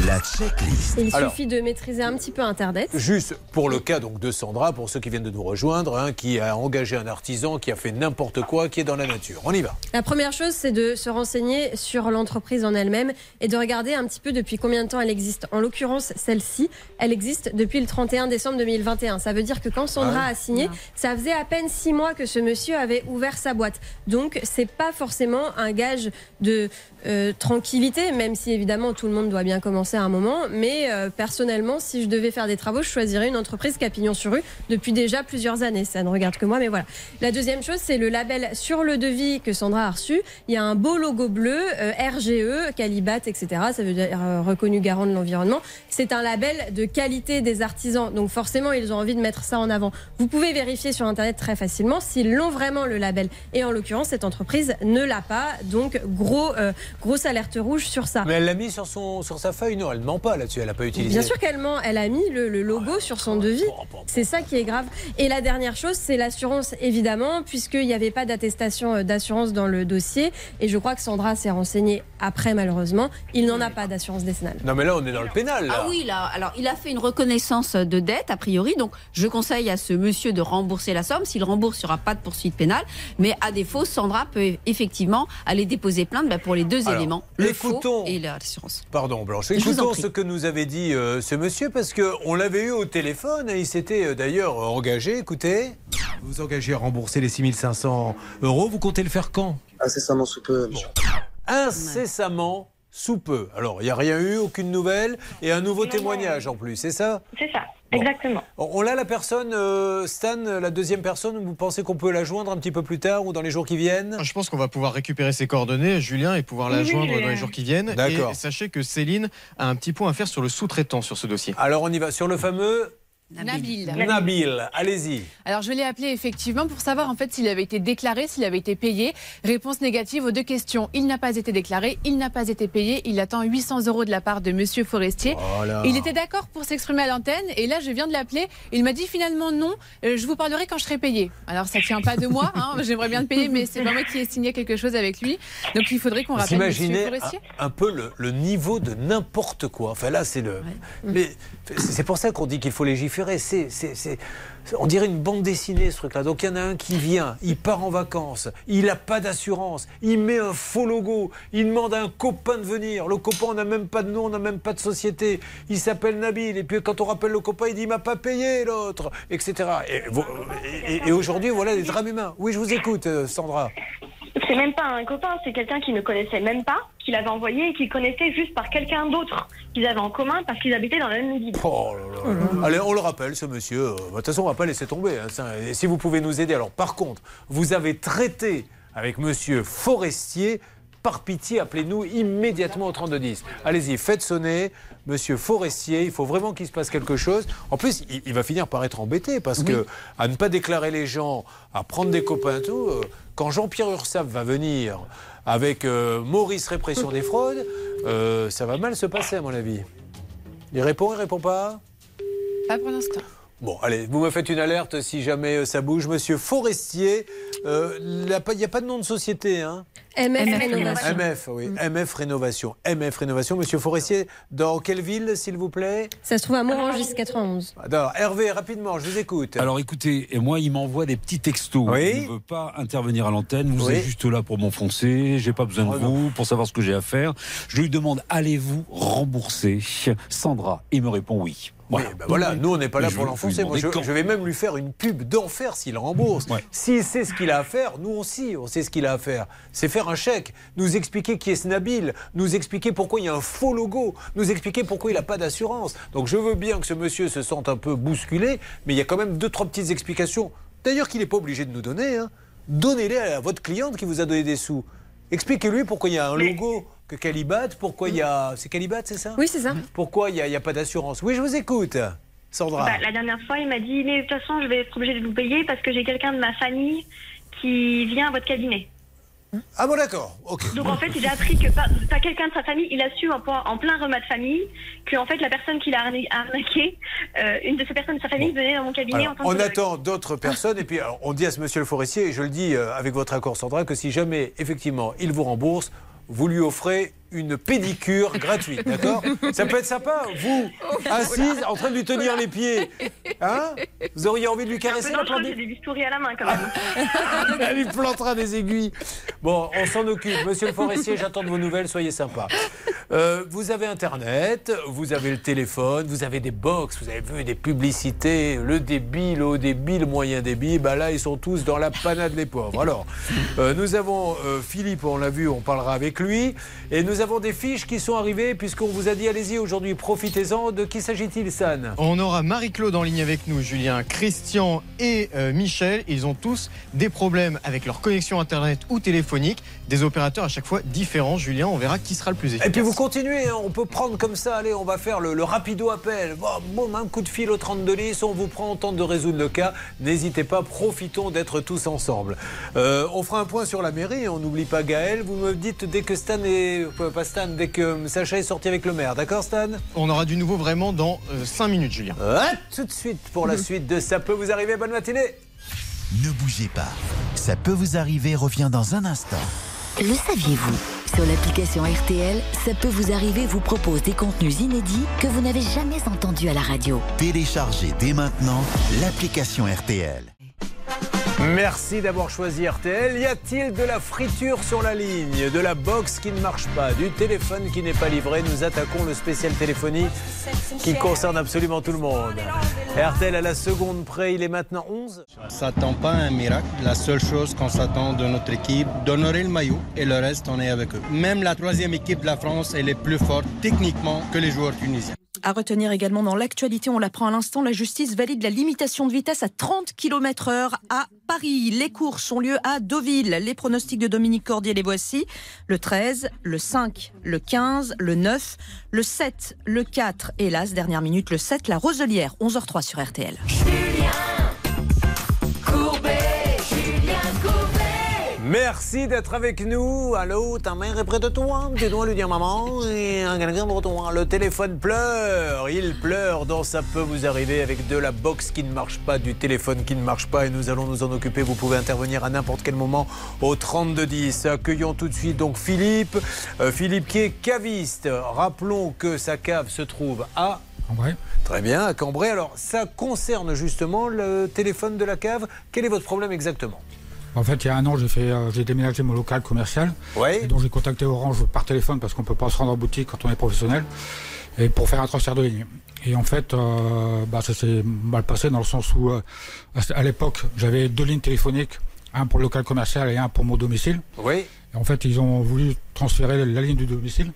La checklist. Il Alors, suffit de maîtriser un petit peu Internet. Juste pour le cas donc de Sandra, pour ceux qui viennent de nous rejoindre, hein, qui a engagé un artisan, qui a fait n'importe quoi, qui est dans la nature. On y va. La première chose, c'est de se renseigner sur l'entreprise en elle-même et de regarder un petit peu depuis combien de temps elle existe. En l'occurrence, celle-ci, elle existe depuis le 31 décembre 2021. Ça veut dire que quand Sandra Ah, a signé, ça faisait à peine six mois que ce monsieur avait ouvert sa boîte. Donc, c'est pas forcément un gage de euh, tranquillité, même si évidemment tout le monde doit bien commencer à un moment. Mais euh, personnellement, si je devais faire des travaux, je choisirais une entreprise qui a pignon sur rue depuis déjà plusieurs années. Ça ne regarde que moi, mais voilà. La deuxième chose, c'est le label sur le devis que Sandra a reçu. Il y a un beau logo bleu, euh, RGE, Calibat, etc. Ça veut dire euh, reconnu garant de l'environnement. C'est un label de qualité des artisans. Donc forcément, ils ont envie de mettre ça en avant. Vous pouvez vérifier sur Internet très facilement s'ils l'ont vraiment le label. Et en l'occurrence, cette entreprise ne l'a pas. Donc gros, euh, grosse alerte rouge sur ça. Mais elle l'a mis sur, son, sur sa feuille, non, elle ne ment pas là-dessus, elle n'a pas utilisé. Bien sûr qu'elle ment, elle a mis le, le logo sur son devis. C'est ça qui est grave. Et la dernière chose, c'est l'assurance, évidemment, puisqu'il n'y avait pas d'attestation euh, d'assurance dans le dossier. Et je crois que Sandra s'est renseignée après, malheureusement. Il n'en a pas d'assurance décennale. Non, mais là, on est dans le pénal. Là. Ah oui, là, alors il a fait une reconnaissance de dette, a priori, donc je conseille à ce monsieur de rembourser la somme. S'il rembourse, il n'y aura pas de poursuite pénale. Mais à défaut, Sandra peut effectivement aller déposer plainte bah, pour les deux Alors, éléments, le écoutons- faux et l'assurance. Pardon Blanche, écoutons ce que nous avait dit euh, ce monsieur parce qu'on l'avait eu au téléphone et il s'était euh, d'ailleurs engagé. Écoutez, vous vous engagez à rembourser les 6500 euros, vous comptez le faire quand? Incessamment sous peu, monsieur. Incessamment sous peu. Alors, il n'y a rien eu, aucune nouvelle et un nouveau témoignage en plus, c'est ça? C'est ça, exactement. On a la personne, euh, Stan, la deuxième personne, vous pensez qu'on peut la joindre un petit peu plus tard ou dans les jours qui viennent? Je pense qu'on va pouvoir récupérer ses coordonnées, Julien, et pouvoir la Oui, joindre dans les jours qui viennent. D'accord. Et sachez que Céline a un petit point à faire sur le sous-traitant sur ce dossier. Alors on y va sur le fameux Nabil. Nabil. Allez-y. Alors je l'ai appelé effectivement pour savoir en fait s'il avait été déclaré, s'il avait été payé. Réponse négative aux deux questions. Il n'a pas été déclaré, il n'a pas été payé. Il attend 800 euros de la part de Monsieur Forestier. Voilà. Il était d'accord pour s'exprimer à l'antenne et là je viens de l'appeler. Il m'a dit finalement non. euh, je vous parlerai quand je serai payé. Alors ça tient pas de moi. hein, J'aimerais bien le payer, mais c'est pas moi qui ai signé quelque chose avec lui. Donc il faudrait qu'on rappelle Monsieur Forestier. un, un peu le, le niveau de n'importe quoi. Enfin là, c'est le. Mais c'est pour ça qu'on dit qu'il faut légiférer. C'est, on dirait une bande dessinée ce truc-là. Donc il y en a un qui vient, il part en vacances, il n'a pas d'assurance, il met un faux logo, il demande à un copain de venir. Le copain, on n'a même pas de nom, on n'a même pas de société. Il s'appelle Nabil. Et puis quand on rappelle le copain, il dit il m'a pas payé l'autre, etc. Et- et aujourd'hui, voilà les drames humains. Oui, je vous écoute, euh, Sandra. C'est même pas un copain, c'est quelqu'un qui ne connaissait même pas, qui l'avait envoyé et qu'il connaissait juste par quelqu'un d'autre qu'ils avaient en commun parce qu'ils habitaient dans la même ville. Oh là là. Allez, on le rappelle, ce monsieur. euh, De toute façon, on va pas laisser tomber. hein, ça. Et si vous pouvez nous aider. Alors, par contre, vous avez traité avec monsieur Forestier. Par pitié, appelez-nous immédiatement au 3210. Allez-y, faites sonner monsieur Forestier. Il faut vraiment qu'il se passe quelque chose. En plus, il, il va finir par être embêté parce que à ne pas déclarer les gens, à prendre des copains et tout, euh, quand Jean-Pierre Ursaf va venir avec euh, Maurice Répression des fraudes, euh, ça va mal se passer à mon avis. Il répond, il répond pas? Pas pour l'instant. Bon, allez, vous me faites une alerte si jamais euh, ça bouge. Monsieur Forestier, euh, il n'y a pas de nom de société, hein? MF Rénovation. MF, oui, MF Rénovation. MF Rénovation. Monsieur Forestier, dans quelle ville, s'il vous plaît? Ça se trouve à Morangis 91. Alors, Hervé, rapidement, je vous écoute. Alors écoutez, et moi il m'envoie des petits textos. Oui. Il ne veut pas intervenir à l'antenne. Vous Oui. êtes juste là pour m'enfoncer. J'ai pas besoin de vous pour savoir ce que j'ai à faire. Je lui demande allez-vous rembourser? Sandra Il me répond oui. Voilà. Ben voilà, nous on n'est pas là Je pour l'enfoncer. je, je vais même lui faire une pub d'enfer s'il rembourse. S'il sait ce qu'il a à faire, nous aussi, on sait ce qu'il a à faire. C'est faire un chèque, nous expliquer qui est Snabil, nous expliquer pourquoi il y a un faux logo, nous expliquer pourquoi il n'a pas d'assurance. Donc je veux bien que ce monsieur se sente un peu bousculé, mais il y a quand même deux, trois petites explications. D'ailleurs, qu'il n'est pas obligé de nous donner. hein. Donnez-les à votre cliente qui vous a donné des sous. Expliquez-lui pourquoi il y a un logo que Calibat, pourquoi il y a. C'est Calibat, c'est ça? Oui, c'est ça. Pourquoi il n'y a pas d'assurance? Oui, je vous écoute, Sandra. Bah, la dernière fois, il m'a dit Mais de toute façon, je vais être obligé de vous payer parce que j'ai quelqu'un de ma famille qui vient à votre cabinet. Ah bon, d'accord. Ok. Donc en fait, j'ai appris que pas, pas quelqu'un de sa famille, il a su en, en plein repas de famille que en fait la personne qui l'a arna- arnaqué, euh, une de ces personnes de sa famille venait dans mon cabinet Alors, en tant que on attend d'autres personnes et puis alors, on dit à ce monsieur le forestier, et je le dis euh, avec votre accord Sandra, que si jamais effectivement il vous rembourse, vous lui offrez une pédicure gratuite, d'accord Ça peut être sympa, vous, assise, en train de lui tenir les pieds. Hein Vous auriez envie de lui caresser la plante j'ai des bistouris à la main quand même. Elle lui plantera des aiguilles. Bon, on s'en occupe. Monsieur le forestier, j'attends de vos nouvelles, soyez sympa. Euh, vous avez Internet, vous avez le téléphone, vous avez des box, vous avez vu des publicités, le débit, le haut débit, le moyen débit. Bah là, ils sont tous dans la panade les pauvres. Alors, euh, nous avons euh, Philippe, on l'a vu, on parlera avec lui. Et nous avons des fiches qui sont arrivées, puisqu'on vous a dit, allez-y aujourd'hui, profitez-en. De qui s'agit-il, San? On aura Marie-Claude en ligne avec nous, Julien, Christian et euh, Michel. Ils ont tous des problèmes avec leur connexion Internet ou téléphonique. Des opérateurs à chaque fois différents. Julien, on verra qui sera le plus efficace. Et puis vous continuez, hein, on peut prendre comme ça, allez, on va faire le, le rapido appel. Bon, un coup de fil au 3210, on vous prend, on tente de résoudre le cas. N'hésitez pas, profitons d'être tous ensemble. Euh, on fera un point sur la mairie, on n'oublie pas Gaël. Vous me dites dès que Stan est. euh, Pas Stan, dès que euh, Sacha est sorti avec le maire, d'accord Stan? On aura du nouveau vraiment dans 5 minutes, Julien. À tout de suite pour la suite de Ça peut vous arriver. Bonne matinée. Ne bougez pas. Ça peut vous arriver revient dans un instant. Le saviez-vous? Sur l'application RTL, ça peut vous arriver vous propose des contenus inédits que vous n'avez jamais entendus à la radio. Téléchargez dès maintenant l'application RTL. Merci d'avoir choisi RTL. Y a-t-il de la friture sur la ligne, de la box qui ne marche pas, du téléphone qui n'est pas livré? Nous attaquons le spécial téléphonie qui concerne absolument tout le monde. RTL à la seconde près, il est maintenant 11. On s'attend pas à un miracle. La seule chose qu'on s'attend de notre équipe, d'honorer le maillot et le reste, on est avec eux. Même la troisième équipe de la France, elle est plus forte techniquement que les joueurs tunisiens. À retenir également dans l'actualité, on l'apprend à l'instant, la justice valide la limitation de vitesse à 30 km heure à Paris. Les courses ont lieu à Deauville. Les pronostics de Dominique Cordier, les voici. Le 13, le 5, le 15, le 9, le 7, le 4, hélas, dernière minute, le 7, la Roselière, 11h03 sur RTL. Merci d'être avec nous. Allô, ta mère est près de toi. Tu dois lui dire maman. Et un quelqu'un pour toi. Le téléphone pleure. Il pleure dans ça peut vous arriver avec de la box qui ne marche pas, du téléphone qui ne marche pas. Et nous allons nous en occuper. Vous pouvez intervenir à n'importe quel moment au 3210. Accueillons tout de suite donc Philippe. Euh, Philippe qui est caviste. Rappelons que sa cave se trouve à. Cambrai. Très bien, à Cambrai. Alors, ça concerne justement le téléphone de la cave. Quel est votre problème exactement? En fait, il y a un an, j'ai fait, euh, j'ai déménagé mon local commercial. Et donc j'ai contacté Orange par téléphone parce qu'on peut pas se rendre en boutique quand on est professionnel et pour faire un transfert de ligne. Et en fait, euh, bah, ça s'est mal passé dans le sens où, euh, à l'époque, j'avais deux lignes téléphoniques un pour le local commercial et un pour mon domicile. Oui. Et en fait, ils ont voulu transférer la ligne du domicile.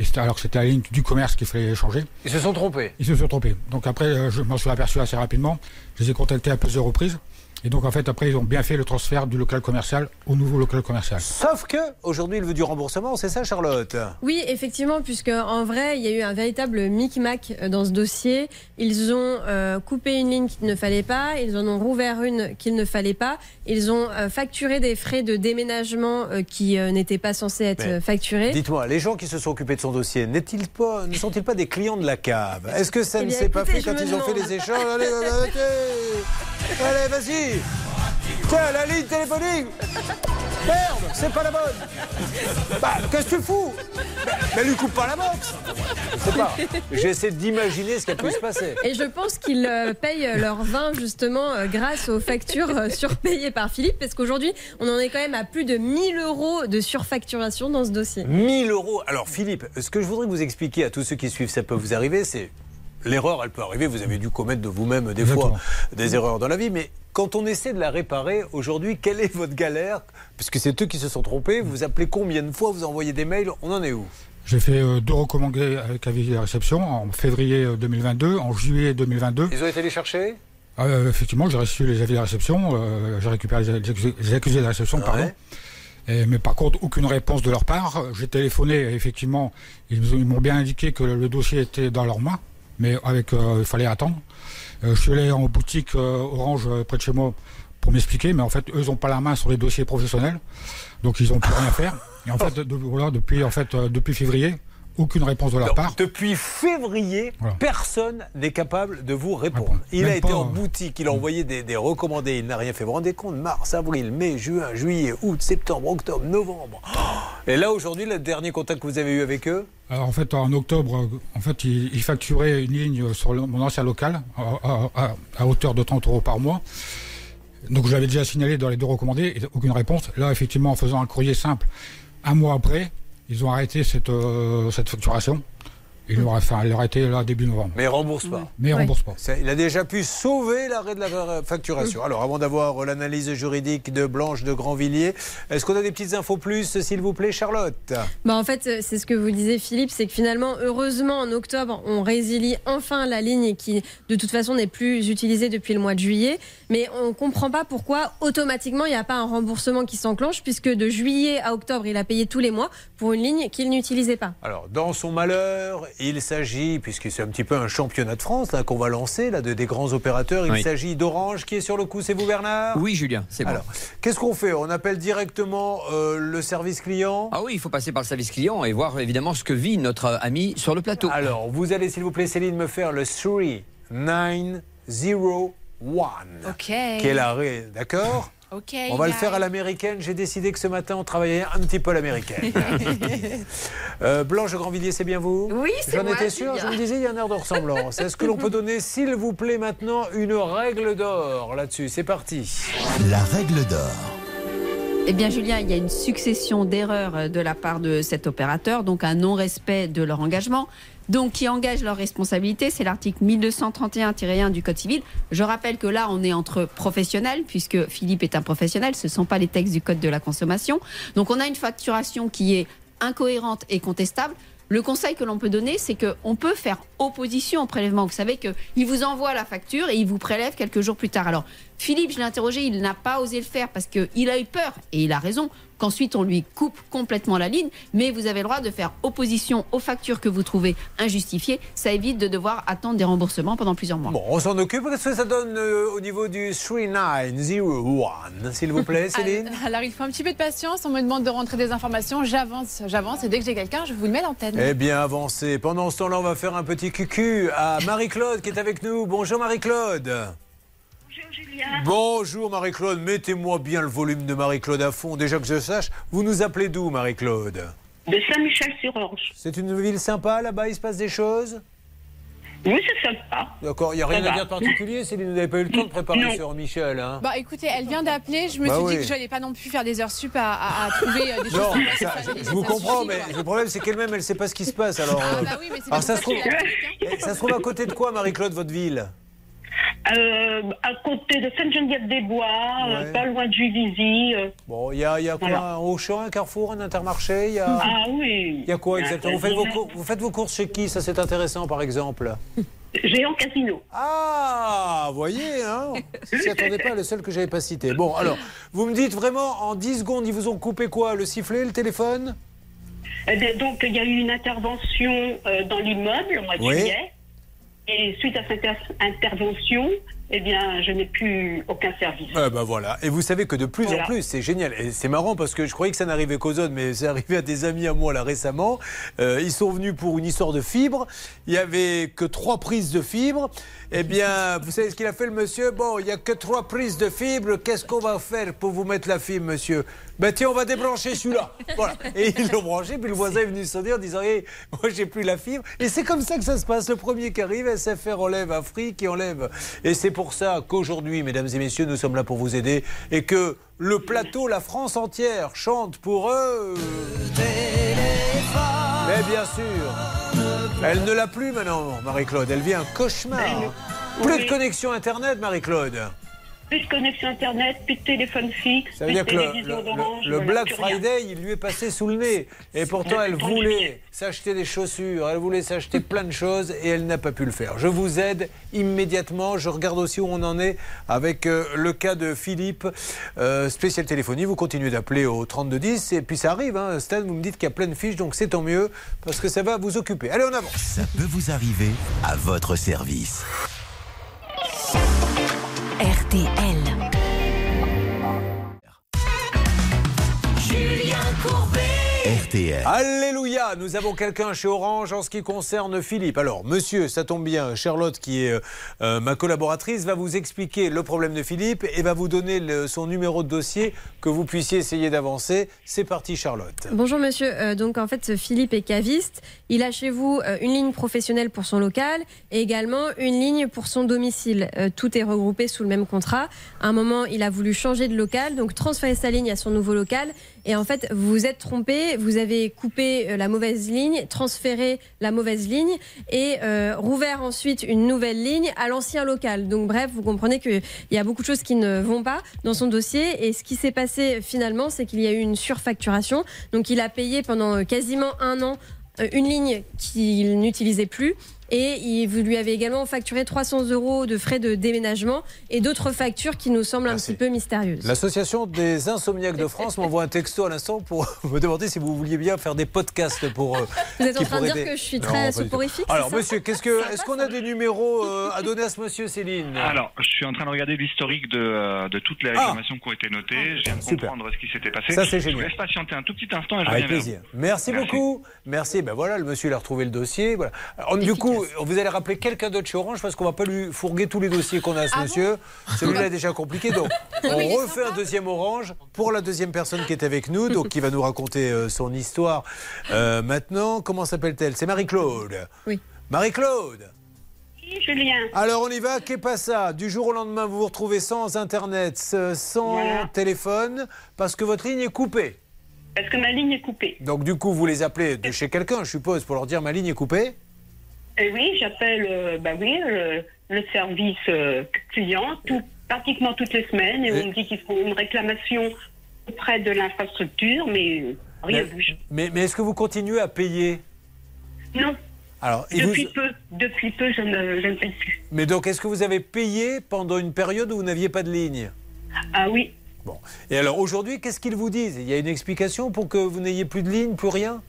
Et alors que c'était la ligne du commerce qu'il fallait changer. Ils se sont trompés. Ils se sont trompés. Donc après, je m'en suis aperçu assez rapidement. Je les ai contactés à plusieurs reprises. Et donc en fait, après, ils ont bien fait le transfert du local commercial au nouveau local commercial. Sauf que aujourd'hui, il veut du remboursement, c'est ça, Charlotte? Oui, effectivement, puisque en vrai, il y a eu un véritable micmac dans ce dossier. Ils ont euh, coupé une ligne qu'il ne fallait pas, ils en ont rouvert une qu'il ne fallait pas, ils ont euh, facturé des frais de déménagement euh, qui euh, n'étaient pas censés être Mais facturés. Dites-moi, les gens qui se sont occupés de son dossier, n'est-il pas, ne sont-ils pas des clients de la cave? Est-ce que ça Eh ne s'est pas fait quand ils ont fait les échanges? Allez, allez, allez, allez, vas-y! Tiens, la ligne téléphonique! Merde, c'est pas la bonne! Bah, qu'est-ce que tu fous? Mais, mais lui coupe pas la box! Je sais pas. J'essaie d'imaginer ce qui a pu se passer. Et je pense qu'ils payent leur vin justement grâce aux factures surpayées par Philippe, parce qu'aujourd'hui, on en est quand même à plus de 1000 euros de surfacturation dans ce dossier. 1000 euros. Alors Philippe, ce que je voudrais que vous expliquiez à tous ceux qui suivent, ça peut vous arriver, c'est l'erreur, elle peut arriver. Vous avez dû commettre de vous-même des fois des erreurs dans la vie, mais quand on essaie de la réparer aujourd'hui, quelle est votre galère? Puisque c'est eux qui se sont trompés. Vous appelez combien de fois Vous envoyez des mails On en est où? J'ai fait euh, deux recommandés avec avis de réception en février euh, 2022, en juillet 2022. Ils ont été les chercher? Euh, effectivement, j'ai reçu les avis de réception, euh, j'ai récupéré les accusés, les accusés de réception, pardon. Et- mais par contre, aucune réponse de leur part. J'ai téléphoné, et effectivement, ils m'ont bien indiqué que le, le dossier était dans leurs mains, mais avec, euh, il fallait attendre. Je suis allé en boutique Orange près de chez moi pour m'expliquer, mais en fait, eux n'ont pas la main sur les dossiers professionnels, donc ils n'ont plus rien faire. Et en fait, de- voilà, depuis, en fait, depuis février, aucune réponse de leur part. Depuis février, Voilà. personne n'est capable de vous répondre. Il a été en euh, boutique, il a envoyé des, des recommandés, il n'a rien fait. Vous vous rendez compte Mars, avril, mai, juin, juillet, août, septembre, octobre, novembre. Et là, aujourd'hui, le dernier contact que vous avez eu avec eux? Alors, en fait, en octobre, euh, en fait, ils, ils facturaient une ligne sur le- mon ancien local à, à- à- à hauteur de 30 euros par mois. Donc, je l'avais déjà signalé dans les deux recommandés, et aucune réponse. Là, effectivement, en faisant un courrier simple, un mois après, ils ont arrêté cette, euh, cette facturation. Ils l'ont enfin, elle leur a été là début novembre. Mais ils remboursent pas. Mais ils remboursent pas. Il a déjà pu sauver l'arrêt de la facturation. Alors, avant d'avoir l'analyse juridique de Blanche de Grandvilliers, est-ce qu'on a des petites infos plus, s'il vous plaît, Charlotte? Bah en fait, c'est ce que vous disiez Philippe, c'est que finalement, heureusement, en octobre, on résilie enfin la ligne qui, de toute façon, n'est plus utilisée depuis le mois de juillet. Mais on ne comprend pas pourquoi, automatiquement, il n'y a pas un remboursement qui s'enclenche, puisque de juillet à octobre, il a payé tous les mois pour une ligne qu'il n'utilisait pas. Alors, dans son malheur, il s'agit, puisque c'est un petit peu un championnat de France là qu'on va lancer, là, de, des grands opérateurs, il Oui. s'agit d'Orange qui est sur le coup. C'est vous, Bernard? Oui, Julien, c'est bon. Alors, qu'est-ce qu'on fait? On appelle directement euh, le service client? Ah oui, il faut passer par le service client et voir évidemment ce que vit notre ami sur le plateau. Alors, vous allez, s'il vous plaît, Céline, me faire le 3901. Ok. Qui est d'accord Ok. On va le faire à l'américaine. J'ai décidé que ce matin, on travaillait un petit peu à l'américaine. Euh, Blanche de Grandvilliers, c'est bien vous Oui, c'est J'en étais sûr, je me disais, il y a un air de ressemblance. Est-ce que l'on peut donner, s'il vous plaît, maintenant, une règle d'or là-dessus? C'est parti. La règle d'or. Eh bien, Julien, il y a une succession d'erreurs de la part de cet opérateur, donc un non-respect de leur engagement, donc qui engage leur responsabilité. C'est l'article 1231-1 du Code civil. Je rappelle que là, on est entre professionnels, puisque Philippe est un professionnel, ce ne sont pas les textes du Code de la consommation. Donc, on a une facturation qui est incohérente et contestable. Le conseil que l'on peut donner, c'est qu'on peut faire opposition au prélèvement. Vous savez qu'il vous envoie la facture et il vous prélève quelques jours plus tard. Alors, Philippe, je l'ai interrogé, il n'a pas osé le faire parce qu'il a eu peur, et il a raison, qu'ensuite on lui coupe complètement la ligne. Mais vous avez le droit de faire opposition aux factures que vous trouvez injustifiées. Ça évite de devoir attendre des remboursements pendant plusieurs mois. Bon, on s'en occupe. Qu'est-ce que ça donne euh, au niveau du 3901, s'il vous plaît, Céline Alors, il faut un petit peu de patience. On me demande de rentrer des informations. J'avance, j'avance. Et dès que j'ai quelqu'un, je vous le mets à l'antenne. Eh bien, avancez. Pendant ce temps-là, on va faire un petit cucu à Marie-Claude qui est avec nous. Bonjour Marie-Claude. Bonjour Marie-Claude. Mettez-moi bien le volume de Marie-Claude à fond. Déjà que je sache, vous nous appelez d'où Marie-Claude? De Saint-Michel-sur-Orge. C'est une ville sympa là-bas, il se passe des choses? Oui, c'est sympa. D'accord, il n'y a rien Ça à va. dire de particulier, Céline, vous n'avez pas eu le temps de préparer Non. sur Michel. Hein? Bah écoutez, elle vient d'appeler. Je me Bah suis oui. dit que je n'allais pas non plus faire des heures sup à, à- à trouver euh, des non, choses. ça, je, je vous comprends, mais le problème c'est qu'elle-même, elle ne sait pas ce qui se passe. Alors, Ah euh, bah oui, mais c'est alors pour ça, se trouve, l'ai Eh, ça se trouve à côté de quoi, Marie-Claude, votre ville? Euh, à côté de Sainte-Geneviève-des-Bois, euh, pas loin de Juvisy. euh. Bon, il y a, y a quoi Voilà. Un Auchan, un Carrefour, un Intermarché il y a... Ah oui. Il y a quoi exactement vous faites, vos, Un cour- vous faites vos courses chez qui Ça, c'est intéressant, par exemple. Géant Casino. Ah, voyez, hein S'y attendez pas, le seul que j'avais pas cité. Bon, alors, vous me dites vraiment, en 10 secondes, ils vous ont coupé quoi Le sifflet, le téléphone? Eh donc, il y a eu une intervention dans l'immeuble au mois de Oui. juillet. Et suite à cette inter- intervention, eh bien, je n'ai plus aucun service. Eh ben voilà. Et vous savez que de plus Voilà. en plus, c'est génial. Et c'est marrant parce que je croyais que ça n'arrivait qu'aux autres, mais c'est arrivé à des amis à moi là récemment. Euh, ils sont venus pour une histoire de fibre. Il y avait que trois prises de fibre. Eh bien, vous savez ce qu'il a fait le monsieur? Bon, il y a que trois prises de fibre. Qu'est-ce qu'on va faire pour vous mettre la fibre, monsieur? Ben tiens, on va débrancher celui-là. Voilà. Et ils l'ont branché. Puis le voisin est venu sonner en disant Hé, moi j'ai plus la fibre. Et c'est comme ça que ça se passe. Le premier qui arrive, SFR enlève un fric qui enlève. Et c'est pour ça qu'aujourd'hui, mesdames et messieurs, nous sommes là pour vous aider et que le plateau, la France entière, chante pour eux. Mais bien sûr, elle ne l'a plus maintenant, Marie-Claude. Elle vit un cauchemar. Plus de connexion Internet, Marie-Claude. Plus de connexion Internet, plus de téléphone fixe, Ça veut plus dire que le, Black. Friday, il lui est passé sous le nez. Et pourtant, elle voulait s'acheter des chaussures, elle voulait s'acheter plein de choses et elle n'a pas pu le faire. Je vous aide immédiatement. Je regarde aussi où on en est avec euh, le cas de Philippe, euh, spécial téléphonie. Vous continuez d'appeler au 3210 et puis ça arrive. Hein. Stan, vous me dites qu'il y a plein de fiches, donc c'est tant mieux parce que ça va vous occuper. Allez, on avance. Ça peut vous arriver à votre service. RTL. RTL. Alléluia Nous avons quelqu'un chez Orange en ce qui concerne Philippe. Alors, monsieur, ça tombe bien, Charlotte, qui est euh, ma collaboratrice, va vous expliquer le problème de Philippe et va vous donner le- son numéro de dossier que vous puissiez essayer d'avancer. C'est parti, Charlotte. Bonjour monsieur, Euh, donc en fait Philippe est caviste, il a chez vous euh, une ligne professionnelle pour son local et également une ligne pour son domicile. Euh, tout est regroupé sous le même contrat. À un moment il a voulu changer de local, donc transférer sa ligne à son nouveau local et en fait vous vous êtes trompé, vous avez coupé euh, la mauvaise ligne, transféré la mauvaise ligne et euh, rouvert ensuite une nouvelle ligne à l'ancien local. Donc bref, vous comprenez qu'il y a beaucoup de choses qui ne vont pas dans son dossier et ce qui s'est passé finalement c'est qu'il y a eu une surfacturation. Donc il a payé pendant euh, quasiment un an une ligne qu'il n'utilisait plus. Et vous lui avez également facturé 300 euros de frais de déménagement et d'autres factures qui nous semblent un petit peu mystérieuses. L'association des insomniaques de France m'envoie un texto à l'instant pour me demander si vous vouliez bien faire des podcasts pour. euh, Vous êtes en train de dire aider. que je suis Non, très tout. soporifique, Alors, monsieur, qu'est-ce que, est-ce qu'on a des numéros euh, à donner à ce monsieur, Céline Alors, je suis en train de regarder l'historique de, euh, de toutes les réclamations qui ont été notées. Je viens de Super. comprendre ce qui s'était passé. Ça, c'est Je vous génial. laisse patienter un tout petit instant et je Avec vers plaisir. Merci, beaucoup. Merci. Ben voilà, le monsieur il a retrouvé le dossier. Voilà. Alors, du coup, vous allez rappeler quelqu'un d'autre chez Orange parce qu'on va pas lui fourguer tous les dossiers qu'on a à ce monsieur. Celui-là est déjà compliqué, donc on Oui, refait un deuxième Orange pour la deuxième personne qui est avec nous, donc qui va nous raconter euh, son histoire. Euh, maintenant, comment s'appelle-t-elle? C'est Marie-Claude. Oui. Marie-Claude. Oui, Julien. Alors on y va, qu'est pas ça? Du jour au lendemain, vous vous retrouvez sans internet, sans Voilà. téléphone, parce que votre ligne est coupée. Parce que ma ligne est coupée. Donc du coup, vous les appelez de chez quelqu'un, je suppose, pour leur dire ma ligne est coupée. Et oui, j'appelle euh, bah oui, le, le service euh, client tout, pratiquement toutes les semaines et, Et- on me dit qu'ils font une réclamation auprès de l'infrastructure, mais rien ne bouge. Mais, mais est-ce que vous continuez à payer? Non, Alors, vous- depuis peu, depuis peu, je ne, je ne paye plus. mais donc est-ce que vous avez payé pendant une période où vous n'aviez pas de ligne? Ah oui. Bon. Et alors aujourd'hui, qu'est-ce qu'ils vous disent? Il y a une explication pour que vous n'ayez plus de ligne, plus rien?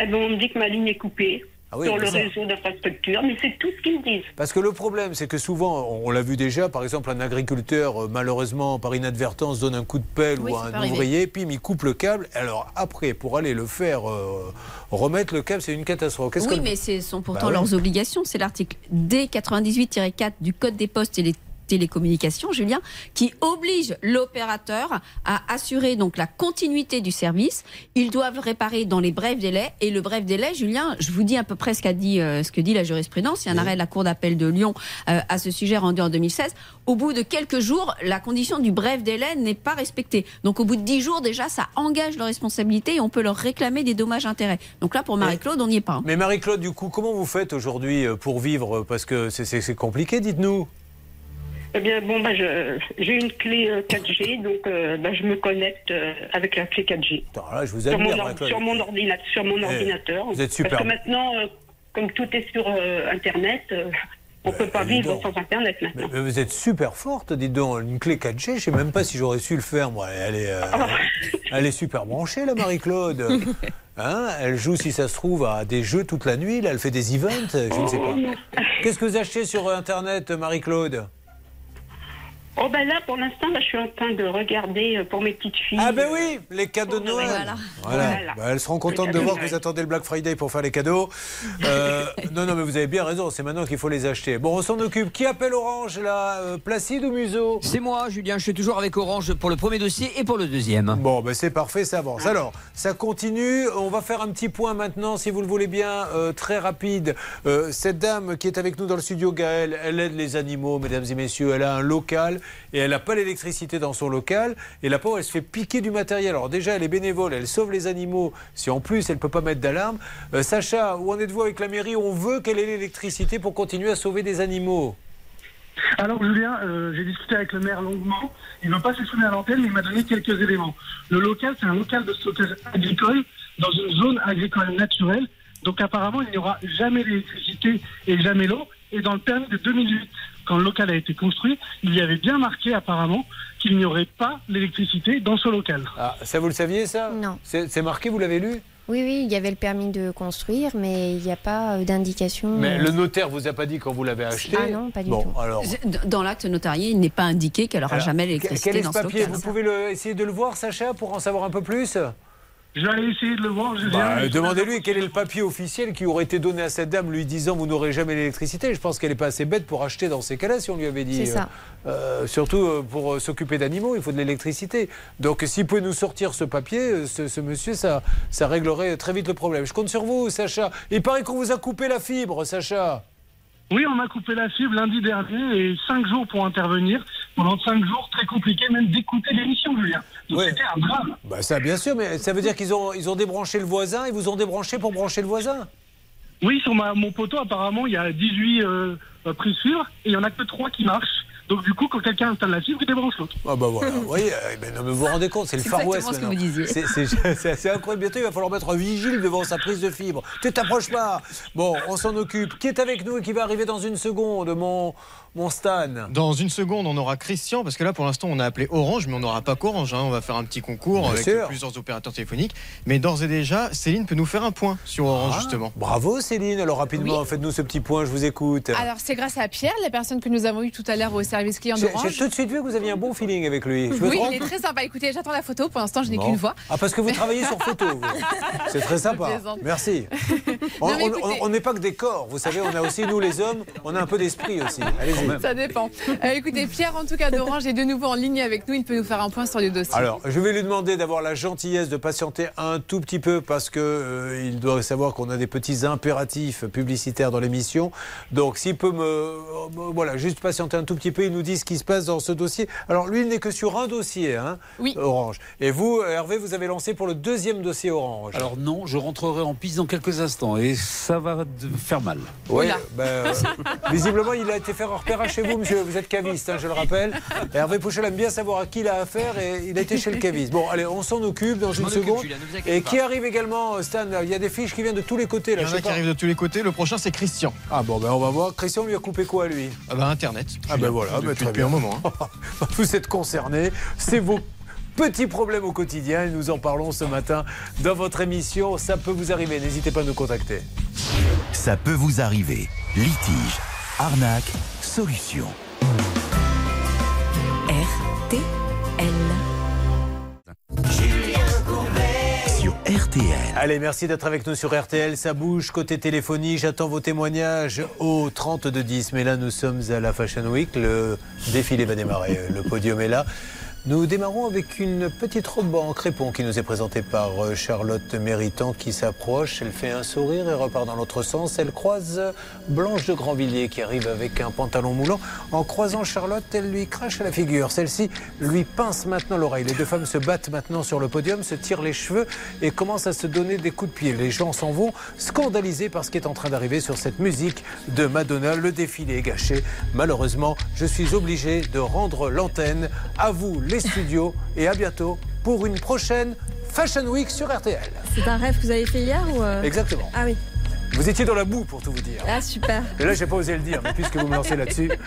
Eh ben, on me dit que ma ligne est coupée Ah oui, sur le ça- réseau d'infrastructure, mais c'est tout ce qu'ils me disent. Parce que le problème, c'est que souvent, on, on l'a vu déjà, par exemple, un agriculteur, euh, malheureusement, par inadvertance, donne un coup de pelle Oui, ou à un ouvrier, puis il coupe le câble. Alors après, pour aller le faire euh, remettre le câble, c'est une catastrophe. Oui, que- mais ce sont pourtant Bah oui. leurs obligations. C'est l'article D98-4 du Code des postes et les télécommunications, Julien, qui oblige l'opérateur à assurer donc la continuité du service. Ils doivent réparer dans les brefs délais. Et le bref délai, Julien, je vous dis à peu près ce qu'a dit, euh, ce que dit la jurisprudence. Il y a un arrêt de la Cour d'appel de Lyon euh, à ce sujet rendu en 2016. Au bout de quelques jours, la condition du bref délai n'est pas respectée. Donc au bout de 10 jours, déjà, ça engage leur responsabilité et on peut leur réclamer des dommages-intérêts. Donc là, pour Marie-Claude, on n'y est pas. hein. Mais Marie-Claude, du coup, comment vous faites aujourd'hui euh, pour vivre? Parce que c'est- compliqué, dites-nous. Eh bien, bon, bah, j'ai une clé euh, 4G, donc euh, bah, je me connecte euh, avec la clé 4G. là, je vous sur, admire, mon, or- Marie-Claude. sur mon ordinateur. Sur mon Eh, ordinateur. vous êtes super. Parce que maintenant, euh, comme tout est sur euh, Internet, euh, on ne peut pas vivre donc. sans Internet maintenant. mais vous êtes super forte, dites donc. Une clé 4G, je ne sais même pas si j'aurais su le faire, moi. Elle est, euh, elle est super branchée, la Marie-Claude. Hein elle joue, si ça se trouve, à des jeux toute la nuit. Là, elle fait des events, je ne sais pas. Qu'est-ce que vous achetez sur Internet, Marie-Claude? Oh, ben là, pour l'instant, je suis en train de regarder euh, pour mes petites filles. Ah ben oui, les cadeaux de Noël. Voilà. Voilà. Voilà. Bah, elles seront contentes de voir que vous attendez le Black Friday pour faire les cadeaux. Euh, non, non, mais vous avez bien raison, c'est maintenant qu'il faut les acheter. Bon, on s'en occupe. Qui appelle Orange là Euh, Placide ou Museau C'est moi, Julien. Je suis toujours avec Orange pour le premier dossier et pour le deuxième. Bon, ben c'est parfait, ça avance. Alors, ça continue. On va faire un petit point maintenant, si vous le voulez bien, euh, très rapide. Euh, cette dame qui est avec nous dans le studio, Gaëlle, elle aide les animaux, mesdames et messieurs. Elle a un local et elle n'a pas l'électricité dans son local. Et la pauvre, elle se fait piquer du matériel. Alors déjà, elle est bénévole, elle sauve les animaux. Si en plus, elle ne peut pas mettre d'alarme. Euh, Sacha, où en êtes-vous avec la mairie? On veut qu'elle ait l'électricité pour continuer à sauver des animaux. Alors Julien, euh, j'ai discuté avec le maire longuement. Il ne va pas s'exprimer à l'antenne, mais il m'a donné quelques éléments. Le local, c'est un local de stockage agricole dans une zone agricole naturelle. Donc apparemment, il n'y aura jamais d'électricité et jamais l'eau. Et dans le permis de 2008, quand le local a été construit, il y avait bien marqué apparemment qu'il n'y aurait pas l'électricité dans ce local. Ah, ça, vous le saviez, ça? Non. C'est marqué, vous l'avez lu? Oui, oui, il y avait le permis de construire, mais il n'y a pas euh, d'indication. Mais euh, le notaire vous a pas dit quand vous l'avez acheté? Ah non, pas du bon, tout. alors. Dans l'acte notarié, il n'est pas indiqué qu'elle aura Alors, jamais l'électricité Quel est ce dans ce papier? local. Vous pouvez le- essayer de le voir, Sacha, pour en savoir un peu plus? Aller essayer de le voir. Bah, Demandez-lui quel est le papier officiel qui aurait été donné à cette dame lui disant vous n'aurez jamais l'électricité. Je pense qu'elle n'est pas assez bête pour acheter dans ces cas-là si on lui avait dit. C'est ça. euh, surtout euh, pour euh, s'occuper d'animaux, il faut de l'électricité. Donc s'il peut nous sortir ce papier, euh, ce, ce monsieur, ça, ça réglerait très vite le problème. Je compte sur vous, Sacha. Il paraît qu'on vous a coupé la fibre, Sacha. Oui, on m'a coupé la fibre lundi dernier et cinq jours pour intervenir. Pendant cinq jours, très compliqué même d'écouter l'émission, Julien. Donc c'était un drame. Bah ça, bien sûr, mais ça veut dire qu'ils ont, ils ont débranché le voisin, ils vous ont débranché pour brancher le voisin Oui, sur ma- mon poteau, apparemment, il y a 18 euh, prises fibres et il n'y en a que 3 qui marchent. Donc du coup, quand quelqu'un installe la fibre, il débranche l'autre. Ah bah voilà, vous voyez, euh, ben non, mais vous vous rendez compte, c'est le Far West c'est assez incroyable. Bientôt, il va falloir mettre un vigile devant sa prise de fibre. Tu t'approches pas. Bon, on s'en occupe. Qui est avec nous et qui va arriver dans une seconde Mon, mon Stan. Dans une seconde, on aura Christian, parce que là, pour l'instant, on a appelé Orange, mais on n'aura pas qu'Orange. hein. On va faire un petit concours Bien avec sûr. plusieurs opérateurs téléphoniques. Mais d'ores et déjà, Céline peut nous faire un point sur Orange, Ah, justement. Bravo Céline. Alors rapidement, faites-nous ce petit point, je vous écoute. Alors, c'est grâce à Pierre, la personne que nous avons eue tout à l'heure au service client d'Orange. j'ai tout de suite vu que vous aviez un bon feeling avec lui. Je Oui, il est très sympa. Écoutez, j'attends la photo. Pour l'instant, je n'ai Bon. qu'une voix. Ah, parce que vous travaillez sur photo. C'est très sympa. Merci. On n'est pas que des corps, vous savez, on a aussi, nous les hommes, on a un peu d'esprit aussi. Ça dépend. Euh, écoutez, Pierre, en tout cas, d'Orange est de nouveau en ligne avec nous. Il peut nous faire un point sur le dossier. Alors, je vais lui demander d'avoir la gentillesse de patienter un tout petit peu parce que euh, il doit savoir qu'on a des petits impératifs publicitaires dans l'émission. Donc, s'il peut me, euh, voilà, juste patienter un tout petit peu, il nous dit ce qui se passe dans ce dossier. Alors, lui, il n'est que sur un dossier, hein, Orange. Et vous, Hervé, vous avez lancé pour le deuxième dossier Orange. Alors non, je rentrerai en piste dans quelques instants et ça va faire mal. Oui, ben, euh, visiblement, il a été faire un chez vous, monsieur. Vous êtes caviste, hein, je le rappelle. Et Hervé Pouchel aime bien savoir à qui il a affaire et il a été chez le caviste. Bon, allez, on s'en occupe dans Je une occupe, seconde. Et pas. qui arrive également, euh, Stan Il y a des fiches qui viennent de tous les côtés. Là, Il y en a qui pas. arrivent de tous les côtés. Le prochain, c'est Christian. Ah bon, ben on va voir. Christian lui a coupé quoi, lui? Ah bah Internet. Ah ben voilà, ben, Depuis- très depuis bien. un moment. hein. Vous êtes concernés. C'est vos petits problèmes au quotidien et nous en parlons ce matin dans votre émission. Ça peut vous arriver. N'hésitez pas à nous contacter. Ça peut vous arriver. Litige, arnaque, solution. RTL. Sur RTL. Allez, merci d'être avec nous sur RTL. Ça bouge côté téléphonie. J'attends vos témoignages au 32 10. Mais là, nous sommes à la Fashion Week. Le défilé va démarrer. Le podium est là. Nous démarrons avec une petite robe en crépon qui nous est présentée par euh, Charlotte Méritant qui s'approche. Elle fait un sourire et repart dans l'autre sens. Elle croise Blanche de Grandvilliers qui arrive avec un pantalon moulant. En croisant Charlotte, elle lui crache à la figure. Celle-ci lui pince maintenant l'oreille. Les deux femmes se battent maintenant sur le podium, se tirent les cheveux et commencent à se donner des coups de pied. Les gens s'en vont scandalisés par ce qui est en train d'arriver sur cette musique de Madonna. Le défilé est gâché. Malheureusement, je suis obligé de rendre l'antenne à vous, les studios, et à bientôt pour une prochaine Fashion Week sur RTL. C'est un rêve que vous avez fait hier ou euh Exactement. Ah oui. Vous étiez dans la boue pour tout vous dire. Ah super. Et là, j'ai pas osé le dire, mais puisque vous me lancez là-dessus.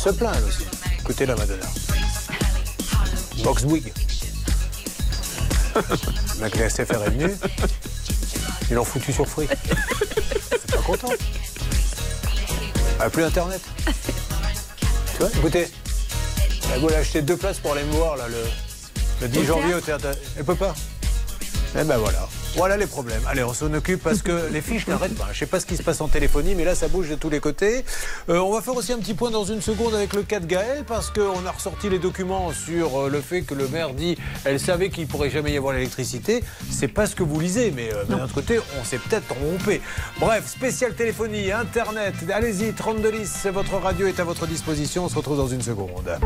se plaint elle aussi. Écoutez la Madonna. Box Bouygues. La SFR est venu. Ils l'ont foutu sur fruit. C'est pas content. Elle a plus internet. Tu vois, écoutez. Elle voulait acheter deux places pour aller me voir là, le, le 10 Au janvier au théâtre théâtre. Elle peut pas. Eh ben voilà. Voilà les problèmes. Allez, on s'en occupe parce que les fiches n'arrêtent pas. Je sais pas ce qui se passe en téléphonie, mais là, ça bouge de tous les côtés. Euh, on va faire aussi un petit point dans une seconde avec le cas de Gaël parce qu'on a ressorti les documents sur euh, le fait que le maire dit elle savait qu'il pourrait jamais y avoir l'électricité. C'est pas ce que vous lisez, mais euh, d'un autre côté, on s'est peut-être trompé. Bref, spécial téléphonie, internet. Allez-y, 32 10, votre radio est à votre disposition. On se retrouve dans une seconde.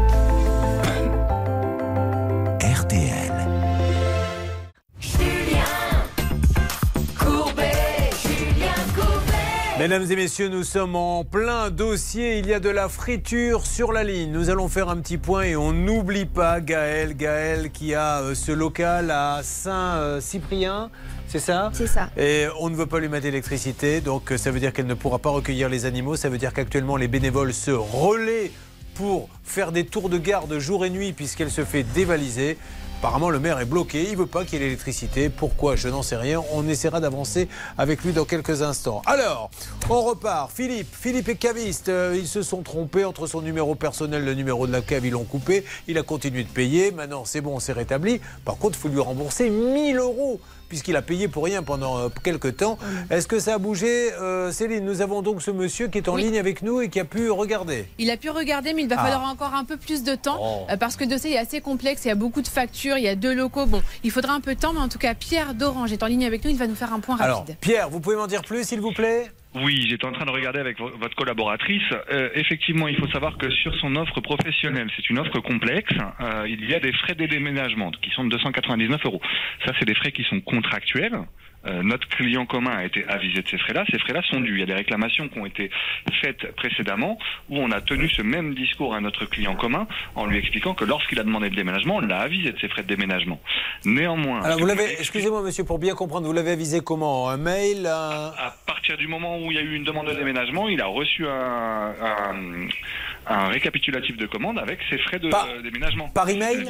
Mesdames et messieurs, nous sommes en plein dossier. Il y a de la friture sur la ligne. Nous allons faire un petit point et on n'oublie pas Gaël. Gaël qui a euh, ce local à Saint-Cyprien. C'est ça? C'est ça. Et on ne veut pas lui mettre d'électricité, donc euh, ça veut dire qu'elle ne pourra pas recueillir les animaux. Ça veut dire qu'actuellement les bénévoles se relaient pour faire des tours de garde jour et nuit puisqu'elle se fait dévaliser. Apparemment, le maire est bloqué, il veut pas qu'il y ait l'électricité. Pourquoi? Je n'en sais rien. On essaiera d'avancer avec lui dans quelques instants. Alors, on repart. Philippe, Philippe est caviste. Euh, ils se sont trompés entre son numéro personnel le numéro de la cave. Ils l'ont coupé. Il a continué de payer. Maintenant, c'est bon, c'est rétabli. Par contre, il faut lui rembourser 1000 euros puisqu'il a payé pour rien pendant euh, quelques temps. Est-ce que ça a bougé Euh, Céline, nous avons donc ce monsieur qui est en Oui. ligne avec nous et qui a pu regarder. Il a pu regarder, mais il va Ah. falloir encore un peu plus de temps Oh. euh, parce que le dossier est assez complexe. Il y a beaucoup de factures, il y a deux locaux. Bon, il faudra un peu de temps, mais en tout cas, Pierre d'Orange est en ligne avec nous. Il va nous faire un point Alors, rapide. Pierre, vous pouvez m'en dire plus, s'il vous plaît? Oui, j'étais en train de regarder avec vo- votre collaboratrice. Euh, effectivement, il faut savoir que sur son offre professionnelle, c'est une offre complexe. euh, il y a des frais de déménagement qui sont de 299 euros. Ça, c'est des frais qui sont contractuels. Euh, notre client commun a été avisé de ces frais-là. Ces frais-là sont dus. Il y a des réclamations qui ont été faites précédemment où on a tenu ce même discours à notre client commun en lui expliquant que lorsqu'il a demandé le déménagement, on l'a avisé de ses frais de déménagement. Néanmoins, Alors, vous l'avez, excusez-moi, monsieur, pour bien comprendre, vous l'avez avisé comment? Un mail un- à partir du moment où il y a eu une demande de déménagement, il a reçu un, un- un récapitulatif de commande avec ses frais de Par- euh, déménagement. par email?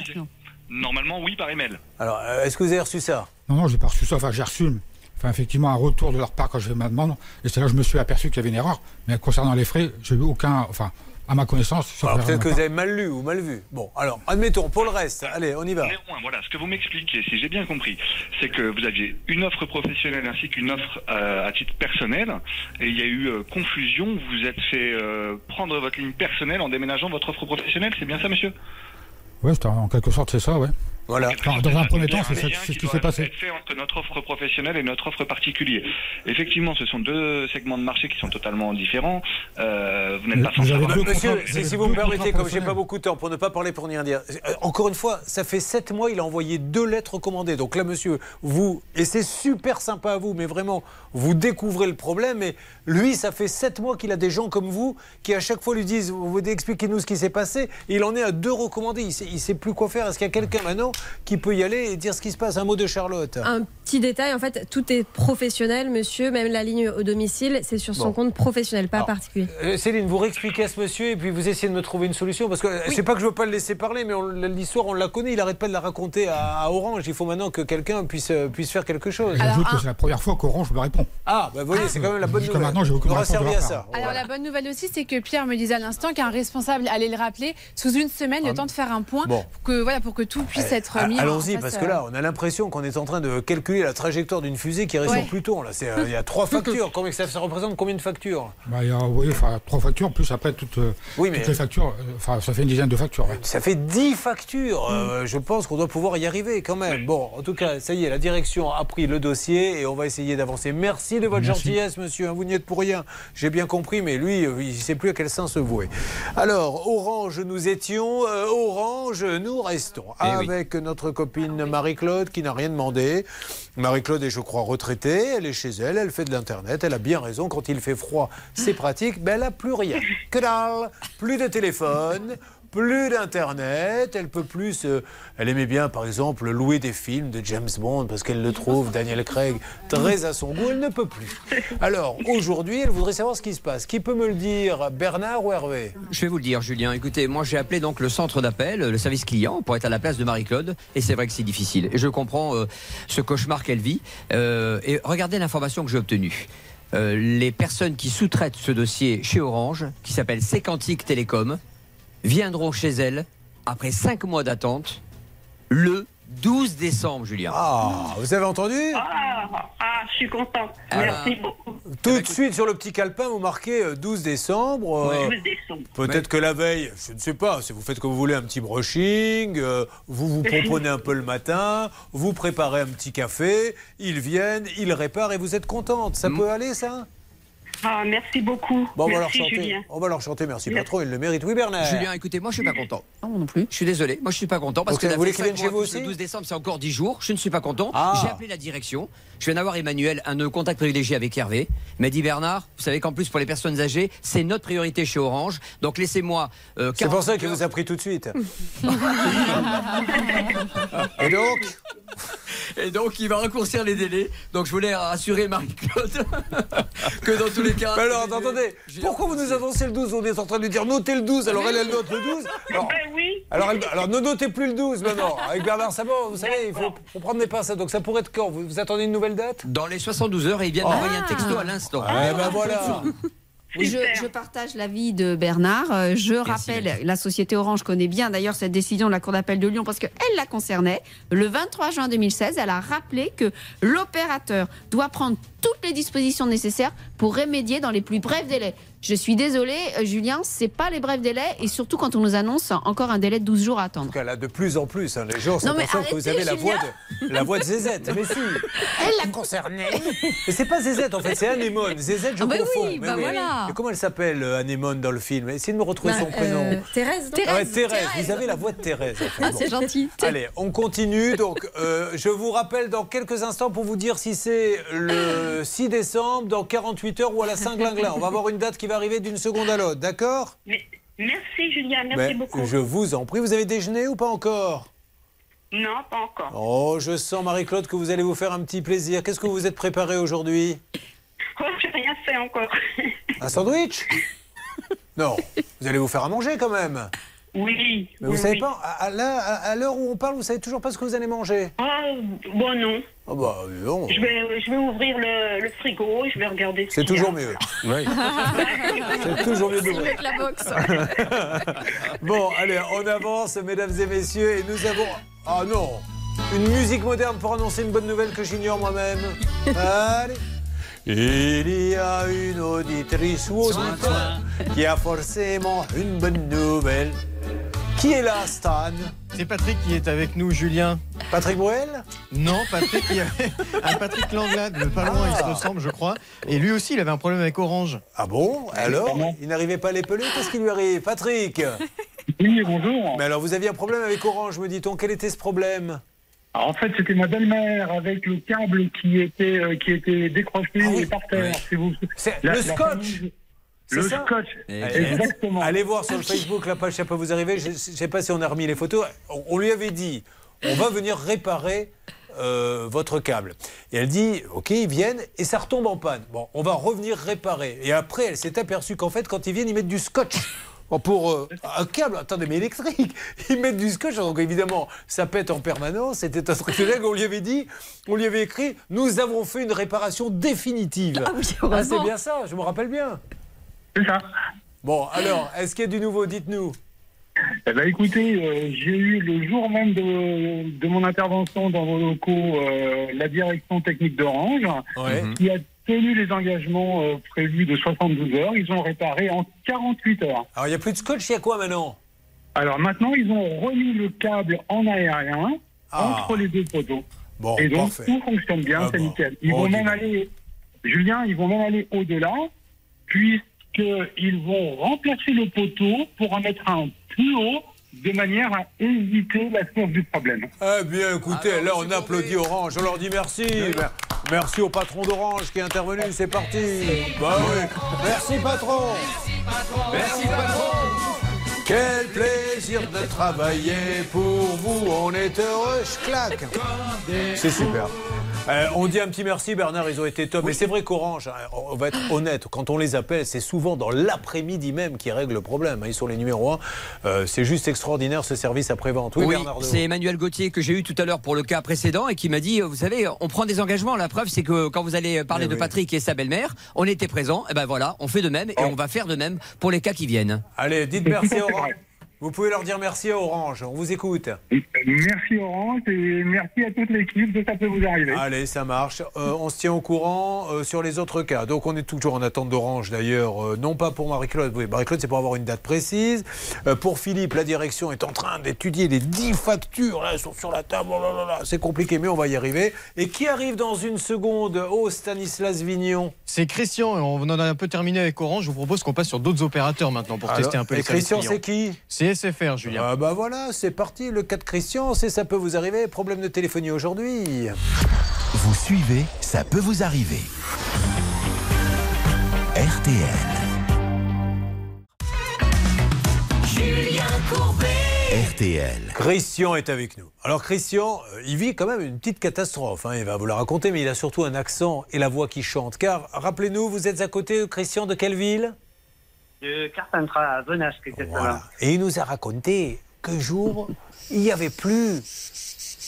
Normalement, oui, par email. Alors, euh, est-ce que vous avez reçu ça? Non, non, j'ai pas reçu ça. Enfin, j'ai reçu enfin, effectivement un retour de leur part quand j'ai fait ma demande. Et c'est là que je me suis aperçu qu'il y avait une erreur. Mais concernant les frais, j'ai eu aucun. Enfin, à ma connaissance. Alors, peut-être que vous avez mal lu ou mal vu. Bon, alors, admettons, pour le reste, allez, on y va. Néanmoins, voilà, ce que vous m'expliquez, si j'ai bien compris, c'est que vous aviez une offre professionnelle ainsi qu'une offre euh, à titre personnel, et il y a eu euh, confusion. Vous vous êtes fait euh, prendre votre ligne personnelle en déménageant votre offre professionnelle, c'est bien ça, monsieur? C'était en quelque sorte, c'est ça, ouais. Voilà. Enfin, dans un premier temps, c'est ce qui s'est passé. être fait entre notre offre professionnelle et notre offre particulière. Effectivement, ce sont deux segments de marché qui sont totalement différents. Euh, vous n'êtes pas censé avoir- Monsieur, si, si vous me permettez, comme j'ai pas beaucoup de temps pour ne pas parler pour rien dire, euh, encore une fois, ça fait sept mois, il a envoyé deux lettres recommandées. Donc là, monsieur, vous, et c'est super sympa à vous, mais vraiment, vous découvrez le problème. Et lui, ça fait sept mois qu'il a des gens comme vous qui à chaque fois lui disent, vous expliquez-nous ce qui s'est passé. Et il en est à deux recommandés. Il sait, il sait plus quoi faire. Est-ce qu'il y a quelqu'un maintenant qui peut y aller et dire ce qui se passe Un mot de Charlotte. Un petit détail, en fait, tout est professionnel, monsieur. Même la ligne au domicile, c'est sur son Bon. compte professionnel, pas particulier. Euh, Céline, vous réexpliquez à ce monsieur et puis vous essayez de me trouver une solution parce que euh, c'est pas que je veux pas le laisser parler, mais l'histoire on la connaît. Il arrête pas de la raconter à, à Orange. Il faut maintenant que quelqu'un puisse euh, puisse faire quelque chose. J'ajoute que c'est la première fois qu'Orange me répond. Ah, bah vous voyez, c'est quand même la bonne nouvelle. maintenant, j'ai aucune servi à ça. Alors la bonne nouvelle aussi, c'est que Pierre me disait à l'instant qu'un responsable allait le rappeler sous une semaine, le temps de faire un point, Ah. Bon. pour que voilà, pour que tout puisse être Ah, mis. Allons-y, parce que là, on a l'impression qu'on est en train de calculer la trajectoire d'une fusée qui reste Ouais. sur Pluton. Là, c'est, euh, il y a trois factures. Combien ça, ça représente combien de factures? Bah, il y a, enfin, trois factures, plus après toutes, euh, Oui, mais- toutes les factures. euh, Enfin, ça fait une dizaine de factures. ouais. Ça fait 10 factures. Euh, je pense qu'on doit pouvoir y arriver quand même. Bon, en tout cas, ça y est, la direction a pris le dossier et on va essayer d'avancer. Merci de votre Merci. gentillesse, monsieur. hein, Vous n'y êtes pour rien. J'ai bien compris, mais lui, il ne sait plus à quel sens se vouer. Alors, Orange, nous étions. euh, Orange, nous restons. Eh oui. Avec notre copine Marie-Claude qui n'a rien demandé. Marie-Claude est, je crois, retraitée. Elle est chez elle. Elle fait de l'Internet. Elle a bien raison. Quand il fait froid, c'est pratique. Ben, elle n'a plus rien. Que dalle. Plus de téléphone. Plus d'internet, elle peut plus. euh, elle aimait bien, par exemple, louer des films de James Bond parce qu'elle le trouve, Daniel Craig, très à son goût. Elle ne peut plus. Alors aujourd'hui, elle voudrait savoir ce qui se passe. Qui peut me le dire, Bernard ou Hervé? Je vais vous le dire, Julien. Écoutez, moi j'ai appelé donc le centre d'appel, le service client, pour être à la place de Marie-Claude. Et c'est vrai que c'est difficile. Et je comprends euh, ce cauchemar qu'elle vit. Euh, et regardez l'information que j'ai obtenue. Les personnes qui sous-traitent ce dossier chez Orange, qui s'appelle Sécantique Télécom, viendront chez elle après cinq mois d'attente le 12 décembre, Julien. Ah, vous avez entendu? Ah, ah, je suis contente. Merci beaucoup. Tout de suite sur le petit calepin, vous marquez euh, 12 décembre. euh, 12 décembre. Peut-être que la veille, je ne sais pas, si vous faites comme vous voulez un petit brushing, euh, vous vous promenez un peu le matin, vous préparez un petit café, ils viennent, ils réparent et vous êtes contente. Ça peut aller ça? Ah, merci beaucoup. Bon, on va leur chanter. Julien. On va leur chanter merci patron, il le mérite. Oui Bernard. Julien, écoutez, moi je suis pas content. Non, moi non plus. Je suis désolé. Moi je suis pas content parce Donc, que vous voulez qu'ils viennent chez vous plus le aussi 12 décembre, c'est encore 10 jours. Je ne suis pas content. Ah. J'ai appelé la direction. Je viens d'avoir Emmanuel, un contact privilégié avec Hervé. M'a dit Bernard, vous savez qu'en plus pour les personnes âgées, c'est notre priorité chez Orange. Donc laissez-moi. euh, C'est pour ça 48 qu'il vous a pris tout de suite. Et donc? Et donc, il va raccourcir les délais. Donc, je voulais rassurer Marie-Claude que dans tous les cas. Mais alors, attendez, pourquoi vous nous annoncez le 12 On est en train de lui dire notez le 12, alors elle, elle note le 12. Alors, alors, elle- alors ne notez plus le 12 maintenant. Avec Bernard Sabot, vous savez, il faut, faut prendre des pincettes. Donc ça pourrait être quand? Vous, vous attendez une nouvelle date? Dans les 72 heures, et il vient d'envoyer un texto à l'instant. Ah, ben voilà. Je, je partage l'avis de Bernard. Euh, Je rappelle, la société Orange connaît bien d'ailleurs cette décision de la Cour d'appel de Lyon parce qu'elle la concernait. Le 23 juin 2016, elle a rappelé que l'opérateur doit prendre toutes les dispositions nécessaires pour remédier dans les plus brefs délais. Je suis désolée, euh, Julien, c'est pas les brefs délais et surtout quand on nous annonce encore un délai de 12 jours à attendre. En tout cas, là, de plus en plus, hein, les gens mais conscients que vous avez la voix, de, la voix de Zézette. Mais si, elle l'a concernée. Mais c'est pas Zézette, en fait, c'est Anémone. Zézette, je Ah, bah confonds. oui, bah voilà. Et comment elle s'appelle, euh, Anémone, dans le film? Essayez de me retrouver Bah, son prénom. euh, Thérèse. Ah ouais, Thérèse, vous avez la voix de Thérèse. en fait. Ah, c'est Bon. gentil. Allez, on continue. Donc, euh, je vous rappelle dans quelques instants pour vous dire si c'est le 6 décembre, dans 48 heures ou à la Saint-Glinglin. On va avoir une date qui va arriver d'une seconde à l'autre, d'accord? Merci, Julien. Merci Mais beaucoup. Je vous en prie. Vous avez déjeuné ou pas encore? Non, pas encore. Oh, je sens, Marie-Claude, que vous allez vous faire un petit plaisir. Qu'est-ce que vous êtes préparé aujourd'hui? Oh, j'ai rien fait encore. Un sandwich? Non. Vous allez vous faire à manger quand même. Oui. Mais vous oui, savez oui. pas, à, à l'heure- à- à l'heure où on parle, vous savez toujours pas ce que vous allez manger Ah, bon, non. Ah bah non. Je vais, je vais ouvrir le, le frigo et je vais regarder. ce C'est a. toujours mieux. Oui. C'est toujours mieux. Avec la boxe. Bon, allez, on avance, mesdames et messieurs, et nous avons. Ah non Une musique moderne pour annoncer une bonne nouvelle que j'ignore moi-même. Allez il y a une auditrice ou auditeur qui a forcément une bonne nouvelle. Qui est là, Stan C'est Patrick qui est avec nous, Julien. Patrick Bruel Non, Patrick, qui un Patrick Langlade, de pas loin, il se ressemble, je crois. Et lui aussi, il avait un problème avec Orange. Ah bon Alors Il n'arrivait pas à l'épeler Qu'est-ce qui lui arrive Patrick Oui, bonjour. Mais alors, vous aviez un problème avec Orange, me dit-on. Quel était ce problème Alors, en fait, c'était ma belle-mère avec le câble qui était, euh, qui était décroché par terre. si vous- La- le scotch Le ça scotch. Exactement. Allez voir sur le Facebook la page, ça peut vous arriver. Je ne sais pas si on a remis les photos. On, on lui avait dit, on va venir réparer euh, votre câble. Et elle dit, ok, ils viennent et ça retombe en panne. Bon, on va revenir réparer. Et après, elle s'est aperçue qu'en fait, quand ils viennent, ils mettent du scotch. Bon, Pour euh, un câble, attendez, mais électrique, ils mettent du scotch, donc évidemment, ça pète en permanence. C'était un truc on lui avait dit, on lui avait écrit, nous avons fait une réparation définitive. Ah oui, c'est heureusement. bien ça, je me rappelle bien. C'est ça. Bon, alors, est-ce qu'il y a du nouveau Dites-nous. Eh ben, écoutez, euh, j'ai eu le jour même de, de mon intervention dans vos locaux euh, la direction technique d'Orange, Ouais. qui a tenu les engagements euh, prévus de 72 heures. Ils ont réparé en 48 heures. Alors, il n'y a plus de scotch, il y a quoi maintenant Alors maintenant, ils ont remis le câble en aérien Ah. entre les deux poteaux. Bon, Et donc parfait. tout fonctionne bien, Ah c'est bon. nickel. Ils vont même aller, Julien, ils vont même aller au-delà, puisqu'ils vont remplacer le poteau pour en mettre un plus haut, de manière à éviter la source du problème. Eh bien, écoutez, là, on applaudit Orange. On leur dit merci. Mer- Merci au patron d'Orange qui est intervenu. C'est parti. Bah oui. Merci, patron. Merci, patron. Quel plaisir de travailler pour vous. On est heureux. Je claque. C'est super. Euh, on dit un petit merci, Bernard, ils ont été top. Mais c'est vrai qu'Orange, hein, on va être honnête, quand on les appelle, c'est souvent dans l'après-midi même qu'ils règlent le problème. hein. Ils sont les numéros un. Euh, c'est juste extraordinaire ce service après-vente. Oui, Oui, Bernard. Dehaut. c'est Emmanuel Gauthier que j'ai eu tout à l'heure pour le cas précédent et qui m'a dit, vous savez, on prend des engagements. La preuve, c'est que quand vous allez parler Eh de oui. Patrick et sa belle-mère, on était présents. Et ben voilà, on fait de même et on va faire de même pour les cas qui viennent. Allez, dites merci Orange. Vous pouvez leur dire merci à Orange. On vous écoute. Merci Orange et merci à toute l'équipe de Ça peut vous arriver. Allez, ça marche. Euh, on se tient au courant euh, sur les autres cas. Donc, on est toujours en attente d'Orange, d'ailleurs. euh, non pas pour Marie-Claude. Oui, Marie-Claude, c'est pour avoir une date précise. Euh, pour Philippe, la direction est en train d'étudier les 10 factures. Là, elles sont sur la table. Oh là là là, c'est compliqué, mais on va y arriver. Et qui arrive dans une seconde Oh, Stanislas Vignon? C'est Christian, on en a un peu terminé avec Orange. Je vous propose qu'on passe sur d'autres opérateurs maintenant pour Alors, tester un peu et les Christian, c'est qui? C'est SFR, Julien. Ah bah voilà, c'est parti. Le cas de Christian, c'est ça peut vous arriver. Problème de téléphonie aujourd'hui. Vous suivez, ça peut vous arriver. RTL. Julien Courbet. RTL. Christian est avec nous. Alors Christian, euh, il vit quand même une petite catastrophe. hein, il va vous la raconter, mais il a surtout un accent et la voix qui chante. Car rappelez-nous, vous êtes à côté, Christian, de quelle ville? De Carpentras à Venasque, exactement. Et il nous a raconté qu'un jour, il n'y avait plus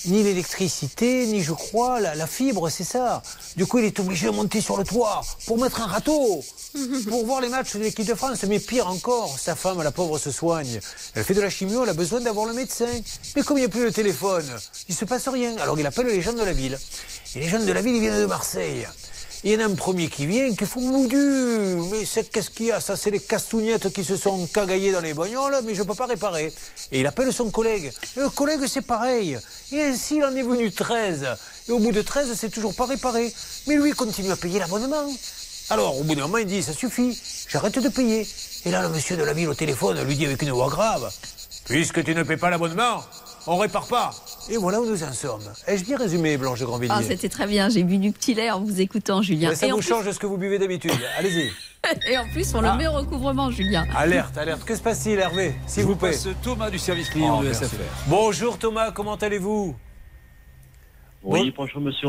ni l'électricité, ni je crois la, la fibre, c'est ça. Du coup, il est obligé de monter sur le toit pour mettre un râteau, pour voir les matchs de l'équipe de France. Mais pire encore, sa femme, la pauvre, se soigne. Elle fait de la chimio, elle a besoin d'avoir le médecin. Mais comme il n'y a plus le téléphone, il se passe rien. Alors il appelle les jeunes de la ville. Et les jeunes de la ville, ils viennent de Marseille. Il y en a un premier qui vient, qui fait mon Dieu, mais c'est qu'est-ce qu'il y a? Ça, c'est les castougnettes qui se sont cagaillées dans les bagnoles, mais je ne peux pas réparer. Et il appelle son collègue. Le collègue, c'est pareil. Et ainsi, il en est venu 13. Et au bout de 13, c'est toujours pas réparé. Mais lui, il continue à payer l'abonnement. Alors, au bout d'un moment, il dit Ça suffit, j'arrête de payer. Et là, le monsieur de la ville au téléphone lui dit avec une voix grave Puisque tu ne paies pas l'abonnement, on répare pas. Et voilà où nous en sommes. Ai-je bien résumé, Blanche de Grandvilliers Ah, c'était très bien. J'ai bu du petit lait en vous écoutant, Julien. Mais ça et, vous plus, change de ce que vous buvez d'habitude. Allez-y. et en plus, on Ah. le met au recouvrement, Julien. Alerte, alerte. Que se passe-t-il, Hervé S'il vous vous plaît. passe Thomas du service client Oh, de merci. SFR. Bonjour Thomas, comment allez-vous? Oui, bonjour monsieur.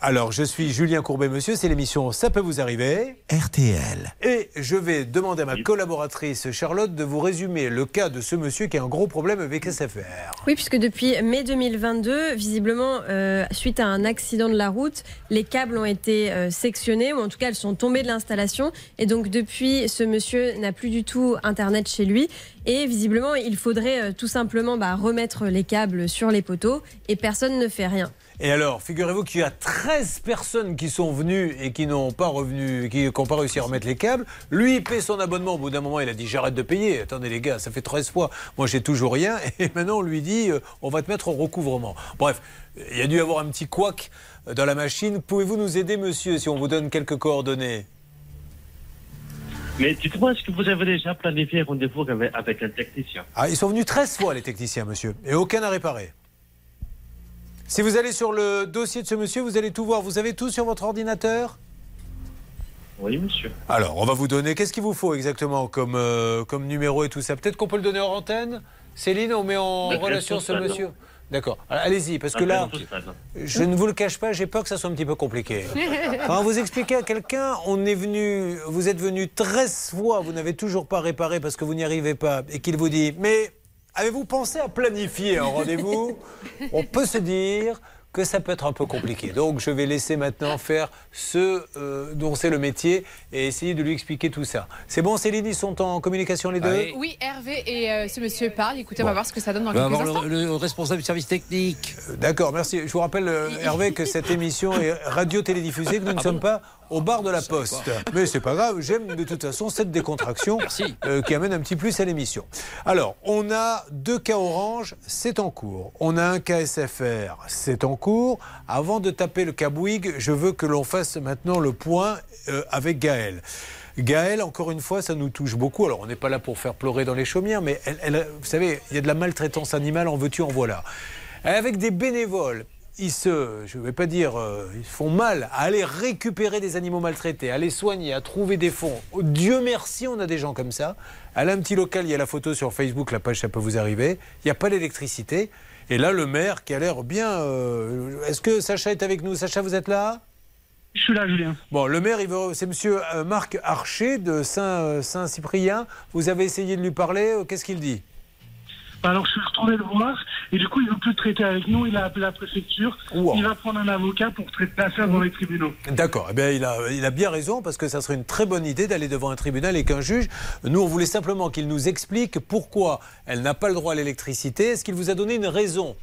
Alors, je suis Julien Courbet, monsieur, c'est l'émission Ça peut vous arriver. RTL. Et je vais demander à ma collaboratrice Charlotte de vous résumer le cas de ce monsieur qui a un gros problème avec SFR. Oui, puisque depuis mai 2022, visiblement, euh, suite à un accident de la route, les câbles ont été euh, sectionnés, ou en tout cas, elles sont tombées de l'installation. Et donc, depuis, ce monsieur n'a plus du tout Internet chez lui. Et visiblement, il faudrait euh, tout simplement bah, remettre les câbles sur les poteaux, et personne ne fait rien. Et alors, figurez-vous qu'il y a 13 personnes qui sont venues et qui n'ont pas revenu, qui n'ont pas réussi à remettre les câbles. Lui, il paie son abonnement. Au bout d'un moment, il a dit j'arrête de payer. Attendez les gars, ça fait 13 fois. Moi, j'ai toujours rien. Et maintenant, on lui dit euh, on va te mettre au recouvrement. Bref, il y a dû y avoir un petit couac dans la machine. Pouvez-vous nous aider, monsieur, si on vous donne quelques coordonnées? Mais dites-moi, est-ce que vous avez déjà planifié un rendez-vous avec, avec un technicien? Ah, ils sont venus 13 fois, les techniciens, monsieur, et aucun n'a réparé. Si vous allez sur le dossier de ce monsieur, vous allez tout voir. Vous avez tout sur votre ordinateur? Oui, monsieur. Alors, on va vous donner. Qu'est-ce qu'il vous faut exactement comme, euh, comme numéro et tout ça? Peut-être qu'on peut le donner en antenne? Céline, on met en relation ce monsieur D'accord. Allez-y, parce que là, je ne vous le cache pas, j'ai peur que ça soit un petit peu compliqué. Quand vous expliquez à quelqu'un, on est venu, vous êtes venu 13 fois, vous n'avez toujours pas réparé parce que vous n'y arrivez pas, et qu'il vous dit, mais avez-vous pensé à planifier un rendez-vous On peut se dire que ça peut être un peu compliqué. Donc je vais laisser maintenant faire ce euh, dont c'est le métier et essayer de lui expliquer tout ça. C'est bon Céline, ils sont en communication les deux Oui, Hervé et euh, ce monsieur parlent. Écoutez, on va voir ce que ça donne dans quelques instants. le, le responsable du service technique. Euh, D'accord, merci. Je vous rappelle, euh, Hervé, que cette émission est radio-télédiffusée, que nous ne sommes pas au bar de la Poste. Mais c'est pas grave, j'aime de toute façon cette décontraction euh, qui amène un petit plus à l'émission. Alors, on a deux cas orange, c'est en cours. On a un cas SFR, c'est en cours. Avant de taper le cas Bouygues, je veux que l'on fasse maintenant le point euh, avec Gaël. Gaël, encore une fois, ça nous touche beaucoup. Alors, on n'est pas là pour faire pleurer dans les chaumières, mais elle, elle- vous savez, il y a de la maltraitance animale, en veux-tu, en voilà. Avec des bénévoles, ils se, je ne vais pas dire, euh, ils font mal à aller récupérer des animaux maltraités, à les soigner, à trouver des fonds. Oh, Dieu merci, on a des gens comme ça. A un petit local, il y a la photo sur Facebook, la page, ça peut vous arriver. Il n'y a pas l'électricité. Et là, le maire qui a l'air bien. euh, Est-ce que Sacha est avec nous? Sacha, vous êtes là? Je suis là, Julien. Bon, le maire, c'est monsieur euh, Marc Archer de Saint- Saint-Cyprien. Vous avez essayé de lui parler, qu'est-ce qu'il dit? Alors je suis retourné le voir et du coup il veut plus traiter avec nous. Il a appelé la préfecture. Il va prendre un avocat pour traiter l'affaire dans les tribunaux. D'accord. Eh bien, il a, il a bien raison parce que ça serait une très bonne idée d'aller devant un tribunal et qu'un juge. Nous, on voulait simplement qu'il nous explique pourquoi elle n'a pas le droit à l'électricité. Est-ce qu'il vous a donné une raison?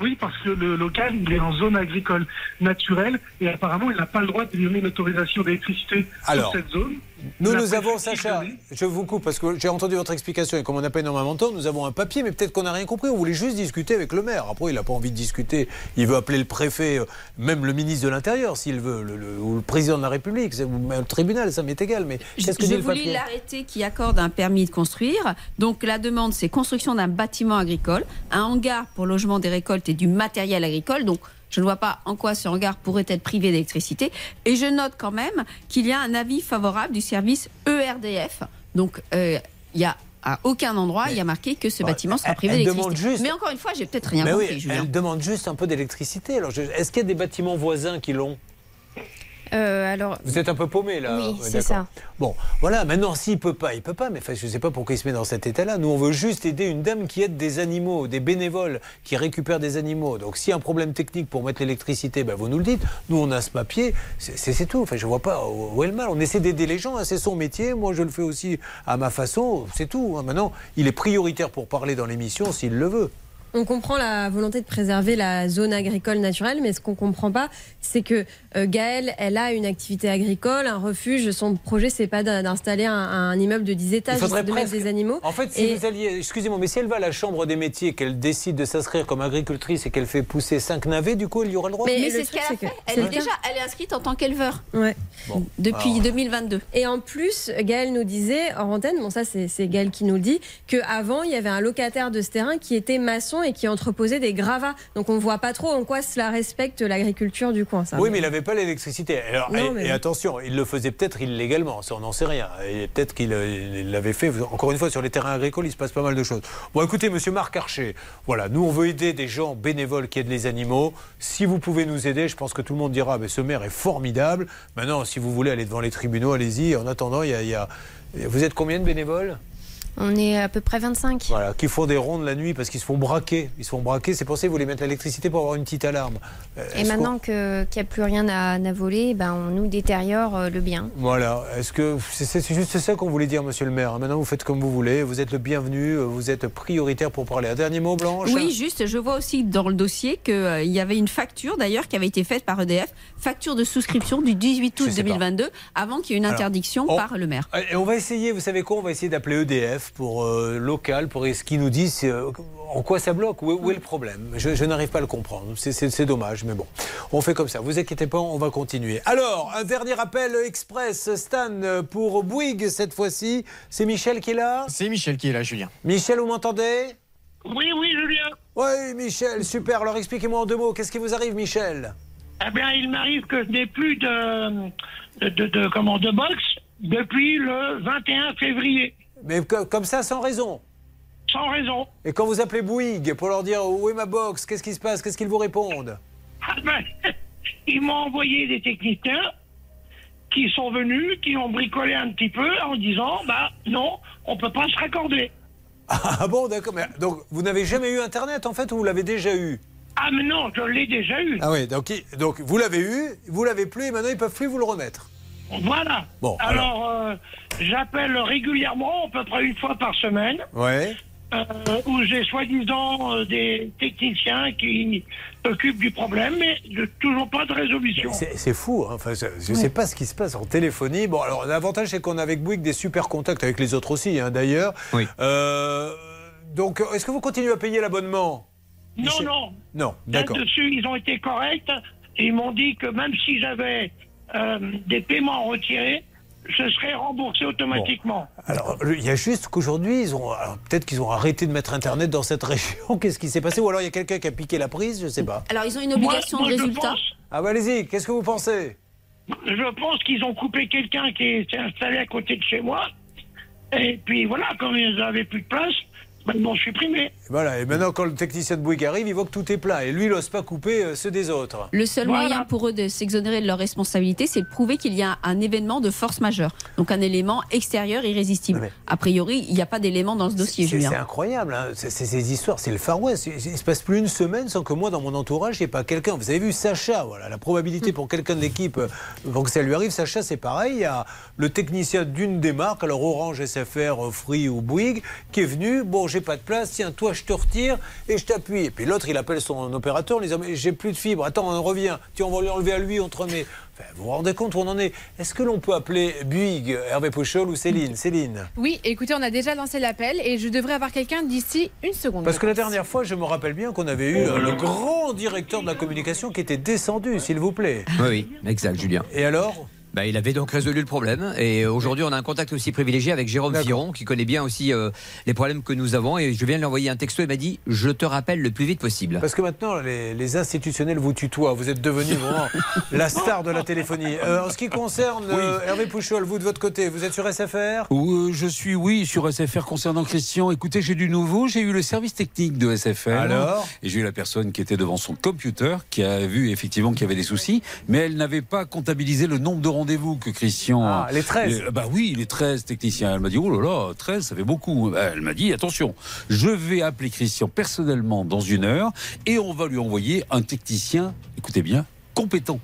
Oui, parce que le local il est en zone agricole naturelle et apparemment il n'a pas le droit de donner une autorisation d'électricité sur cette zone. Nous, nous avons, Sacha, je vous coupe parce que j'ai entendu votre explication et comme on n'a pas énormément de temps, nous avons un papier, mais peut-être qu'on n'a rien compris. On voulait juste discuter avec le maire. Après, il n'a pas envie de discuter. Il veut appeler le préfet, euh, même le ministre de l'Intérieur, s'il veut, le, le- ou le président de la République, ou même le tribunal, ça m'est égal. Mais qu'est-ce que Je dit le vous lis papier? l'arrêté qui accorde un permis de construire. Donc la demande, c'est construction d'un bâtiment agricole, un hangar pour logement des récoltes et du matériel agricole. Donc je ne vois pas en quoi ce hangar pourrait être privé d'électricité. Et je note quand même qu'il y a un avis favorable du service ERDF. Donc euh, il y a à aucun endroit, il y a marqué que ce bâtiment sera privé d'électricité. Mais encore une fois, j'ai peut-être rien Mais compris, oui, elle demande juste un peu d'électricité. Alors, est-ce qu'il y a des bâtiments voisins qui l'ont? Euh, alors, Vous êtes un peu paumé là. Oui, c'est ça. Bon, voilà, maintenant s'il peut pas, il peut pas, mais enfin, je ne sais pas pourquoi il se met dans cet état-là. Nous, on veut juste aider une dame qui aide des animaux, des bénévoles qui récupèrent des animaux. Donc s'il y a un problème technique pour mettre l'électricité, ben, vous nous le dites. Nous, on a ce papier, c'est tout. Enfin, je vois pas où où est le mal. On essaie d'aider les gens, hein, c'est son métier. Moi, je le fais aussi à ma façon, c'est tout. hein. Maintenant, il est prioritaire pour parler dans l'émission s'il le veut. On comprend la volonté de préserver la zone agricole naturelle, mais ce qu'on comprend pas, c'est que euh, Gaëlle, elle a une activité agricole, un refuge. Son projet, c'est pas d'in- d'installer un, un immeuble de 10 étages, de mettre presque- des animaux. En fait, si Et- vous alliez, excusez-moi, mais si elle va à la chambre des métiers, qu'elle décide de s'inscrire comme agricultrice et qu'elle fait pousser cinq navets, du coup, il y aura le droit. Mais, le c'est ce qu'elle a fait. que- Elle est déjà elle est inscrite en tant qu'éleveur Ouais. depuis Alors. 2022. Et en plus, Gaël nous disait, en antenne, bon ça c'est c'est Gaël qui nous le dit, qu'avant il y avait un locataire de ce terrain qui était maçon et qui entreposait des gravats. Donc on voit pas trop en quoi cela respecte l'agriculture du coin. Ça. Oui, mais il n'avait pas l'électricité. Alors, Non, et, mais et attention, il le faisait peut-être illégalement, ça on n'en sait rien. Et peut-être qu'il euh, l'avait fait. Encore une fois, sur les terrains agricoles, il se passe pas mal de choses. Bon, écoutez, monsieur Marc Archer, voilà, nous on veut aider des gens bénévoles qui aident les animaux. Si vous pouvez nous aider, je pense que tout le monde dira, mais ce maire est formidable. Maintenant, si vous voulez aller devant les tribunaux, allez-y. En attendant, il y a- y a... Vous êtes combien de bénévoles? On est à peu près 25. Voilà, qui font des rondes la nuit parce qu'ils se font braquer. Ils se font braquer, c'est pour ça qu'ils voulaient mettre l'électricité pour avoir une petite alarme. Euh, Et maintenant qu'il n'y a plus rien à, à voler, ben, on nous détériore euh, le bien. Voilà, est-ce que c'est juste ça qu'on voulait dire, monsieur le maire Maintenant, vous faites comme vous voulez, vous êtes le bienvenu, euh, vous êtes prioritaire pour parler. Un dernier mot, Blanche Oui, juste, je vois aussi dans le dossier qu'il y avait une facture d'ailleurs qui avait été faite par EDF, facture de souscription du 18 août Je sais pas. 2022, avant qu'il y ait une Alors, interdiction on- par le maire. Et on va essayer, vous savez quoi? On va essayer d'appeler EDF pour euh, local, pour ce qu'ils nous disent euh, en quoi ça bloque, où est, où est le problème? Je, je n'arrive pas à le comprendre, c'est- dommage, mais bon. On fait comme ça, vous inquiétez pas, on va continuer. Alors, un dernier appel express, Stan, pour Bouygues cette fois-ci. C'est Michel qui est là? C'est Michel qui est là, Julien. Michel, vous m'entendez? Oui, oui, Julien. Oui, Michel, super. Alors expliquez-moi en deux mots, qu'est-ce qui vous arrive, Michel? Eh bien, il m'arrive que je n'ai plus de, de, de, de- comment, de box depuis le 21 février. Mais co- comme ça, sans raison Sans raison. Et quand vous appelez Bouygues pour leur dire où est ma box, qu'est-ce qui se passe, qu'est-ce qu'ils vous répondent? Ah ben, ils m'ont envoyé des techniciens qui sont venus, qui ont bricolé un petit peu en disant, bah non, on peut pas se raccorder. Ah bon, d'accord. Mais donc, vous n'avez jamais eu Internet en fait ou vous l'avez déjà eu? Ah mais non, je l'ai déjà eu. Ah oui, donc, donc vous l'avez eu, vous l'avez plus et maintenant ils peuvent plus vous le remettre. Voilà. Bon, alors, euh, j'appelle régulièrement, à peu près une fois par semaine. Ouais. euh, où j'ai soi-disant euh, des techniciens qui s'occupent du problème, mais de, toujours pas de résolution. C'est fou, hein. enfin, je ne sais pas ce qui se passe en téléphonie. Bon, alors l'avantage c'est qu'on a avec Bouygues des super contacts avec les autres aussi, hein, d'ailleurs. Oui. Euh, donc, est-ce que vous continuez à payer l'abonnement? Non, non. Non, d'accord. Là-dessus, ils ont été corrects. Et ils m'ont dit que même si j'avais euh, des paiements retirés, je serais remboursé automatiquement. Alors, il y a juste qu'aujourd'hui, ils ont, peut-être qu'ils ont arrêté de mettre Internet dans cette région. Qu'est-ce qui s'est passé? Ou alors il y a quelqu'un qui a piqué la prise, je sais pas. Alors, ils ont une obligation Moi- moi, de résultat. pense- Ah bah allez-y, qu'est-ce que vous pensez? Je pense qu'ils ont coupé quelqu'un qui s'est installé à côté de chez moi. Et puis voilà, quand ils n'avaient plus de place, ben, ils m'ont supprimé. Voilà, et maintenant, quand le technicien de Bouygues arrive, il voit que tout est plat. Et lui, il n'ose pas couper euh, ceux des autres. Le seul moyen pour eux de s'exonérer de leur responsabilité, c'est de prouver qu'il y a un événement de force majeure. Donc un élément extérieur irrésistible. A priori, il n'y a pas d'élément dans ce dossier, C'est Julien. c'est incroyable, hein. C'est- ces histoires, c'est le Far West. Il il se passe plus une semaine sans que moi, dans mon entourage, il n'y ait pas quelqu'un. Vous avez vu Sacha, voilà, la probabilité pour quelqu'un de l'équipe, euh, pour que ça lui arrive, Sacha, c'est pareil. Il y a le technicien d'une des marques, alors Orange, SFR, euh, Free ou Bouygues, qui est venu. Bon, j'ai pas de place, tiens, toi, je te retire et je t'appuie. Et puis l'autre, il appelle son opérateur en lui disant Mais j'ai plus de fibre, attends, on revient. Tiens, on va lui enlever à lui, on te remet. Enfin, vous vous rendez compte où on en est? Est-ce que l'on peut appeler Bouygues, Hervé Pouchol ou Céline? Céline? Oui, écoutez, on a déjà lancé l'appel et je devrais avoir quelqu'un d'ici une seconde. Parce que la dernière fois, je me rappelle bien qu'on avait eu euh, le grand directeur de la communication qui était descendu, s'il vous plaît. Oui, oui, exact, Julien. Et alors? Bah, il avait donc résolu le problème et aujourd'hui on a un contact aussi privilégié avec Jérôme Firon qui connaît bien aussi euh, les problèmes que nous avons et je viens de lui envoyer un texto il m'a dit je te rappelle le plus vite possible. Parce que maintenant, les, les institutionnels vous tutoient. Vous êtes devenu vraiment la star de la téléphonie. Euh, en ce qui concerne euh, Hervé Pouchol, vous de votre côté, vous êtes sur SFR Où, euh, je suis, oui, sur SFR concernant Christian. Écoutez, j'ai du nouveau. J'ai eu le service technique de SFR. Alors? Et j'ai eu la personne qui était devant son computer, qui a vu effectivement qu'il y avait des soucis, mais elle n'avait pas comptabilisé le nombre de rendez-vous que Christian. Ah, les 13. Euh, bah oui, les 13 techniciens. Elle m'a dit, oh là là, 13, ça fait beaucoup. Bah, Elle m'a dit, attention, je vais appeler Christian personnellement dans une heure et on va lui envoyer un technicien, écoutez bien, compétent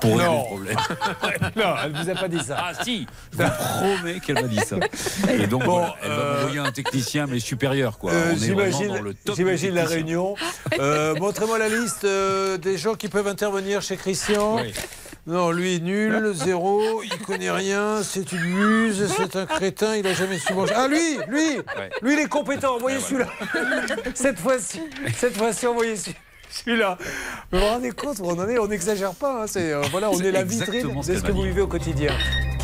pour régler le problème. non, elle vous a pas dit ça. Ah si, je vous promets qu'elle m'a dit ça. Et donc, Bon, elle va euh, m'envoyer un technicien, mais supérieur, quoi. Euh, J'imagine la réunion. Euh, Montrez-moi la liste des gens qui peuvent intervenir chez Christian. Oui. Non, lui, nul, zéro, il connaît rien, c'est une muse, c'est un crétin, il a jamais su manger. Ah, lui, lui, lui, il est compétent, envoyez celui-là. Cette fois-ci, cette fois-ci, envoyez celui- celui-là. Vous vous rendez compte on n'exagère pas, hein, c'est, euh, voilà, on est la vitrine de ce que vous vivez au quotidien.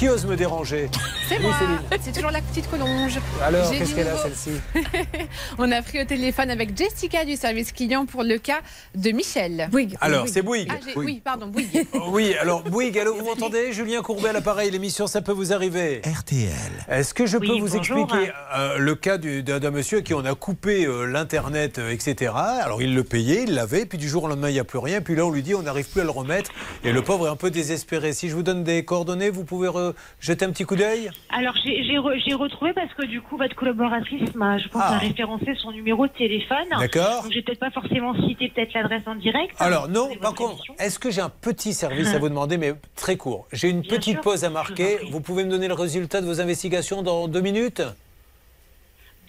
Qui ose me déranger C'est Oui, moi, c'est toujours la petite collonge. Alors, J'ai qu'est-ce du qu'elle a, celle-ci On a pris au téléphone avec Jessica du service client pour le cas de Michel. Bouygues. Alors, c'est Bouygues. Ah, j'ai- oui, pardon, Bouygues. Oui, alors Bouygues, allô, vous m'entendez Julien Courbet à l'appareil, l'émission Ça peut vous arriver. RTL. Est-ce que je peux Oui, vous bonjour. expliquer euh, le cas du- d'un d'un monsieur à qui on a coupé euh, l'Internet, euh, etc. Alors il le payait, il l'avait, puis du jour au lendemain, il n'y a plus rien. Puis là, on lui dit, on n'arrive plus à le remettre. Et le pauvre est un peu désespéré. Si je vous donne des coordonnées, vous pouvez re- jeter un petit coup d'œil Alors j'ai j'ai re- j'ai retrouvé parce que du coup votre collaboratrice m'a, je pense, Ah. a référencé son numéro de téléphone. D'accord. Donc j'ai peut-être pas forcément cité peut-être l'adresse en direct. Alors non, par contre, est-ce que j'ai un petit service à vous demander, mais très court? J'ai une petite sûr, pause à marquer. Vous pouvez me donner le résultat de vos investigations dans deux minutes?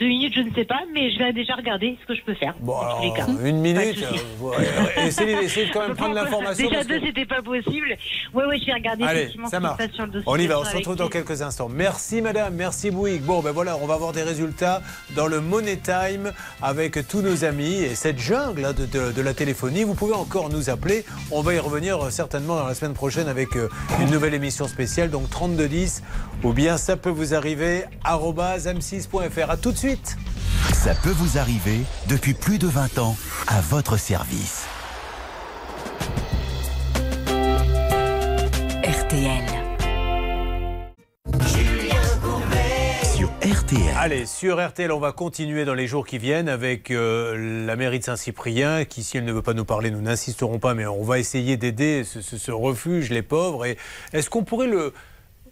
Deux minutes, je ne sais pas, mais je vais déjà regarder ce que je peux faire. Bon, les cas. une minute. euh, essayez, essayez de quand même prendre l'information. Déjà parce que- deux, c'était pas possible. Oui, oui, je vais regarder Allez, ça marche. sur le dossier. On y va, on se retrouve dans quelques instants. Merci madame, merci Bouygues. Bon, ben voilà, on va avoir des résultats dans le Money Time avec tous nos amis et cette jungle hein, de, de- de la téléphonie. Vous pouvez encore nous appeler. On va y revenir euh, certainement dans la semaine prochaine avec euh, une nouvelle émission spéciale, donc 3210 ou bien ça peut vous arriver, arobase m6.fr. À tout de suite. Ça peut vous arriver depuis plus de 20 ans à votre service. RTL. Sur RTL. Allez, sur RTL, on va continuer dans les jours qui viennent avec euh, la mairie de Saint-Cyprien, qui, si elle ne veut pas nous parler, nous n'insisterons pas, mais on va essayer d'aider ce, ce- ce refuge, les pauvres. Et est-ce qu'on pourrait le.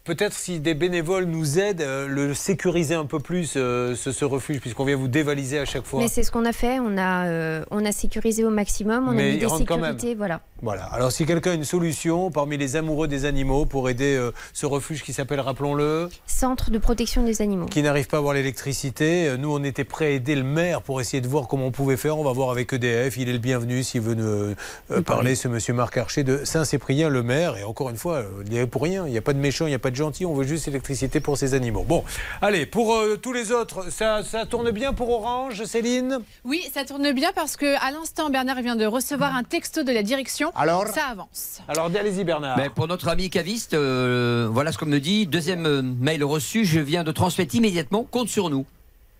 Peut-être si des bénévoles nous aident, euh, le sécuriser un peu plus, euh, ce, ce refuge, puisqu'on vient vous dévaliser à chaque fois. Mais c'est ce qu'on a fait. On a, euh, on a sécurisé au maximum. On Mais a mis des sécurités. Voilà. Voilà. Alors, si quelqu'un a une solution parmi les amoureux des animaux pour aider euh, ce refuge qui s'appelle, rappelons-le, Centre de protection des animaux. qui n'arrive pas à avoir l'électricité. Euh, Nous, on était prêts à aider le maire pour essayer de voir comment on pouvait faire. On va voir avec EDF. Il est le bienvenu s'il veut nous euh, parler, ce monsieur Marc Archer de Saint-Cyprien, le maire. Et encore une fois, il n'y a pour rien. Il n'y a pas de méchant, il n'y a pas gentil. On veut juste l'électricité pour ces animaux. Bon, allez, pour euh, tous les autres, ça, ça tourne bien pour Orange, Céline? Oui, ça tourne bien parce que à l'instant, Bernard vient de recevoir un texto de la direction. Alors Ça avance. Alors, allez-y, Bernard. Ben, pour notre ami caviste, euh, voilà ce qu'on me dit. Deuxième euh, mail reçu, je viens de transmettre immédiatement. Compte sur nous.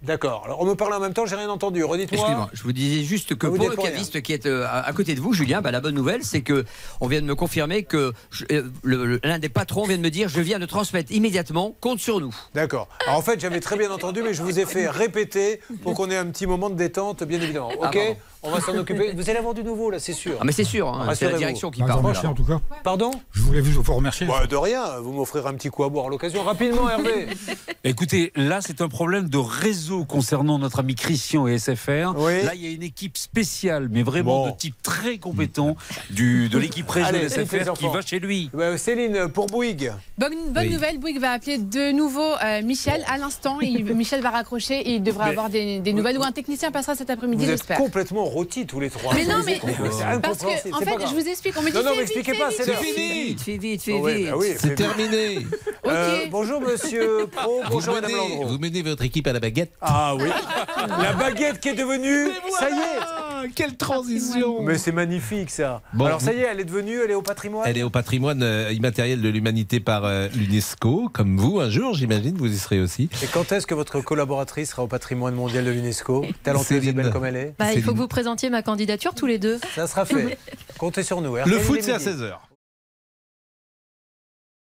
D'accord. Alors on me parle en même temps, j'ai rien entendu. Redites-moi. Excusez-moi, je vous disais juste que vous pour le rien. caviste qui est euh, à côté de vous, Julien, bah, la bonne nouvelle, c'est que on vient de me confirmer que euh, l'un des patrons vient de me dire je viens de transmettre immédiatement, compte sur nous. D'accord. Alors en fait, j'avais très bien entendu, mais je vous ai fait répéter pour qu'on ait un petit moment de détente, bien évidemment. Ah, Ok. On va s'en occuper. Vous allez avoir du nouveau, là, c'est sûr. Ah mais c'est sûr, hein, c'est la direction qui Bah, parle. en tout cas. Pardon Je voulais vous vous remercier. Bah, De rien, vous m'offrirez un petit coup à boire à l'occasion. Rapidement, Hervé. Écoutez, là, c'est un problème de réseau concernant notre ami Christian et SFR. Oui. Là, il y a une équipe spéciale, mais vraiment Bon. de type très compétent du, de l'équipe réseau Allez, de SFR qui va chez lui. Bah, Céline, pour Bouygues. Bonne, bonne Oui. nouvelle, Bouygues va appeler de nouveau euh, Michel à l'instant. Michel va raccrocher et il devra Mais- avoir des, des nouvelles ou un technicien passera cet après-midi, j'espère. complètement rôtis tous les trois. Mais non, mais C'est parce que en c'est fait, je vous explique. On me dit Non, non, m'expliquez pas, c'est fais l'heure. vite. Fais vite, fais vite, fais ouais, vite. oui, C'est terminé. Euh, bonjour Monsieur Pro, bonjour vous, Madame Landreau. vous menez votre équipe à la baguette. Ah oui, la baguette qui est devenue, ça y est. Quelle transition Mais c'est magnifique ça. Bon, Alors ça y est, elle est devenue, elle est au patrimoine. Elle est au patrimoine euh, immatériel de l'humanité par euh, l'UNESCO, comme vous, un jour, j'imagine, vous y serez aussi. Et quand est-ce que votre collaboratrice sera au patrimoine mondial de l'UNESCO? Talentueuse et Céline. belle comme elle est? Bah, il faut que vous présentiez ma candidature tous les deux. Ça sera fait. Comptez sur nous. Le Regardez foot, c'est à midi. 16h.